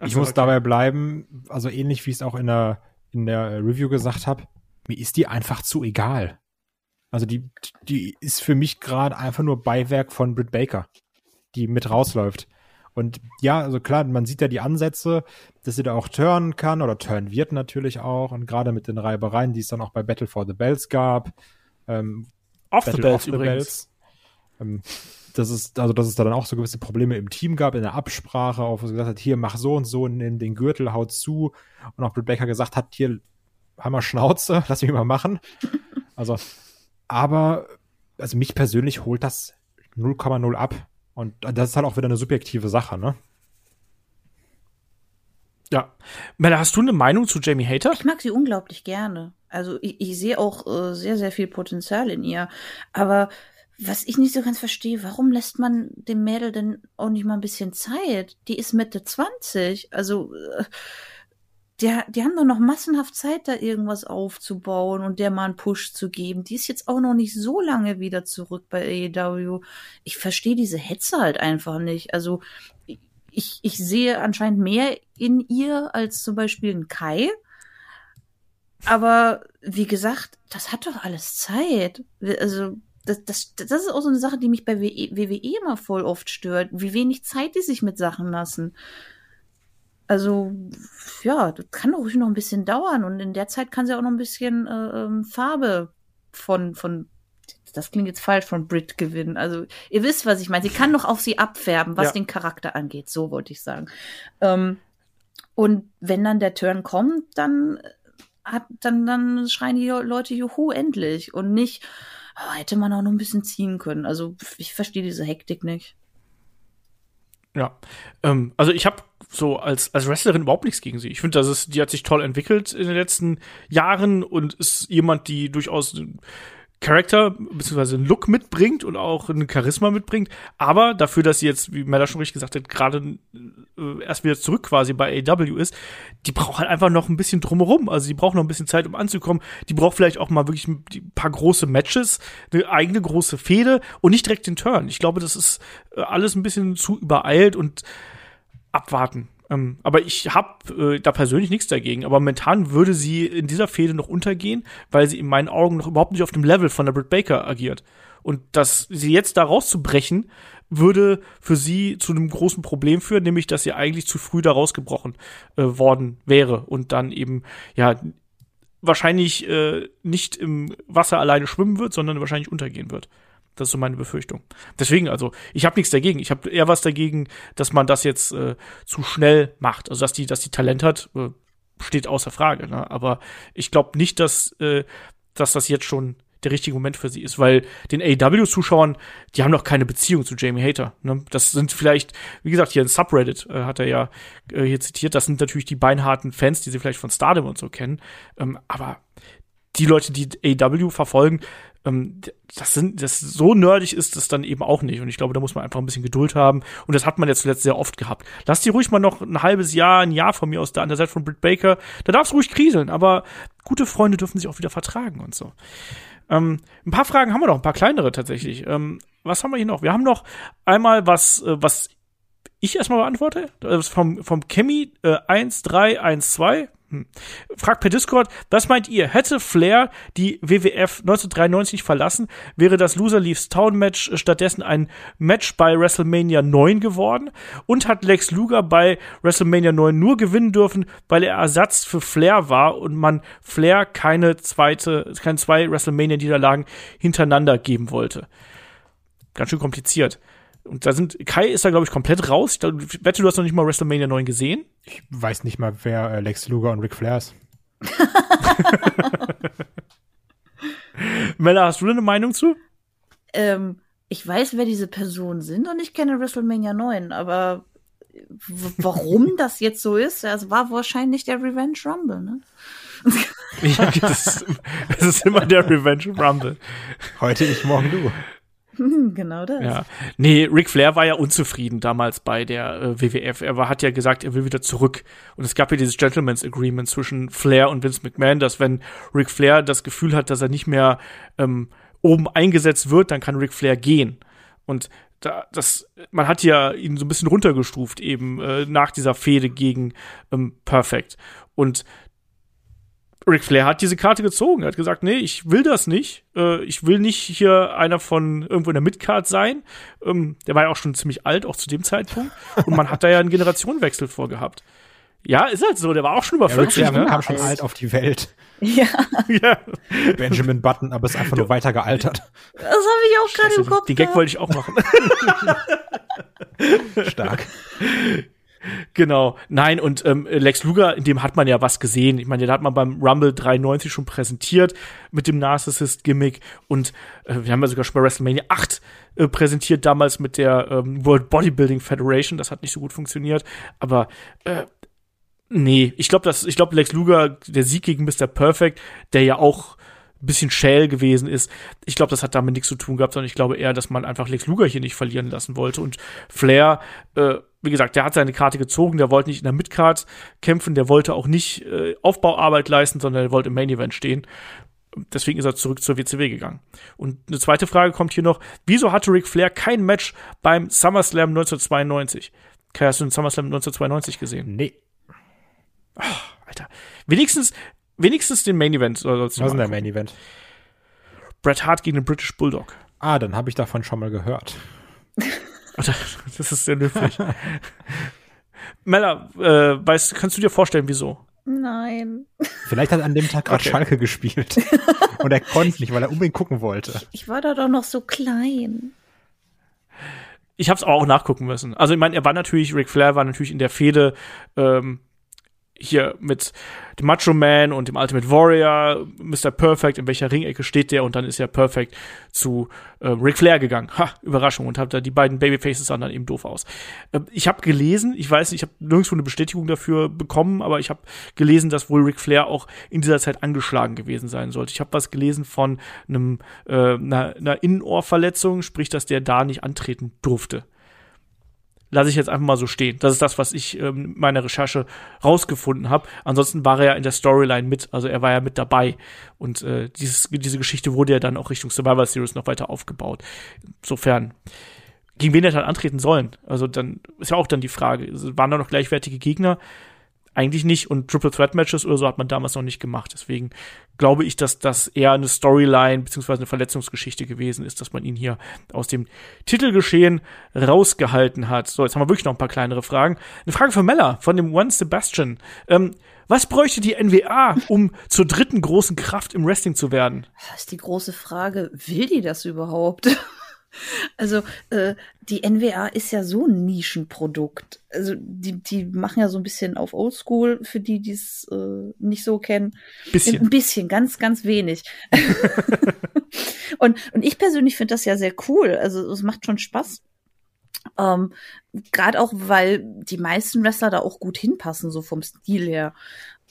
Ich so, muss okay. dabei bleiben, also ähnlich wie ich es auch in der, in der Review gesagt habe, mir ist die einfach zu egal. Also die, die ist für mich gerade einfach nur Beiwerk von Britt Baker, die mit rausläuft. Und ja, also klar, man sieht ja die Ansätze, dass sie da auch turnen kann oder turnen wird natürlich auch. Und gerade mit den Reibereien, die es dann auch bei Battle for the Bells gab. Ähm, off Battle the Bells off the übrigens. Bells. Ähm, das ist, also, dass es da dann auch so gewisse Probleme im Team gab, in der Absprache, auch wo sie gesagt hat, hier, mach so und so, nimm den Gürtel, haut zu. Und auch Britt Baker gesagt hat, hier, Hammer Schnauze, lass mich mal machen. Also, aber, also mich persönlich holt das 0,0 ab. Und das ist halt auch wieder eine subjektive Sache, ne? Ja. Mella, hast du eine Meinung zu Jamie Hater? Ich mag sie unglaublich gerne. Also ich, ich sehe auch äh, sehr, sehr viel Potenzial in ihr. Aber was ich nicht so ganz verstehe, warum lässt man dem Mädel denn auch nicht mal ein bisschen Zeit? Die ist Mitte 20. Also äh, die, die haben doch noch massenhaft Zeit, da irgendwas aufzubauen und der mal einen Push zu geben. Die ist jetzt auch noch nicht so lange wieder zurück bei AEW. Ich verstehe diese Hetze halt einfach nicht. Also ich, ich sehe anscheinend mehr in ihr als zum Beispiel ein Kai. Aber wie gesagt, das hat doch alles Zeit. Also das, das, das ist auch so eine Sache, die mich bei WWE immer voll oft stört. Wie wenig Zeit die sich mit Sachen lassen. Also, ja, das kann doch ruhig noch ein bisschen dauern und in der Zeit kann sie auch noch ein bisschen äh, ähm, Farbe von, von, das klingt jetzt falsch, von Brit gewinnen. Also, ihr wisst, was ich meine. Sie kann noch auf sie abfärben, was ja. den Charakter angeht, so wollte ich sagen. Ähm, und wenn dann der Turn kommt, dann hat, dann, dann schreien die Leute Juhu, endlich. Und nicht, oh, hätte man auch noch ein bisschen ziehen können. Also, ich verstehe diese Hektik nicht. Ja, ähm, also ich habe so als als Wrestlerin überhaupt nichts gegen sie. Ich finde, dass es die hat sich toll entwickelt in den letzten Jahren und ist jemand, die durchaus Charakter bzw. einen Look mitbringt und auch ein Charisma mitbringt, aber dafür, dass sie jetzt, wie Mella schon richtig gesagt hat, gerade äh, erst wieder zurück quasi bei AW ist, die braucht halt einfach noch ein bisschen drumherum. Also die braucht noch ein bisschen Zeit, um anzukommen. Die braucht vielleicht auch mal wirklich ein paar große Matches, eine eigene große Fehde und nicht direkt den Turn. Ich glaube, das ist äh, alles ein bisschen zu übereilt und abwarten. Ähm, aber ich habe äh, da persönlich nichts dagegen. Aber momentan würde sie in dieser Fehde noch untergehen, weil sie in meinen Augen noch überhaupt nicht auf dem Level von der Britt Baker agiert. Und dass sie jetzt da rauszubrechen, würde für sie zu einem großen Problem führen, nämlich dass sie eigentlich zu früh da rausgebrochen äh, worden wäre und dann eben ja wahrscheinlich äh, nicht im Wasser alleine schwimmen wird, sondern wahrscheinlich untergehen wird. Das ist so meine Befürchtung. Deswegen, also, ich habe nichts dagegen. Ich habe eher was dagegen, dass man das jetzt äh, zu schnell macht. Also, dass die, dass die Talent hat, äh, steht außer Frage. Ne? Aber ich glaube nicht, dass, äh, dass das jetzt schon der richtige Moment für sie ist, weil den AEW-Zuschauern, die haben noch keine Beziehung zu Jamie Hater. Ne? Das sind vielleicht, wie gesagt, hier ein Subreddit äh, hat er ja äh, hier zitiert, das sind natürlich die beinharten Fans, die sie vielleicht von Stardom und so kennen. Ähm, aber die Leute, die AEW verfolgen, ähm, das sind, das so nerdig ist das dann eben auch nicht. Und ich glaube, da muss man einfach ein bisschen Geduld haben. Und das hat man jetzt zuletzt sehr oft gehabt. Lass die ruhig mal noch ein halbes Jahr, ein Jahr von mir aus da an der Seite von Britt Baker. Da darf es ruhig kriseln, aber gute Freunde dürfen sich auch wieder vertragen und so. Ähm, ein paar Fragen haben wir noch, ein paar kleinere tatsächlich. Ähm, was haben wir hier noch? Wir haben noch einmal was, äh, was ich erstmal beantworte. Das vom, vom Chemie äh, 1312. Hm. Fragt per Discord, was meint ihr? Hätte Flair die WWF 1993 verlassen, wäre das Loser Leaves Town Match stattdessen ein Match bei WrestleMania 9 geworden? Und hat Lex Luger bei WrestleMania 9 nur gewinnen dürfen, weil er Ersatz für Flair war und man Flair keine zweite, keine zwei WrestleMania-Niederlagen hintereinander geben wollte? Ganz schön kompliziert. Und da sind, Kai ist da, glaube ich, komplett raus. Ich, glaub, ich wette, du hast noch nicht mal WrestleMania 9 gesehen. Ich weiß nicht mal, wer äh, Lex Luger und Ric Flair ist. Mella, hast du eine Meinung zu? Ähm, ich weiß, wer diese Personen sind und ich kenne WrestleMania 9, aber warum das jetzt so ist, das war wahrscheinlich der Revenge Rumble, ne? ja, das, das ist immer der Revenge Rumble. Heute ich, morgen du. Genau das. Ja. Nee, Ric Flair war ja unzufrieden damals bei der äh, WWF. Er war, hat ja gesagt, er will wieder zurück. Und es gab ja dieses Gentleman's Agreement zwischen Flair und Vince McMahon, dass wenn Ric Flair das Gefühl hat, dass er nicht mehr ähm, oben eingesetzt wird, dann kann Ric Flair gehen. Und da, das, man hat ja ihn so ein bisschen runtergestuft eben äh, nach dieser Fehde gegen ähm, Perfect. Und Ric Flair hat diese Karte gezogen. Er hat gesagt, nee, ich will das nicht. Äh, ich will nicht hier einer von irgendwo in der Midcard sein. Ähm, der war ja auch schon ziemlich alt, auch zu dem Zeitpunkt. Und man hat da ja einen Generationenwechsel vorgehabt. Ja, ist halt so. Der war auch schon über Ja, Ric 40, Flair ne? kam schon alt auf die Welt. Ja, ja. Benjamin Button, aber ist einfach nur weiter gealtert. das habe ich auch gerade im Kopf. Den Gag wollte ich auch machen. Stark. Genau. Nein, und ähm, Lex Luger, in dem hat man ja was gesehen. Ich meine, den hat man beim Rumble 93 schon präsentiert mit dem Narcissist-Gimmick. Und äh, wir haben ja sogar schon bei WrestleMania 8 äh, präsentiert, damals mit der ähm, World Bodybuilding Federation. Das hat nicht so gut funktioniert. Aber äh, nee, ich glaube, glaube, Lex Luger, der Sieg gegen Mr. Perfect, der ja auch ein bisschen schäl gewesen ist. Ich glaube, das hat damit nichts zu tun gehabt, sondern ich glaube eher, dass man einfach Lex Luger hier nicht verlieren lassen wollte. Und Flair, äh, wie gesagt, der hat seine Karte gezogen, der wollte nicht in der Midcard kämpfen, der wollte auch nicht äh, Aufbauarbeit leisten, sondern er wollte im Main Event stehen. Deswegen ist er zurück zur WCW gegangen. Und eine zweite Frage kommt hier noch. Wieso hatte Ric Flair kein Match beim SummerSlam 1992? Kai, hast du den SummerSlam 1992 gesehen? Nee. Alter. Wenigstens, wenigstens den Main Event. Was ist denn der. Main Event? Bret Hart gegen den British Bulldog. Ah, dann habe ich davon schon mal gehört. Das ist sehr löblich. Mella, äh, weißt, kannst du dir vorstellen, wieso? Nein. Vielleicht hat an dem Tag gerade Okay. Schalke gespielt. Und er konnte nicht, weil er unbedingt gucken wollte. Ich war da doch noch so klein. Ich habe es auch nachgucken müssen. Also ich meine, er war natürlich, Ric Flair war natürlich in der Fehde ähm, hier mit dem Macho Man und dem Ultimate Warrior, Mr. Perfect, in welcher Ringecke steht der und dann ist ja Perfect zu äh, Ric Flair gegangen. Ha, Überraschung und hat da die beiden Babyfaces sahen dann eben doof aus. Ähm, ich habe gelesen, ich weiß nicht, ich habe nirgendwo eine Bestätigung dafür bekommen, aber ich habe gelesen, dass wohl Ric Flair auch in dieser Zeit angeschlagen gewesen sein sollte. Ich habe was gelesen von einem äh, einer, einer Innenohrverletzung, sprich, dass der da nicht antreten durfte lasse ich jetzt einfach mal so stehen. Das ist das, was ich ähm, in meiner Recherche rausgefunden habe. Ansonsten war er ja in der Storyline mit, also er war ja mit dabei. Und äh, dieses, diese Geschichte wurde ja dann auch Richtung Survivor Series noch weiter aufgebaut. Insofern, gegen wen er dann antreten sollen? Also dann ist ja auch dann die Frage, waren da noch gleichwertige Gegner? Eigentlich nicht. Und Triple Threat Matches oder so hat man damals noch nicht gemacht. Deswegen glaube ich, dass das eher eine Storyline beziehungsweise eine Verletzungsgeschichte gewesen ist, dass man ihn hier aus dem Titelgeschehen rausgehalten hat. So, jetzt haben wir wirklich noch ein paar kleinere Fragen. Eine Frage von Mella, von dem One Sebastian. Ähm, was bräuchte die NWA, um zur dritten großen Kraft im Wrestling zu werden? Das ist die große Frage, will die das überhaupt? Also äh, die NWA ist ja so ein Nischenprodukt. Also die, die machen ja so ein bisschen auf Oldschool, für die, die es äh, nicht so kennen. Bisschen. Ein bisschen, ganz, ganz wenig. und, und ich persönlich finde das ja sehr cool. Also es macht schon Spaß. Ähm, Gerade auch, weil die meisten Wrestler da auch gut hinpassen, so vom Stil her.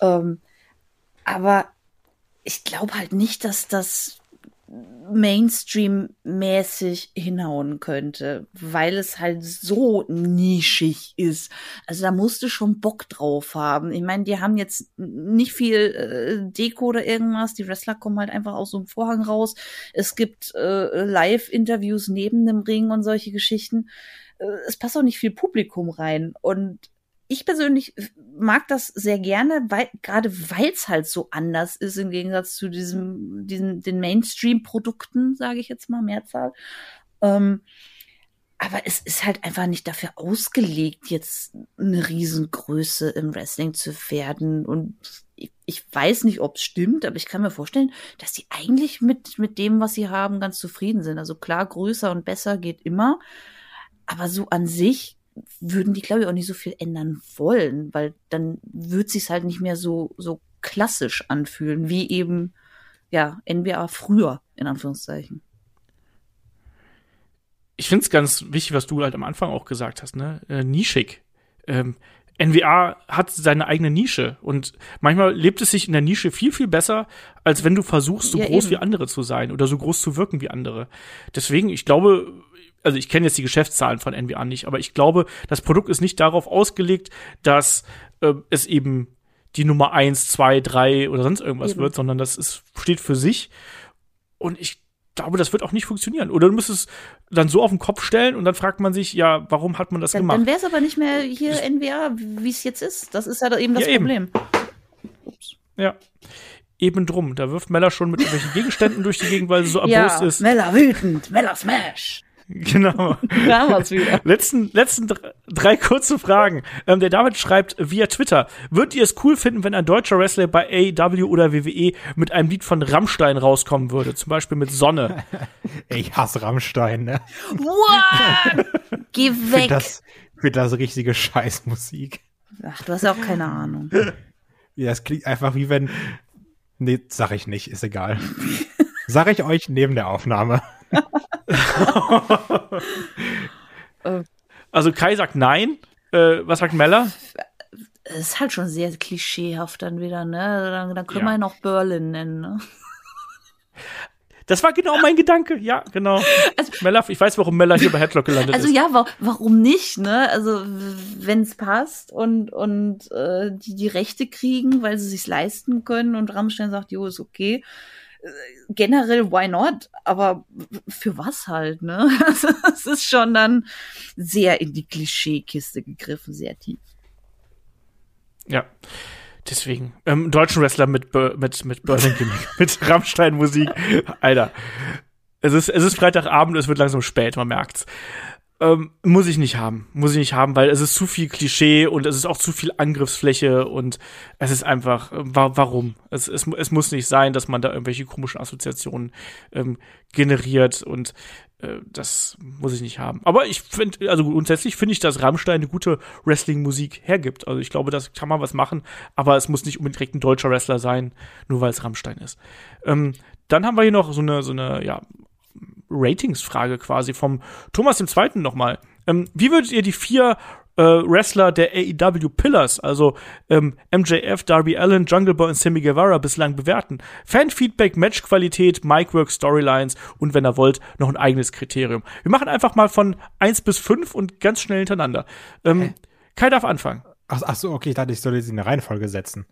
Ähm, aber ich glaube halt nicht, dass das Mainstream-mäßig hinhauen könnte, weil es halt so nischig ist. Also da musst du schon Bock drauf haben. Ich meine, die haben jetzt nicht viel äh, Deko oder irgendwas. Die Wrestler kommen halt einfach aus so einem Vorhang raus. Es gibt äh, Live-Interviews neben dem Ring und solche Geschichten. Äh, es passt auch nicht viel Publikum rein. Und ich persönlich mag das sehr gerne, weil gerade weil es halt so anders ist im Gegensatz zu diesem, diesen den Mainstream-Produkten, sage ich jetzt mal Mehrzahl. Ähm, aber es ist halt einfach nicht dafür ausgelegt, jetzt eine Riesengröße im Wrestling zu werden. Und ich, ich weiß nicht, ob es stimmt, aber ich kann mir vorstellen, dass die eigentlich mit, mit dem, was sie haben, ganz zufrieden sind. Also klar, größer und besser geht immer. Aber so an sich würden die, glaube ich, auch nicht so viel ändern wollen, weil dann wird sich's halt nicht mehr so, so klassisch anfühlen, wie eben, ja, NBA früher, in Anführungszeichen. Ich finde es ganz wichtig, was du halt am Anfang auch gesagt hast, ne? Äh, nischig. Ähm, NWA hat seine eigene Nische und manchmal lebt es sich in der Nische viel, viel besser, als wenn du versuchst, so ja, groß eben. wie andere zu sein oder so groß zu wirken wie andere. Deswegen, ich glaube, also ich kenne jetzt die Geschäftszahlen von NWA nicht, aber ich glaube, das Produkt ist nicht darauf ausgelegt, dass äh, es eben die Nummer eins, zwei, drei oder sonst irgendwas eben. wird, sondern das ist, steht für sich. Und ich glaube, das wird auch nicht funktionieren. Oder du müsstest es dann so auf den Kopf stellen und dann fragt man sich, ja, warum hat man das dann, gemacht? Dann wäre es aber nicht mehr hier das NWA, wie es jetzt ist. Das ist ja eben das ja, Problem. Ups. Ja. Eben drum. Da wirft Meller schon mit irgendwelchen Gegenständen durch die Gegend, weil sie so erbost ja, ist. Meller wütend, Meller Smash. Genau. Da haben wir's wieder. Letzten, letzten drei kurze Fragen. Ähm, der David schreibt via Twitter, würdet ihr es cool finden, wenn ein deutscher Wrestler bei AEW oder WWE mit einem Lied von Rammstein rauskommen würde? Zum Beispiel mit Sonne. Ich hasse Rammstein, ne? What? Geh weg. Für das, für das richtige Scheißmusik. Ach, du hast ja auch keine Ahnung. Ja, es klingt einfach wie wenn. Nee, sag ich nicht, ist egal. sag ich euch neben der Aufnahme. also Kai sagt nein. Äh, was sagt Meller? Das ist halt schon sehr klischeehaft dann wieder, ne? Also dann, dann können ja. wir ihn auch Berlin nennen, ne? Das war genau mein Gedanke, ja, genau. Also, Meller, ich weiß, warum Meller hier bei Headlock gelandet also, ist. Also ja, wa warum nicht, ne? Also wenn es passt und und äh, die die Rechte kriegen, weil sie sich's leisten können und Rammstein sagt, jo, ist okay, generell, why not? Aber für was halt, ne? Es ist schon dann sehr in die Klischeekiste gegriffen, sehr tief. Ja. Deswegen. Ähm, deutschen Wrestler mit, mit, mit Berlin-Gimmick, mit Rammstein-Musik. Alter. Es ist, es ist Freitagabend, es wird langsam spät, man merkt's. Ähm, muss ich nicht haben. Muss ich nicht haben, weil es ist zu viel Klischee und es ist auch zu viel Angriffsfläche und es ist einfach, äh, wa warum? Es, es, es muss nicht sein, dass man da irgendwelche komischen Assoziationen ähm, generiert und äh, das muss ich nicht haben. Aber ich finde, also grundsätzlich finde ich, dass Rammstein eine gute Wrestling-Musik hergibt. Also ich glaube, das kann man was machen, aber es muss nicht unbedingt ein deutscher Wrestler sein, nur weil es Rammstein ist. Ähm, dann haben wir hier noch so eine, so eine, ja, Ratingsfrage quasi vom Thomas dem Zweiten nochmal. Ähm, wie würdet ihr die vier äh, Wrestler der AEW Pillars, also ähm, MJF, Darby Allen, Jungle Boy und Sammy Guevara bislang bewerten? Fanfeedback, Matchqualität, Micwork, Storylines und wenn ihr wollt, noch ein eigenes Kriterium. Wir machen einfach mal von eins bis fünf und ganz schnell hintereinander. Ähm, Kai darf anfangen. Ach, ach so, okay, ich dachte, ich soll jetzt in eine Reihenfolge setzen.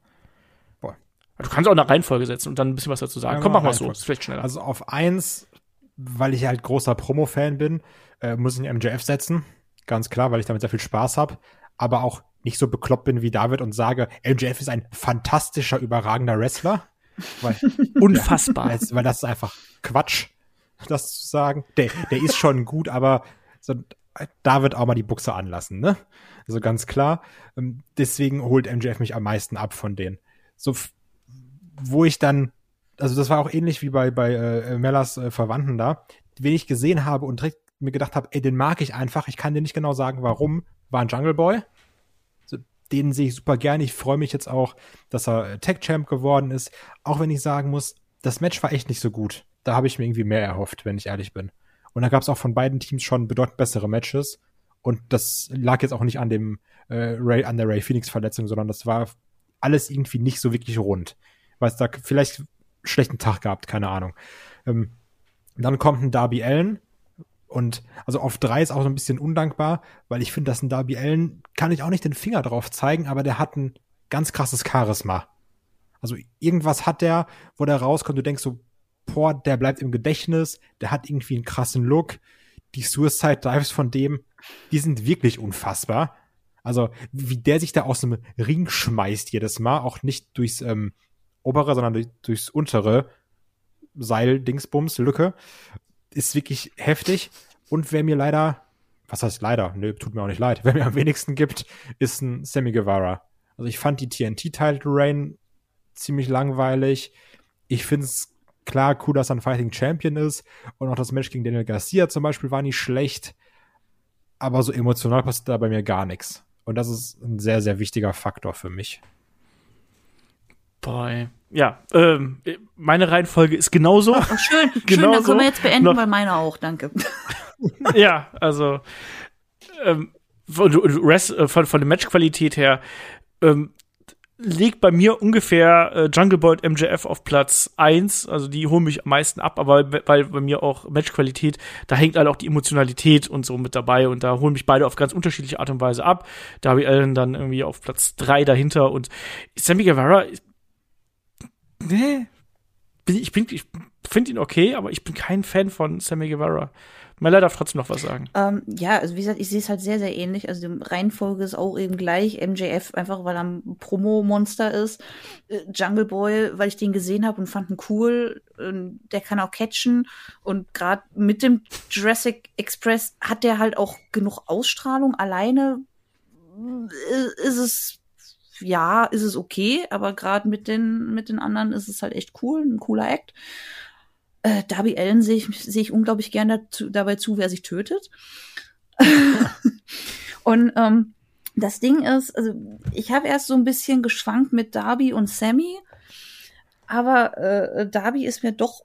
Boah. Du kannst auch eine Reihenfolge setzen und dann ein bisschen was dazu sagen. Ja, Komm, mach mal so, ist vielleicht schneller. Also auf eins weil ich halt großer Promo-Fan bin, äh, muss ich einen MJF setzen. Ganz klar, weil ich damit sehr viel Spaß habe. Aber auch nicht so bekloppt bin wie David und sage, MJF ist ein fantastischer, überragender Wrestler. Weil, Unfassbar. Ja, weil das ist einfach Quatsch, das zu sagen. Der, der ist schon gut, aber so, da wird auch mal die Buchse anlassen, ne? Also ganz klar. Ähm, deswegen holt MJF mich am meisten ab von denen. So, wo ich dann also das war auch ähnlich wie bei, bei äh, Mellers äh, Verwandten da, wen ich gesehen habe und direkt mir gedacht habe, ey, den mag ich einfach. Ich kann dir nicht genau sagen, warum. War ein Jungle Boy. So, den sehe ich super gerne. Ich freue mich jetzt auch, dass er Tech Champ geworden ist. Auch wenn ich sagen muss, das Match war echt nicht so gut. Da habe ich mir irgendwie mehr erhofft, wenn ich ehrlich bin. Und da gab es auch von beiden Teams schon bedeutend bessere Matches. Und das lag jetzt auch nicht an dem äh, Ray, an der Ray Phoenix Verletzung, sondern das war alles irgendwie nicht so wirklich rund. Weil es da vielleicht schlechten Tag gehabt, keine Ahnung. Ähm, dann kommt ein Darby Allen. Und also auf drei ist auch so ein bisschen undankbar, weil ich finde, dass ein Darby Allen kann ich auch nicht den Finger drauf zeigen, aber der hat ein ganz krasses Charisma. Also irgendwas hat der, wo der rauskommt, du denkst so, boah, der bleibt im Gedächtnis, der hat irgendwie einen krassen Look. Die Suicide Dives von dem, die sind wirklich unfassbar. Also, wie der sich da aus dem Ring schmeißt jedes Mal, auch nicht durchs ähm, obere, sondern durch, durchs untere Seil, Dingsbums, Lücke, ist wirklich heftig. Und wer mir leider, was heißt leider? Nö, tut mir auch nicht leid. Wer mir am wenigsten gibt, ist ein Sammy Guevara. Also ich fand die TNT-Title Reign ziemlich langweilig. Ich finde es klar cool, dass er ein Fighting Champion ist. Und auch das Match gegen Daniel Garcia zum Beispiel war nicht schlecht. Aber so emotional passiert da bei mir gar nichts. Und das ist ein sehr, sehr wichtiger Faktor für mich. Boy. Ja, ähm, meine Reihenfolge ist genauso. Ach, schön, schön, Genau dann können wir jetzt beenden, Noch- weil meine auch, danke. ja, also ähm, von, äh, von, von der Matchqualität her ähm, liegt bei mir ungefähr äh, Jungle Boy und MJF auf Platz 1. Also die holen mich am meisten ab, aber we- weil bei mir auch Matchqualität, da hängt halt auch die Emotionalität und so mit dabei und da holen mich beide auf ganz unterschiedliche Art und Weise ab. Darby Allen dann irgendwie auf Platz 3 dahinter und Sammy Guevara ist- nee, bin, ich bin ich finde ihn okay, aber ich bin kein Fan von Sammy Guevara. Mella darf trotzdem noch was sagen. Ähm, ja, also wie gesagt, ich sehe es halt sehr, sehr ähnlich. Also die Reihenfolge ist auch eben gleich. MJF einfach, weil er ein Promo-Monster ist. Äh, Jungle Boy, weil ich den gesehen habe und fand ihn cool. Ähm, der kann auch catchen. Und gerade mit dem Jurassic Express hat der halt auch genug Ausstrahlung. Alleine äh, ist es ja, ist es okay, aber gerade mit den mit den anderen ist es halt echt cool, ein cooler Act. Äh, Darby Allen sehe ich, sehe ich unglaublich gerne dazu, dabei zu, wer sich tötet. und ähm, das Ding ist, also ich habe erst so ein bisschen geschwankt mit Darby und Sammy, aber äh, Darby ist mir doch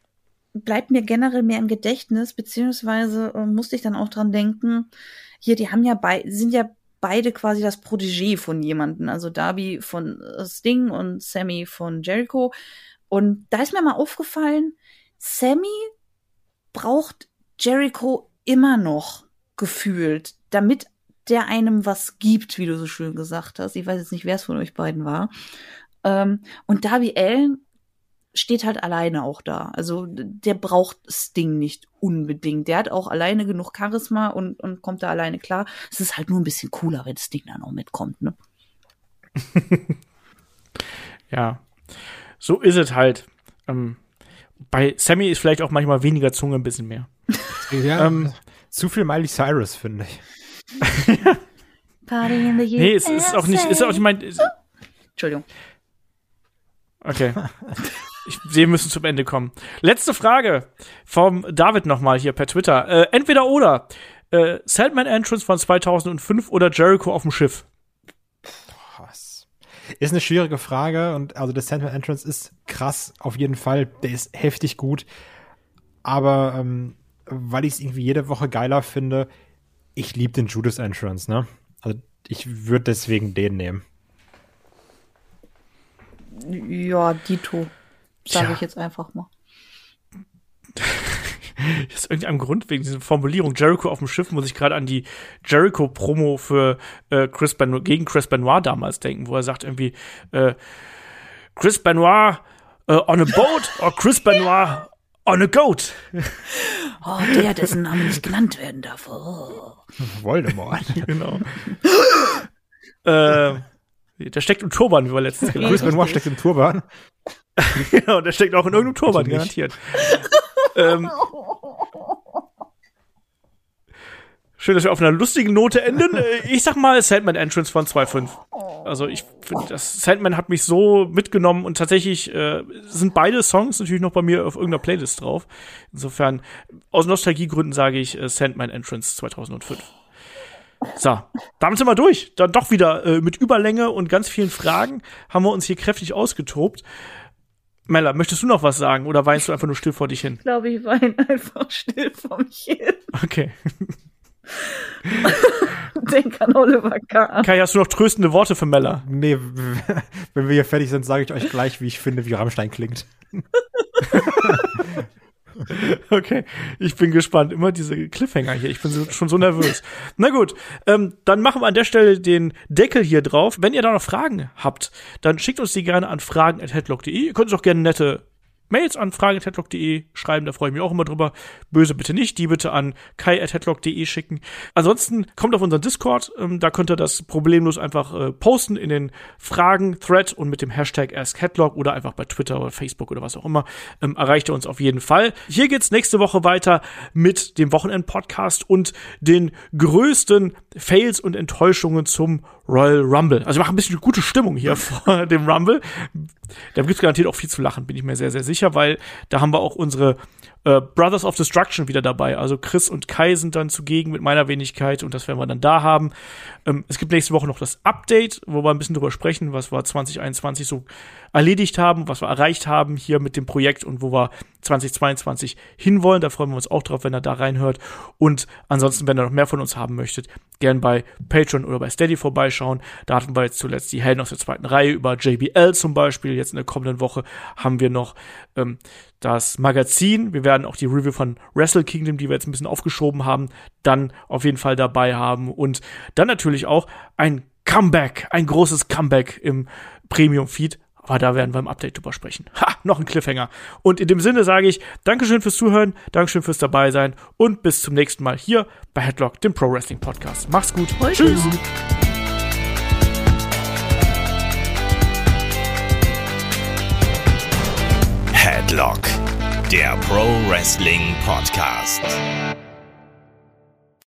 bleibt mir generell mehr im Gedächtnis, beziehungsweise äh, musste ich dann auch dran denken, hier, die haben ja bei, sind ja beide quasi das Protégé von jemanden, also Darby von äh, Sting und Sammy von Jericho. Und da ist mir mal aufgefallen, Sammy braucht Jericho immer noch gefühlt, damit der einem was gibt, wie du so schön gesagt hast. Ich weiß jetzt nicht, wer es von euch beiden war. Ähm, und Darby Allen steht halt alleine auch da. Also der braucht Sting nicht unbedingt. Der hat auch alleine genug Charisma und, und kommt da alleine klar. Es ist halt nur ein bisschen cooler, wenn Sting dann auch mitkommt, ne? Ja, so ist es halt. Ähm, bei Sammy ist vielleicht auch manchmal weniger Zunge ein bisschen mehr. Ja, Ähm, zu viel Miley Cyrus, finde ich. Party in the Nee, es ist auch nicht, ist auch nicht mein. ist- Entschuldigung. Okay. Ich wir müssen zum Ende kommen. Letzte Frage vom David nochmal hier per Twitter. Äh, entweder oder. Äh, Sandman Entrance von 2005 oder Jericho auf dem Schiff? Was? Ist eine schwierige Frage und also der Sandman Entrance ist krass auf jeden Fall. Der ist heftig gut. Aber ähm, weil ich es irgendwie jede Woche geiler finde, ich liebe den Judas Entrance, ne? Also ich würde deswegen den nehmen. Ja, Dito. Sage ich jetzt einfach mal. Aus irgendeinem Grund, wegen dieser Formulierung Jericho auf dem Schiff, muss ich gerade an die Jericho-Promo für äh, Chris Benoit, gegen Chris Benoit damals denken, wo er sagt irgendwie, äh, Chris Benoit äh, on a boat or Chris Benoit on a goat. Oh, der, dessen Name nicht genannt werden darf. Oh. Voldemort. Genau. äh, der steckt im Turban, wie wir letztens gelernt Chris haben. Benoit steckt im Turban. Genau, der steckt auch in irgendeinem Turban, Bitte nicht. garantiert. ähm, schön, dass wir auf einer lustigen Note enden. Äh, Ich sag mal Sandman Entrance von 2.5. Also ich finde, das Sandman hat mich so mitgenommen und tatsächlich äh, sind beide Songs natürlich noch bei mir auf irgendeiner Playlist drauf. Insofern, aus Nostalgiegründen sage ich äh, Sandman Entrance 2005. So, damit sind wir durch. Dann doch wieder äh, mit Überlänge und ganz vielen Fragen haben wir uns hier kräftig ausgetobt. Mella, möchtest du noch was sagen oder weinst du einfach nur still vor dich hin? Ich glaube, ich weine einfach still vor mich hin. Okay. Denk an Oliver Kahn. Kai, hast du noch tröstende Worte für Mella? Nee, wenn wir hier fertig sind, sage ich euch gleich, wie ich finde, wie Rammstein klingt. Okay, ich bin gespannt. Immer diese Cliffhanger hier. Ich bin so, schon so nervös. Na gut, ähm, dann machen wir an der Stelle den Deckel hier drauf. Wenn ihr da noch Fragen habt, dann schickt uns die gerne an fragen.headlock.de. Ihr könnt uns auch gerne nette Mails an fragen.headlock.de schreiben, da freue ich mich auch immer drüber. Böse bitte nicht, die bitte an kai.headlock.de schicken. Ansonsten kommt auf unseren Discord, ähm, da könnt ihr das problemlos einfach äh, posten in den Fragen-Thread und mit dem Hashtag AskHeadlock oder einfach bei Twitter oder Facebook oder was auch immer, ähm, erreicht ihr uns auf jeden Fall. Hier geht's nächste Woche weiter mit dem Wochenend-Podcast und den größten Fails und Enttäuschungen zum Royal Rumble. Also wir machen ein bisschen gute Stimmung hier vor dem Rumble. Da gibt's garantiert auch viel zu lachen, bin ich mir sehr, sehr sicher, weil da haben wir auch unsere äh, Brothers of Destruction wieder dabei. Also Chris und Kai sind dann zugegen mit meiner Wenigkeit und das werden wir dann da haben. Ähm, es gibt nächste Woche noch das Update, wo wir ein bisschen drüber sprechen, was wir 2021 so erledigt haben, was wir erreicht haben hier mit dem Projekt und wo wir 2022 hinwollen. Da freuen wir uns auch drauf, wenn ihr da reinhört. Und ansonsten, wenn ihr noch mehr von uns haben möchtet, gern bei Patreon oder bei Steady vorbeischauen. Da hatten wir jetzt zuletzt die Helden aus der zweiten Reihe über JBL zum Beispiel. Jetzt in der kommenden Woche haben wir noch ähm, das Magazin. Wir werden auch die Review von Wrestle Kingdom, die wir jetzt ein bisschen aufgeschoben haben, dann auf jeden Fall dabei haben. Und dann natürlich auch ein Comeback, ein großes Comeback im Premium-Feed. Aber da werden wir im Update drüber sprechen. Ha, noch ein Cliffhanger. Und in dem Sinne sage ich Dankeschön fürs Zuhören, Dankeschön fürs dabei sein und bis zum nächsten Mal hier bei Headlock, dem Pro Wrestling Podcast. Macht's gut. Tschüss. Headlock, der Pro Wrestling Podcast.